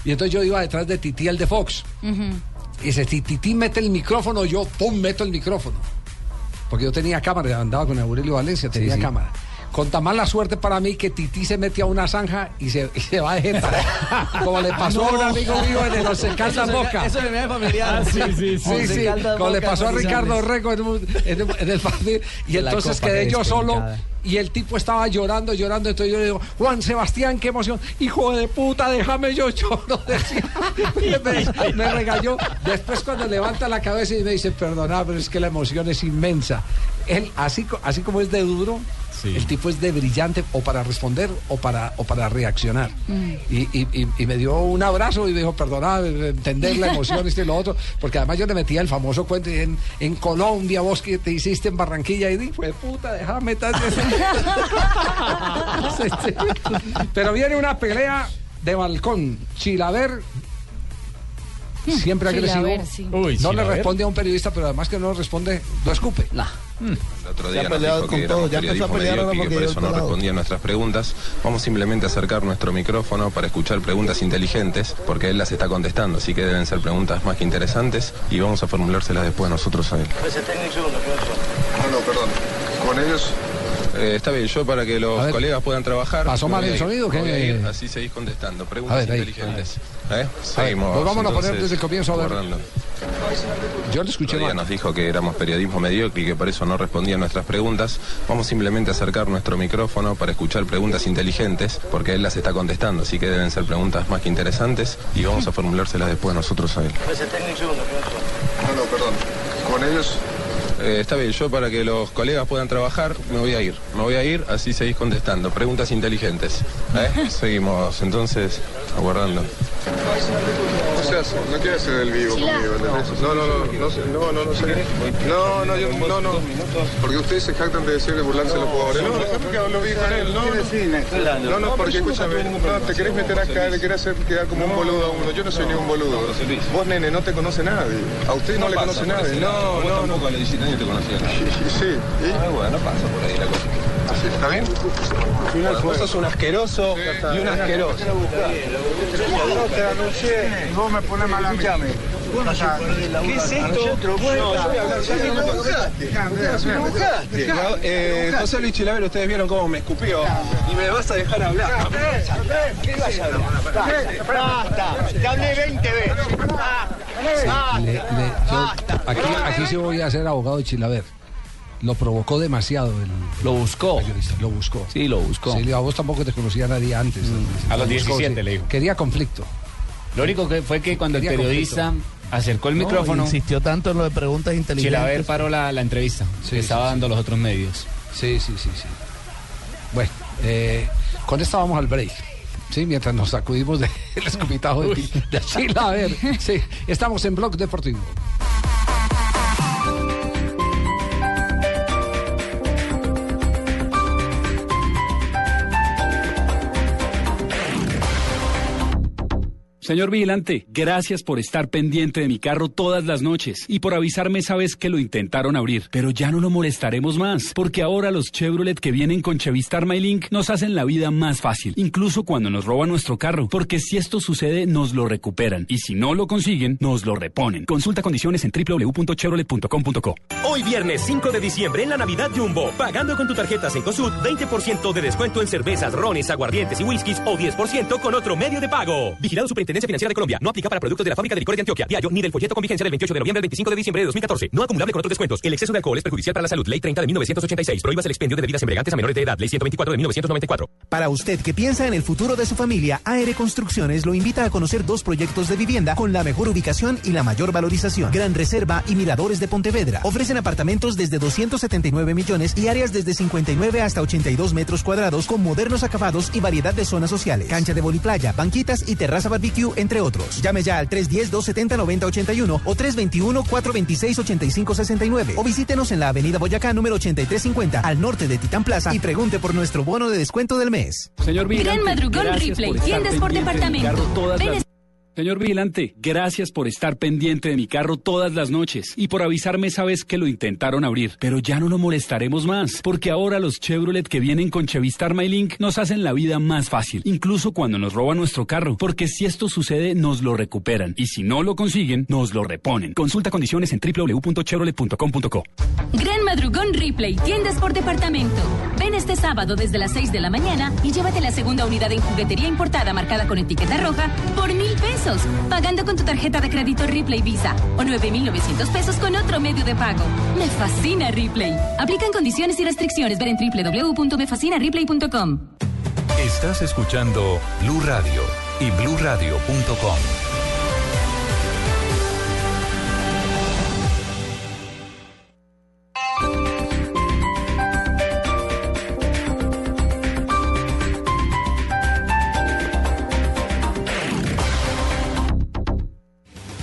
[SPEAKER 7] Y entonces yo iba detrás de Titi, el de Fox. Y dice, si Titi mete el micrófono, yo pum, meto el micrófono. Porque yo tenía cámara, andaba con Aurelio Valencia, tenía
[SPEAKER 60] sí.
[SPEAKER 7] cámara. Con tan mala suerte para mí que Titi se mete a una zanja y se, y se va de jeta. Como le pasó a un amigo mío en el Once Caldas Boca.
[SPEAKER 60] eso me ve familiar.
[SPEAKER 7] Ah, sí,
[SPEAKER 60] Sí,
[SPEAKER 7] sí,
[SPEAKER 60] sí.
[SPEAKER 7] Sí. Como le pasó a. Ricardo Rego en, un- en un- en el partido. Y entonces quedé yo solo y el tipo estaba llorando, llorando. Entonces yo le digo, Juan Sebastián, qué emoción. Hijo de puta, déjame yo lloro. Decía. me, me regañó. Después cuando levanta la cabeza y me dice, perdona, pero es que la emoción es inmensa. Él, así, así como es de duro, el tipo es de brillante o para responder o para, o para reaccionar. Y, y- y- y me dio un abrazo y me dijo, perdona, entender la emoción, esto y lo otro, porque además yo le metía el famoso cuento en, en Colombia, vos que te hiciste en Barranquilla, y dije, "Fue puta, déjame tal Pero viene una pelea de balcón. Chilaver, siempre agresivo.
[SPEAKER 62] Chilaver, sí.
[SPEAKER 61] Uy,
[SPEAKER 7] no le responde a un periodista, pero además que no responde, lo escupe.
[SPEAKER 63] El otro día
[SPEAKER 61] ha
[SPEAKER 63] nos
[SPEAKER 61] peleado
[SPEAKER 63] dijo
[SPEAKER 61] con
[SPEAKER 63] que
[SPEAKER 61] todo, ya empezó a pelear ahora porque
[SPEAKER 63] por eso no respondía a nuestras preguntas. Vamos simplemente a acercar nuestro micrófono para escuchar preguntas inteligentes, porque él las está contestando, así que deben ser preguntas más que interesantes y vamos a formulárselas después nosotros a él.
[SPEAKER 64] No, no, perdón. Con ellos
[SPEAKER 63] Eh, está bien, yo para que los
[SPEAKER 7] ver,
[SPEAKER 63] colegas puedan trabajar.
[SPEAKER 7] ¿pasó mal el sonido
[SPEAKER 63] ir, así seguís contestando. Preguntas
[SPEAKER 7] A ver, ahí,
[SPEAKER 63] inteligentes. ¿Eh?
[SPEAKER 7] A ver,
[SPEAKER 63] Seguimos.
[SPEAKER 7] pues vámonos a poner desde el comienzo a ver. Yo lo escuché
[SPEAKER 63] El otro día
[SPEAKER 7] mal.
[SPEAKER 63] nos dijo que éramos periodismo mediocre y que por eso no respondía a nuestras preguntas. Vamos simplemente a acercar nuestro micrófono para escuchar preguntas inteligentes, porque él las está contestando, así que deben ser preguntas más que interesantes y vamos a formulárselas después nosotros a él.
[SPEAKER 64] No, no, perdón. Con ellos
[SPEAKER 63] Eh, está bien, yo para que los colegas puedan trabajar me voy a ir. Me voy a ir, así seguís contestando. Preguntas inteligentes. ¿Eh? Seguimos entonces aguardando.
[SPEAKER 64] No seas, no quieres ser el vivo conmigo. No, no, no, no, no, no, no sé. No, no, yo, no, no. Porque ustedes se jactan de decir de burlarse de los jugadores. No, no, porque hablo bien con él. No, no, no, no, porque escúchame, no, te querés meter acá, le querés hacer quedar como un boludo a uno. Yo no soy ni un boludo. Vos, nene, no te conoce nadie. A usted no le conoce nadie. No, no, no.
[SPEAKER 63] a los 17 años te conocía.
[SPEAKER 64] Sí, ¿y?
[SPEAKER 63] Ah, bueno, pasa por ahí la cosa.
[SPEAKER 64] ¿Está bien?
[SPEAKER 63] Bueno, vos sos un asqueroso y un asqueroso.
[SPEAKER 64] No te anuncié y vos me pones mal a mí.
[SPEAKER 36] ¿Qué es esto? No, yo. Eh, José Luis Chilavero, ustedes vieron cómo me escupió. Y me vas a dejar hablar. ¿Qué vas a hablar?
[SPEAKER 65] Basta, te hablé 20 veces.
[SPEAKER 7] Yo- aquí, aquí sí voy a ser abogado de Chilaver. Lo provocó demasiado. El,
[SPEAKER 14] lo buscó.
[SPEAKER 7] Lo buscó.
[SPEAKER 14] Sí, lo buscó.
[SPEAKER 7] Sí, a vos tampoco te conocía nadie antes.
[SPEAKER 34] A los
[SPEAKER 7] Lo buscó,
[SPEAKER 34] 17
[SPEAKER 7] sí.
[SPEAKER 34] le dijo.
[SPEAKER 7] Quería conflicto.
[SPEAKER 34] Lo único que fue que cuando el
[SPEAKER 7] Quería
[SPEAKER 34] periodista acercó el
[SPEAKER 7] No,
[SPEAKER 34] micrófono,
[SPEAKER 9] Insistió tanto en lo de preguntas inteligentes.
[SPEAKER 34] Chilaver paró la, la entrevista que estaba dando los otros medios.
[SPEAKER 7] Sí, sí, sí, sí. Bueno, eh, con esto vamos al break. Sí, mientras nos sacudimos del escupitajo de, de Chilaver. Sí, estamos en Blog Deportivo.
[SPEAKER 40] Señor vigilante, gracias por estar pendiente de mi carro todas las noches y por avisarme esa vez que lo intentaron abrir. Pero ya no lo molestaremos más, porque ahora los Chevrolet que vienen con Chevistar MyLink nos hacen la vida más fácil, incluso cuando nos roban nuestro carro, porque si esto sucede nos lo recuperan y si no lo consiguen nos lo reponen. Consulta condiciones en www.chevrolet.com.co.
[SPEAKER 66] Hoy viernes 5 de diciembre en la Navidad Jumbo, pagando con tu tarjeta Cencosud, 20% de descuento en cervezas, rones, aguardientes y whiskies o 10% con otro medio de pago. Vigilado Superintendencia Financiera de Colombia. No aplica para productos de la fábrica de licores de Antioquia, Diallo, ni del folleto con vigencia del 28 de noviembre al 25 de diciembre de 2014. No acumulable con otros descuentos. El exceso de alcohol es perjudicial para la salud. Ley 30 de 1986. Prohíbas el expendio de bebidas embriagantes a menores de edad. Ley 124 de 1994.
[SPEAKER 63] Para usted que piensa en el futuro de su familia, AR Construcciones lo invita a conocer dos proyectos de vivienda con la mejor ubicación y la mayor valorización. Gran Reserva y Miradores de Pontevedra. Ofrecen apartamentos desde 279 millones y áreas desde 59 hasta 82 metros cuadrados con modernos acabados y variedad de zonas sociales. Cancha de voliplaya, banquitas y terraza barbecue, entre otros. Llame ya al 310-270-9081 o 321-426-8569 o visítenos en la avenida Boyacá número 8350 al norte de Titán Plaza y pregunte por nuestro bono de descuento del mes.
[SPEAKER 40] Señor vigilante,
[SPEAKER 62] Gran madrugón Ripley, tiendas por departamento.
[SPEAKER 40] Señor vigilante, gracias por estar pendiente de mi carro todas las noches y por avisarme esa vez que lo intentaron abrir. Pero ya no lo molestaremos más, porque ahora los Chevrolet que vienen con Chevistar MyLink nos hacen la vida más fácil, incluso cuando nos roban nuestro carro, porque si esto sucede nos lo recuperan y si no lo consiguen nos lo reponen. Consulta condiciones en www.chevrolet.com.co.
[SPEAKER 62] Gran Madrugón Ripley, tiendas por departamento. Ven este sábado desde las 6 de la mañana y llévate la segunda unidad en juguetería importada marcada con etiqueta roja por mil pesos, pagando con tu tarjeta de crédito Ripley Visa o 9,900 pesos con otro medio de pago. Me fascina Ripley. Aplican condiciones y restricciones. Ver en www.mefascinaripley.com.
[SPEAKER 26] Estás escuchando Blue Radio y bluradio.com.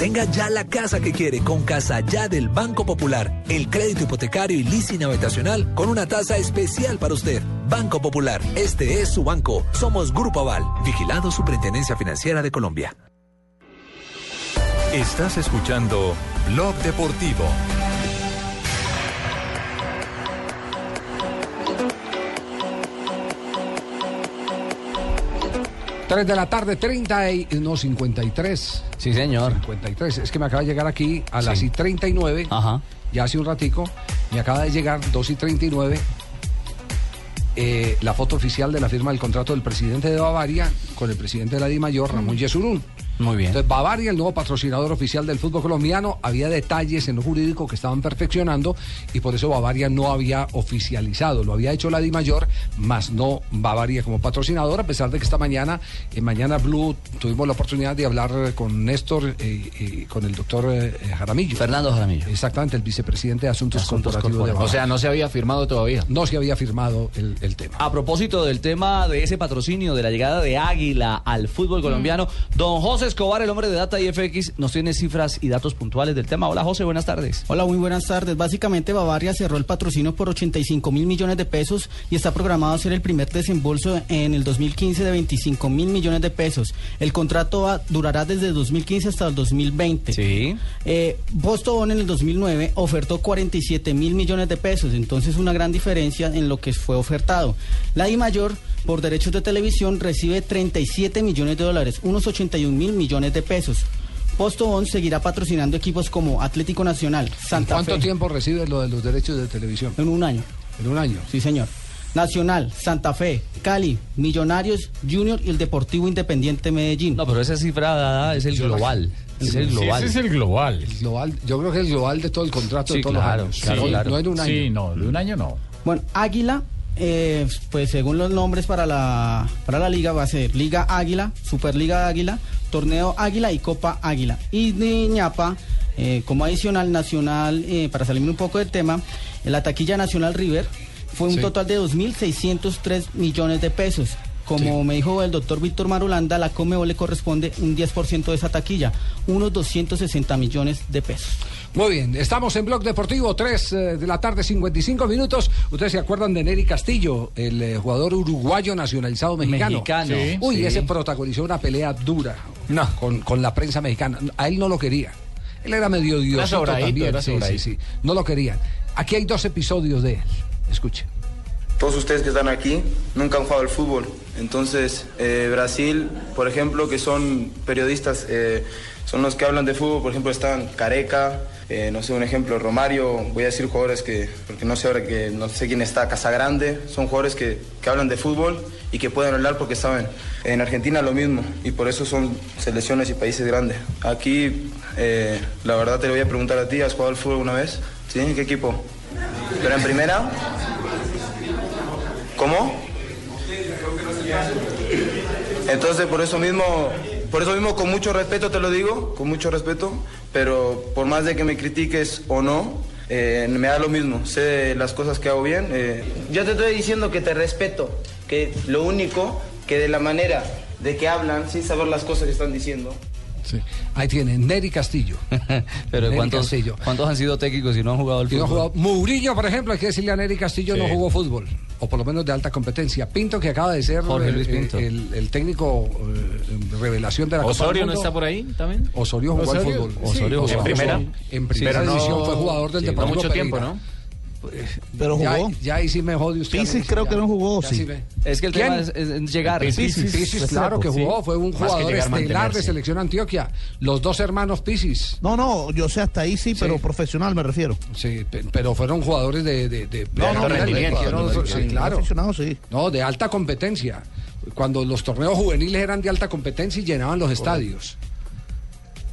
[SPEAKER 67] Tenga ya la casa que quiere con Casa Ya del Banco Popular. El crédito hipotecario y leasing habitacional con una tasa especial para usted. Banco Popular, este es su banco. Somos Grupo Aval, vigilado Superintendencia Financiera de Colombia.
[SPEAKER 26] Estás escuchando Blog Deportivo.
[SPEAKER 7] Tres de la tarde, 30 y... No, 53.
[SPEAKER 14] Sí, señor.
[SPEAKER 7] 53. Es que me acaba de llegar aquí a las
[SPEAKER 14] Sí.
[SPEAKER 7] y 39.
[SPEAKER 14] Ajá.
[SPEAKER 7] Ya hace un ratico. Me acaba de llegar 2 y 39. eh, la foto oficial de la firma del contrato del presidente de Bavaria con el presidente de la DIMAYOR, Ramón Yesurún.
[SPEAKER 14] Muy bien.
[SPEAKER 7] Entonces, Bavaria, el nuevo patrocinador oficial del fútbol colombiano, había detalles en lo jurídico que estaban perfeccionando y por eso Bavaria no había oficializado. Lo había hecho la DIMAYOR, más no Bavaria como patrocinador, a pesar de que esta mañana, en Mañana Blue, tuvimos la oportunidad de hablar eh, con Néstor eh, y con el doctor eh, Jaramillo.
[SPEAKER 14] Fernando Jaramillo.
[SPEAKER 7] Exactamente, el vicepresidente de Asuntos,
[SPEAKER 14] Asuntos
[SPEAKER 7] Corporativos de
[SPEAKER 14] Corporativos.
[SPEAKER 7] Bavaria.
[SPEAKER 14] O sea, no
[SPEAKER 34] se había firmado todavía.
[SPEAKER 7] No se había firmado el, el tema.
[SPEAKER 14] A propósito del tema de ese patrocinio, de la llegada de Águila al fútbol colombiano, don José
[SPEAKER 60] Escobar, el hombre de Data y FX, nos tiene cifras y datos puntuales del tema. Hola José, buenas tardes.
[SPEAKER 68] Hola, muy buenas tardes. Básicamente Bavaria cerró el patrocinio por 85 mil millones de pesos y está programado a hacer el primer desembolso en el 2015 de 25 mil millones de pesos. El contrato va- durará desde 2015 hasta el 2020.
[SPEAKER 60] Sí.
[SPEAKER 68] Eh, Boston en el 2009 ofertó 47 mil millones de pesos, entonces una gran diferencia en lo que fue ofertado. La I Mayor, por derechos de televisión, recibe 37 millones de dólares, unos 81 mil millones de pesos. Postobón seguirá patrocinando equipos como Atlético Nacional, Santa
[SPEAKER 7] ¿Cuánto
[SPEAKER 68] Fe.
[SPEAKER 7] tiempo recibe lo de los derechos de televisión?
[SPEAKER 68] En un año.
[SPEAKER 7] En un año.
[SPEAKER 68] Sí, señor. Nacional, Santa Fe, Cali, Millonarios, Junior y el Deportivo Independiente Medellín.
[SPEAKER 60] No, pero esa cifra dada es el global. Es el global.
[SPEAKER 69] ese es el global.
[SPEAKER 7] El global. Yo creo que el global de todo el contrato de
[SPEAKER 60] Sí,
[SPEAKER 7] todos
[SPEAKER 60] claro,
[SPEAKER 7] los años.
[SPEAKER 60] claro,
[SPEAKER 7] no,
[SPEAKER 60] claro.
[SPEAKER 7] no en un año.
[SPEAKER 69] Sí, no, de un año no.
[SPEAKER 68] Bueno, Águila, eh, pues según los nombres para la, para la liga, va a ser Liga Águila, Superliga Águila, Torneo Águila y Copa Águila. Y de ñapa, eh, como adicional nacional, eh, para salirme un poco del tema, la taquilla nacional River fue un
[SPEAKER 7] Sí.
[SPEAKER 68] total de 2.603 millones de pesos. Como me dijo el doctor Víctor Marulanda, la Comebol le corresponde un 10% de esa taquilla, unos 260 millones de pesos.
[SPEAKER 7] Muy bien, estamos en Blog Deportivo, 3 de la tarde, 55 minutos. Ustedes se acuerdan de Nery Castillo, el eh, jugador uruguayo nacionalizado mexicano.
[SPEAKER 60] Mexicano, Sí.
[SPEAKER 7] Uy,
[SPEAKER 60] sí.
[SPEAKER 7] ese protagonizó una pelea dura con, con la prensa mexicana. A él no lo quería. Él era medio diosito también.
[SPEAKER 69] era
[SPEAKER 7] sí, sí, sí. No lo querían. Aquí hay dos episodios de él. Escuche.
[SPEAKER 70] Todos ustedes que están aquí nunca han jugado al fútbol. Entonces, eh, Brasil, por ejemplo, que son periodistas, eh, son los que hablan de fútbol. Por ejemplo, están Careca, eh, no sé, un ejemplo, Romario. Voy a decir jugadores que, porque no sé ahora que no sé quién está, Casagrande. Son jugadores que, que hablan de fútbol y que pueden hablar porque saben. En Argentina lo mismo y por eso son selecciones y países grandes. Aquí, eh, la verdad te lo voy a preguntar a ti. ¿Has jugado al fútbol una vez? ¿Sí? ¿En qué equipo? ¿Pero en primera? ¿Cómo? Entonces, por eso mismo, por eso mismo, con mucho respeto te lo digo, con mucho respeto, pero por más de que me critiques o no, eh, me da lo mismo. Sé las cosas que hago bien. eh. Yo te estoy diciendo que te respeto, que lo único que de la manera de que hablan, sin saber las cosas que están diciendo,
[SPEAKER 7] Sí. Ahí tienen, Nery Castillo.
[SPEAKER 60] Pero
[SPEAKER 7] Nery
[SPEAKER 60] ¿cuántos,
[SPEAKER 7] Castillo.
[SPEAKER 60] ¿cuántos han sido técnicos y no han jugado al
[SPEAKER 7] no
[SPEAKER 60] fútbol?
[SPEAKER 7] jugado- Mourinho, por ejemplo, hay que decirle a Nery Castillo,
[SPEAKER 60] Sí.
[SPEAKER 7] no jugó fútbol, o por lo menos de alta competencia. Pinto, que acaba de ser
[SPEAKER 60] Jorge
[SPEAKER 7] eh,
[SPEAKER 60] Luis
[SPEAKER 7] eh,
[SPEAKER 60] Pinto.
[SPEAKER 7] el, el técnico eh, revelación de la Copa
[SPEAKER 69] ¿Osorio
[SPEAKER 7] del
[SPEAKER 69] no está por ahí también?
[SPEAKER 7] Osorio jugó al
[SPEAKER 69] Osorio,
[SPEAKER 7] fútbol.
[SPEAKER 69] sí.
[SPEAKER 7] Osorio jugó
[SPEAKER 69] ¿En
[SPEAKER 7] al
[SPEAKER 69] primera?
[SPEAKER 7] fútbol. En primera
[SPEAKER 69] no-
[SPEAKER 7] división fue jugador del
[SPEAKER 69] sí, no
[SPEAKER 7] Deportivo
[SPEAKER 69] mucho tiempo. ¿no?
[SPEAKER 68] Pero jugó.
[SPEAKER 7] Ya ahí sí me jode usted.
[SPEAKER 68] Pisis creo
[SPEAKER 7] ya.
[SPEAKER 68] que no jugó, sí.
[SPEAKER 60] Es que el
[SPEAKER 7] ¿Quién?
[SPEAKER 60] tema es, llegar.
[SPEAKER 7] Pisis, Pisis, claro que jugó, fue un
[SPEAKER 69] Más
[SPEAKER 7] jugador
[SPEAKER 69] llegar,
[SPEAKER 7] estelar de selección Antioquia. Los dos hermanos Pisis.
[SPEAKER 68] No, no, yo sé hasta ahí sí, pero profesional me refiero.
[SPEAKER 7] Sí, pe- pero fueron jugadores de, de, de,
[SPEAKER 68] No. No, de
[SPEAKER 7] alta competencia. Cuando los torneos juveniles eran de alta competencia y llenaban los estadios.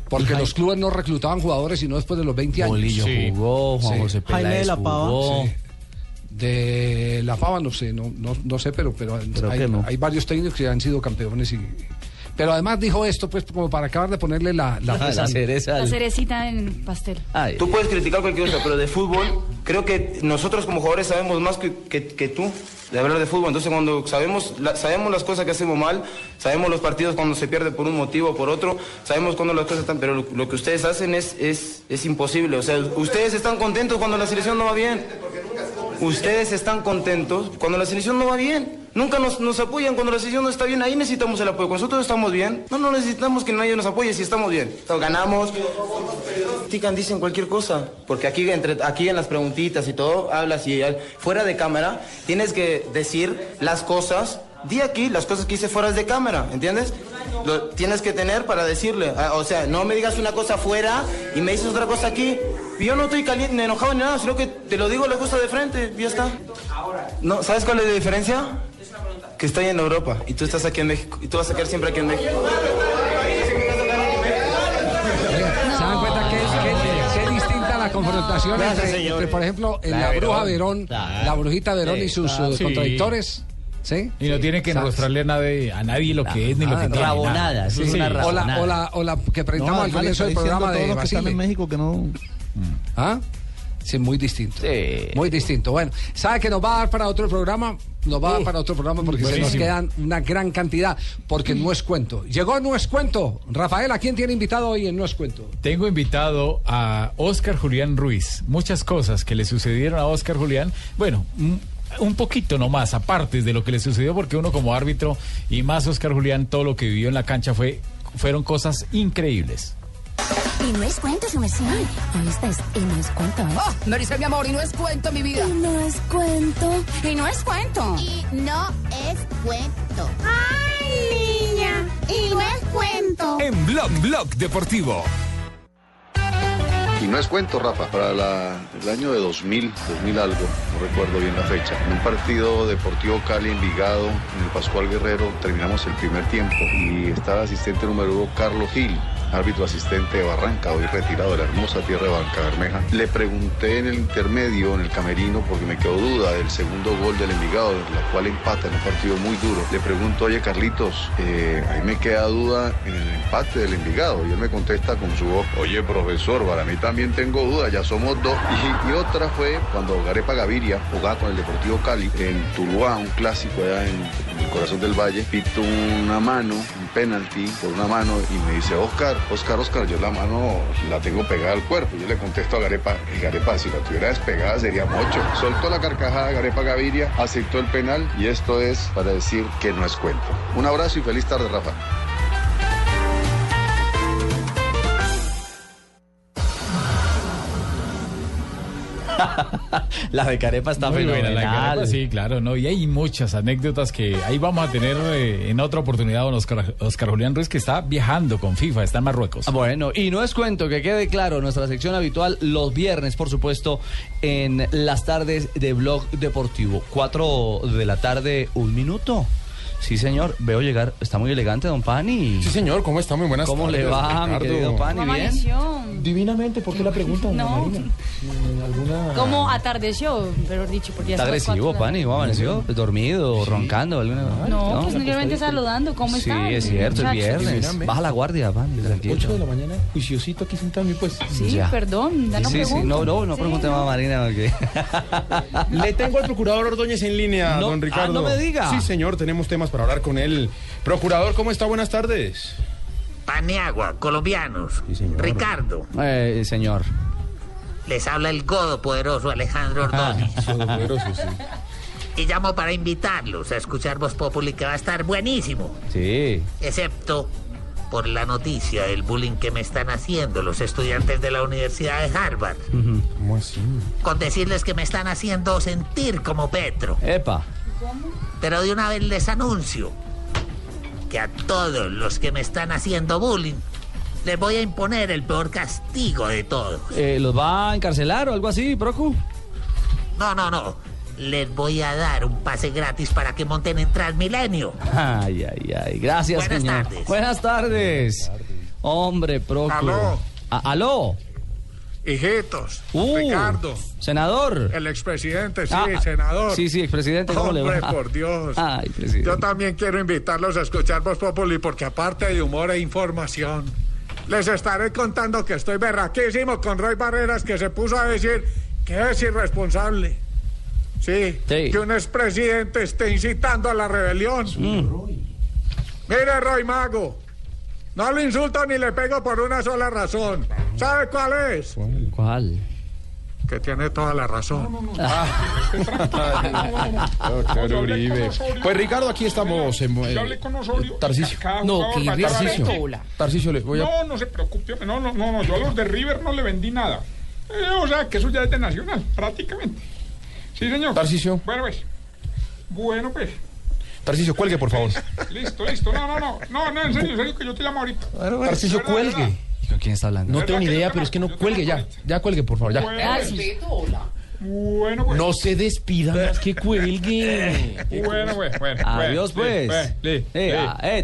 [SPEAKER 7] Porque los clubes no reclutaban jugadores sino después de los 20 años.
[SPEAKER 60] Bolillo jugó, Juan José
[SPEAKER 68] Jaime de
[SPEAKER 60] Peláez
[SPEAKER 68] la Pava.
[SPEAKER 60] jugó.
[SPEAKER 7] Sí. De la Pava no sé, no, no, no sé, pero, pero,
[SPEAKER 68] ¿Pero
[SPEAKER 7] hay,
[SPEAKER 68] no?
[SPEAKER 7] hay varios técnicos que han sido campeones y. Pero además dijo esto, pues, como para acabar de ponerle la, la,
[SPEAKER 60] Ah, la cereza.
[SPEAKER 62] La cerecita en pastel.
[SPEAKER 70] Tú puedes criticar cualquier cosa, pero de fútbol, creo que nosotros como jugadores sabemos más que, que- que tú de hablar de fútbol. Entonces, cuando sabemos, la- sabemos las cosas que hacemos mal, sabemos los partidos cuando se pierde por un motivo o por otro, sabemos cuando las cosas están. Pero lo, lo que ustedes hacen es, es, es imposible. O sea, ustedes están contentos cuando la selección no va bien. Ustedes están contentos cuando la selección no va bien. Nunca nos, nos apoyan cuando la selección no está bien. Ahí necesitamos el apoyo. Cuando nosotros estamos bien, no, no necesitamos que nadie nos apoye si estamos bien. Ganamos. Critican, dicen cualquier cosa. Porque aquí, entre, aquí en las preguntitas y todo, hablas y fuera de cámara tienes que decir las cosas. Di aquí las cosas que hice fuera de cámara, ¿entiendes? Lo tienes que tener para decirle. Ah, O sea, no me digas una cosa fuera y me dices otra cosa aquí. Yo no estoy caliente, enojado ni nada, sino que te lo digo la cosa de frente ya está. No, ¿Sabes cuál es la diferencia? Que estoy en Europa y tú estás aquí en México y tú vas a quedar siempre aquí en México.
[SPEAKER 7] ¿Se dan cuenta que, que- que distinta la confrontación
[SPEAKER 70] Gracias,
[SPEAKER 7] entre, entre, por ejemplo,
[SPEAKER 69] La
[SPEAKER 7] la, bruja
[SPEAKER 69] Verón.
[SPEAKER 7] Verón,
[SPEAKER 69] Claro.
[SPEAKER 7] la brujita Verón y sus eh,
[SPEAKER 69] Sí.
[SPEAKER 7] contradictores? ¿Sí?
[SPEAKER 69] Y no tiene que
[SPEAKER 7] ¿Sabes?
[SPEAKER 69] mostrarle a nadie, a nadie lo que es ni lo que
[SPEAKER 7] Ah,
[SPEAKER 69] tiene.
[SPEAKER 60] rabonada, es
[SPEAKER 69] Sí.
[SPEAKER 60] una
[SPEAKER 7] O la,
[SPEAKER 60] rabonada.
[SPEAKER 7] o, la, o la que presentamos
[SPEAKER 68] No,
[SPEAKER 7] al comienzo del programa de
[SPEAKER 68] los que están en México que no.
[SPEAKER 7] ¿Ah? Sí, muy distinto.
[SPEAKER 60] Sí.
[SPEAKER 7] Muy distinto. Bueno, ¿sabe que nos va a dar para otro programa? Nos va para otro programa porque se nos quedan una gran cantidad, porque no es cuento. Llegó No es cuento. Rafael, ¿a quién tiene invitado hoy en No es cuento?
[SPEAKER 11] Tengo invitado a Oscar Julián Ruiz. Muchas cosas que le sucedieron a Oscar Julián. Bueno, un- un poquito nomás, aparte de lo que le sucedió, porque uno como árbitro y más Oscar Julián, todo lo que vivió en la cancha fue, fueron cosas increíbles.
[SPEAKER 47] Y no es cuento, su merced. ¿Oíste? Y no es cuento.
[SPEAKER 71] Oh, me dice mi amor, y no es cuento, mi vida.
[SPEAKER 47] Y no es cuento.
[SPEAKER 71] Y no es cuento.
[SPEAKER 47] Y no es cuento. ¡Ay, niña! Y no es cuento.
[SPEAKER 18] En Blog Blog Deportivo.
[SPEAKER 72] Y no es cuento, Rafa, para la- el año de 2000, 2000 algo, no recuerdo bien la fecha, en un partido Deportivo Cali Envigado, en el Pascual Guerrero, terminamos el primer tiempo y estaba asistente número uno Carlos Gil, árbitro asistente de Barranca, hoy retirado de la hermosa tierra de Barranca Bermeja. Le pregunté en el intermedio, en el camerino, porque me quedó duda del segundo gol del Envigado, la cual empata en un partido muy duro. Le pregunto, oye Carlitos, eh, ahí me queda duda en el empate del Envigado. Y él me contesta con su voz, oye profesor, para mí también tengo duda, ya somos dos. Y, otra fue cuando Garepa Gaviria jugaba con el Deportivo Cali en Tuluá, un clásico allá en, en el corazón del valle, pito una mano, un penalti por una mano y me dice, Oscar, Oscar, Oscar, yo la mano la tengo pegada al cuerpo. Yo le contesto a Garepa, "Eh, Garepa, si la tuviera despegada sería mocho. Soltó la carcajada Garepa Gaviria, aceptó el penal y esto es para decir que no es cuento. Un abrazo y feliz tarde, Rafa.
[SPEAKER 14] La de Carepa está
[SPEAKER 11] Muy buena la
[SPEAKER 14] fenomenal.
[SPEAKER 11] Carepa, sí, claro, ¿no? Y hay muchas anécdotas que ahí vamos a tener eh, en otra oportunidad don Oscar, Oscar Julián Ruiz, que está viajando con FIFA, está en Marruecos.
[SPEAKER 14] Ah, Bueno, y no es cuento, que quede claro, nuestra sección habitual los viernes, por supuesto, en las tardes de Blog Deportivo. Cuatro de la tarde, un minuto. Sí, señor, veo llegar, está muy elegante, don Pani.
[SPEAKER 33] Sí, señor, ¿cómo está? Muy buenas
[SPEAKER 14] ¿Cómo
[SPEAKER 33] tardes.
[SPEAKER 14] le va, mi
[SPEAKER 33] Ricardo.
[SPEAKER 14] querido Pani?
[SPEAKER 8] ¿Cómo
[SPEAKER 14] ¿Bien?
[SPEAKER 8] amaneció?
[SPEAKER 33] Divinamente, ¿por qué la pregunta, doña
[SPEAKER 8] No.
[SPEAKER 33] Marina? Mm, ¿Alguna...
[SPEAKER 8] ¿Cómo atardeció? Pero dicho, porque ya
[SPEAKER 14] Está
[SPEAKER 8] son las
[SPEAKER 14] agresivo,
[SPEAKER 8] cuatro de la
[SPEAKER 14] Pani, ¿cómo amaneció? ¿Dormido, roncando? alguna-
[SPEAKER 8] No, pues simplemente saludando. ¿Cómo
[SPEAKER 14] Sí,
[SPEAKER 8] está?
[SPEAKER 14] es cierto, es viernes. Baja la guardia, Pani, tranquilo.
[SPEAKER 33] 8 de la mañana, juiciosito aquí sentado, pues.
[SPEAKER 8] Sí,
[SPEAKER 14] Ya.
[SPEAKER 8] perdón, ya no
[SPEAKER 14] sí, sí,
[SPEAKER 8] pregunto.
[SPEAKER 14] no, no, no
[SPEAKER 8] Sí,
[SPEAKER 14] pregunte más, Marina, porque...
[SPEAKER 33] Le tengo al procurador Ordóñez en línea,
[SPEAKER 14] No,
[SPEAKER 33] don Ricardo.
[SPEAKER 14] ah, no me diga.
[SPEAKER 33] Sí, señor, tenemos temas para hablar con él. Procurador, ¿cómo está? Buenas tardes.
[SPEAKER 73] Paniagua, colombianos. Ricardo,
[SPEAKER 14] Eh, señor.
[SPEAKER 73] les habla el godo poderoso Alejandro
[SPEAKER 14] Ah.
[SPEAKER 73] Ordóñez. Y llamo para invitarlos a escuchar Voz Populi, que va a estar buenísimo.
[SPEAKER 14] Sí.
[SPEAKER 73] Excepto por la noticia del bullying que me están haciendo los estudiantes de la Universidad de Harvard.
[SPEAKER 33] ¿Cómo así?
[SPEAKER 73] Con decirles que me están haciendo sentir como Petro.
[SPEAKER 14] Epa.
[SPEAKER 73] Pero de una vez les anuncio que a todos los que me están haciendo bullying les voy a imponer el peor castigo de todos.
[SPEAKER 14] Eh, ¿Los va a encarcelar o algo así, Procu?
[SPEAKER 73] No, no, no. Les voy a dar un pase gratis para que monten en Transmilenio.
[SPEAKER 14] Ay, ay, ay. Gracias,
[SPEAKER 73] Buenas
[SPEAKER 14] señor.
[SPEAKER 73] tardes.
[SPEAKER 14] Buenas tardes. Hombre, Procu.
[SPEAKER 36] Aló.
[SPEAKER 14] A- ¿Aló?
[SPEAKER 36] Hijitos,
[SPEAKER 14] Uh,
[SPEAKER 36] Ricardo,
[SPEAKER 14] Senador.
[SPEAKER 36] el expresidente, sí,
[SPEAKER 14] Ah,
[SPEAKER 36] senador.
[SPEAKER 14] Sí, sí, expresidente, ¿cómo
[SPEAKER 36] Hombre,
[SPEAKER 14] le va?
[SPEAKER 36] por Dios.
[SPEAKER 14] Ay, presidente.
[SPEAKER 36] Yo también quiero invitarlos a escuchar Voz Populi porque aparte de humor e información, les estaré contando que estoy berraquísimo con Roy Barreras que se puso a decir que es irresponsable. Sí,
[SPEAKER 14] Sí.
[SPEAKER 36] que un expresidente esté incitando a la rebelión. Mire, Roy Mago, no le insulto ni le pego por una sola razón. ¿Sabe cuál es?
[SPEAKER 14] ¿Cuál?
[SPEAKER 36] Que tiene toda la razón.
[SPEAKER 33] Doctor Uribe. Pues Ricardo, aquí estamos. En,
[SPEAKER 74] Osorio.
[SPEAKER 33] Tarcisio.
[SPEAKER 74] Cada
[SPEAKER 33] No, que. Tarcisio, le voy a...
[SPEAKER 74] No, no se preocupe. No, no, no, no. Yo a los de River no le vendí nada. Eh, o sea, que eso ya es de Nacional, prácticamente. Sí, señor.
[SPEAKER 33] Tarcisio.
[SPEAKER 74] Bueno, pues. Bueno, pues.
[SPEAKER 33] Tarcisio, cuelgue, por favor.
[SPEAKER 74] Listo, listo. No, no, no. No, no, en serio, en serio, que yo te llamo ahorita.
[SPEAKER 33] Tarcisio,
[SPEAKER 74] Verdad,
[SPEAKER 33] cuelgue.
[SPEAKER 14] ¿Y con quién está hablando?
[SPEAKER 33] No tengo ni idea, pero es que no cuelgue ya. Ya cuelgue, por favor, ya.
[SPEAKER 74] Bueno, pues. Bueno, pues.
[SPEAKER 33] No se despida más que cuelgue.
[SPEAKER 74] Bueno, pues, bueno.
[SPEAKER 14] Adiós,
[SPEAKER 74] bueno,
[SPEAKER 14] pues.
[SPEAKER 74] sí, sí,
[SPEAKER 14] Eh,
[SPEAKER 74] sí.
[SPEAKER 14] ah, eh,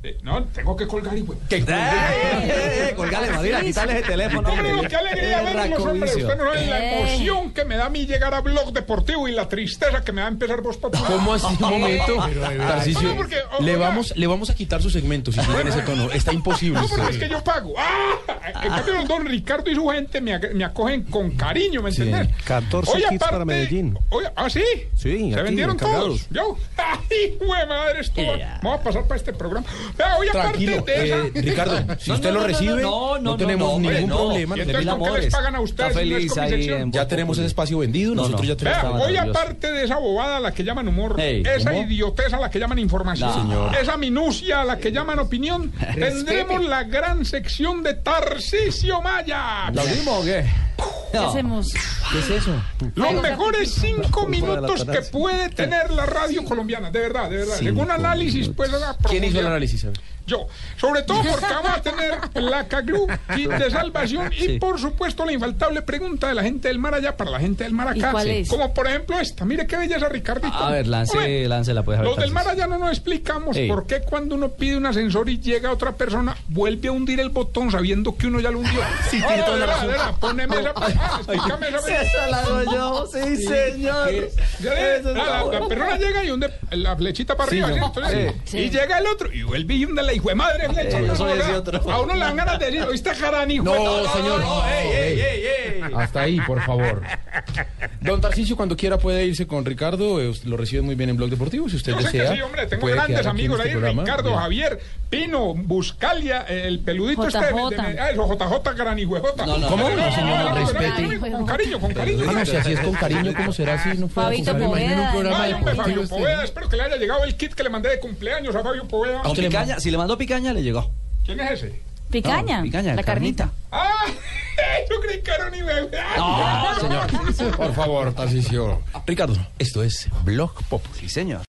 [SPEAKER 74] Eh, no, tengo que colgar y pues.
[SPEAKER 14] Eh, eh, eh, colgale, Madrid, quítale ese teléfono.
[SPEAKER 74] Hombre, qué alegría verlos, hombre. Usted no sabe la emoción que me da a mí llegar a Blog Deportivo y la tristeza que me da empezar Voz Popular.
[SPEAKER 33] ¿Cómo así? Un momento. Tarcisio,
[SPEAKER 74] No, porque, oh,
[SPEAKER 33] le, vamos, le vamos a quitar su segmento si sigue en ese tono. Está imposible.
[SPEAKER 74] No, porque
[SPEAKER 33] usted.
[SPEAKER 74] es que yo pago. ¡Ah! En cambio, don Ricardo y su gente me, me acogen con cariño, ¿me
[SPEAKER 75] Sí,
[SPEAKER 74] entiendes?
[SPEAKER 75] 14
[SPEAKER 74] Hoy,
[SPEAKER 75] kits para Medellín.
[SPEAKER 74] Oye, ¿ah, sí?
[SPEAKER 75] Sí,
[SPEAKER 74] Se
[SPEAKER 75] aquí,
[SPEAKER 74] vendieron todos. Yo, ¡ay, güey, madre! Esto va- Vamos a pasar para este programa. Vea, hoy
[SPEAKER 33] Tranquilo,
[SPEAKER 74] aparte de esa...
[SPEAKER 33] eh, Ricardo, si usted lo recibe, no, tenemos ningún problema.
[SPEAKER 74] ¿Y entonces con qué les pagan a ustedes? no sección?
[SPEAKER 33] Ya tenemos ese espacio vendido,
[SPEAKER 74] No,
[SPEAKER 33] nosotros
[SPEAKER 74] no.
[SPEAKER 33] ya tenemos.
[SPEAKER 74] Vea, hoy aparte de esa bobada a la que llaman humor, esa
[SPEAKER 33] ¿humor?
[SPEAKER 74] idiotez a la que llaman información,
[SPEAKER 33] No. Señor.
[SPEAKER 74] esa minucia a la que llaman opinión, tendremos la gran sección de Tarcisio Maya.
[SPEAKER 33] ¿La abrimos o qué?
[SPEAKER 8] ¿Qué hacemos?
[SPEAKER 33] ¿Qué es eso?
[SPEAKER 74] Los mejores cinco minutos que puede tener la radio colombiana, de verdad, de verdad. Según análisis, pues...
[SPEAKER 33] ¿Quién hizo el análisis? Ver.
[SPEAKER 74] Yo, sobre todo porque vamos a tener la CAGRU, kit de salvación y
[SPEAKER 14] Sí.
[SPEAKER 74] por supuesto la infaltable pregunta de la gente del mar allá para la gente del mar
[SPEAKER 14] ¿Y
[SPEAKER 74] acá.
[SPEAKER 14] cuál es?
[SPEAKER 74] Como por ejemplo esta, mire qué belleza Ricardito.
[SPEAKER 14] A ver, lance, láncela, pues, a ver.
[SPEAKER 74] Los del mar allá no nos explicamos
[SPEAKER 14] Ey.
[SPEAKER 74] por qué cuando uno pide un ascensor y llega otra persona, vuelve a hundir el botón sabiendo que uno ya lo hundió.
[SPEAKER 14] Sí, tiene toda la razón.
[SPEAKER 74] Poneme esa... explícame esa...
[SPEAKER 14] Sí, esa la hago yo, sí, señor.
[SPEAKER 74] La, la- la persona llega y hunde la flechita para
[SPEAKER 14] Sí,
[SPEAKER 74] arriba,
[SPEAKER 14] no.
[SPEAKER 74] ¿sí? Entonces,
[SPEAKER 14] Sí.
[SPEAKER 74] y llega el otro y vuelve y hunde la hijo de madre flecha.
[SPEAKER 14] Eh, yo soy ese otro.
[SPEAKER 74] A uno le dan ganas de decir, ¿oíste jarán, hijo?
[SPEAKER 33] No, señor.
[SPEAKER 74] no, ey, ey, ey, ey.
[SPEAKER 33] Hasta ahí, por favor. Don Tarcisio, cuando quiera puede irse con Ricardo. eh, Lo recibe muy bien en Blog Deportivo. Si usted
[SPEAKER 74] Yo sé que
[SPEAKER 33] desea.
[SPEAKER 74] sí, hombre, tengo
[SPEAKER 33] puede
[SPEAKER 74] grandes amigos
[SPEAKER 33] este
[SPEAKER 74] ahí,
[SPEAKER 33] programa.
[SPEAKER 74] Ricardo,
[SPEAKER 33] Bien.
[SPEAKER 74] Javier, Pino, Buscalia, el peludito este de,
[SPEAKER 33] JJ.
[SPEAKER 74] de- ah, JJ gran hijo de Jota.
[SPEAKER 33] No, no, ¿Cómo? No, señor, no, respete.
[SPEAKER 74] Con cariño, con cariño.
[SPEAKER 33] Ah, no, si así es con cariño, ¿cómo será así? No fue
[SPEAKER 74] Fabito
[SPEAKER 33] deportivo
[SPEAKER 74] Fabio. Poveda, espero que le haya llegado el kit que le mandé de cumpleaños a Fabio Poveda.
[SPEAKER 14] Con picaña, si le mandó picaña, le llegó.
[SPEAKER 74] ¿Quién es ese?
[SPEAKER 8] Picaña.
[SPEAKER 14] No, picaña,
[SPEAKER 8] la carnita.
[SPEAKER 74] ¡Ah! Yo creí que era un nivel.
[SPEAKER 33] Señor, por favor, Tarcisio. Ricardo, esto es Blog Pop.
[SPEAKER 14] Sí, señor.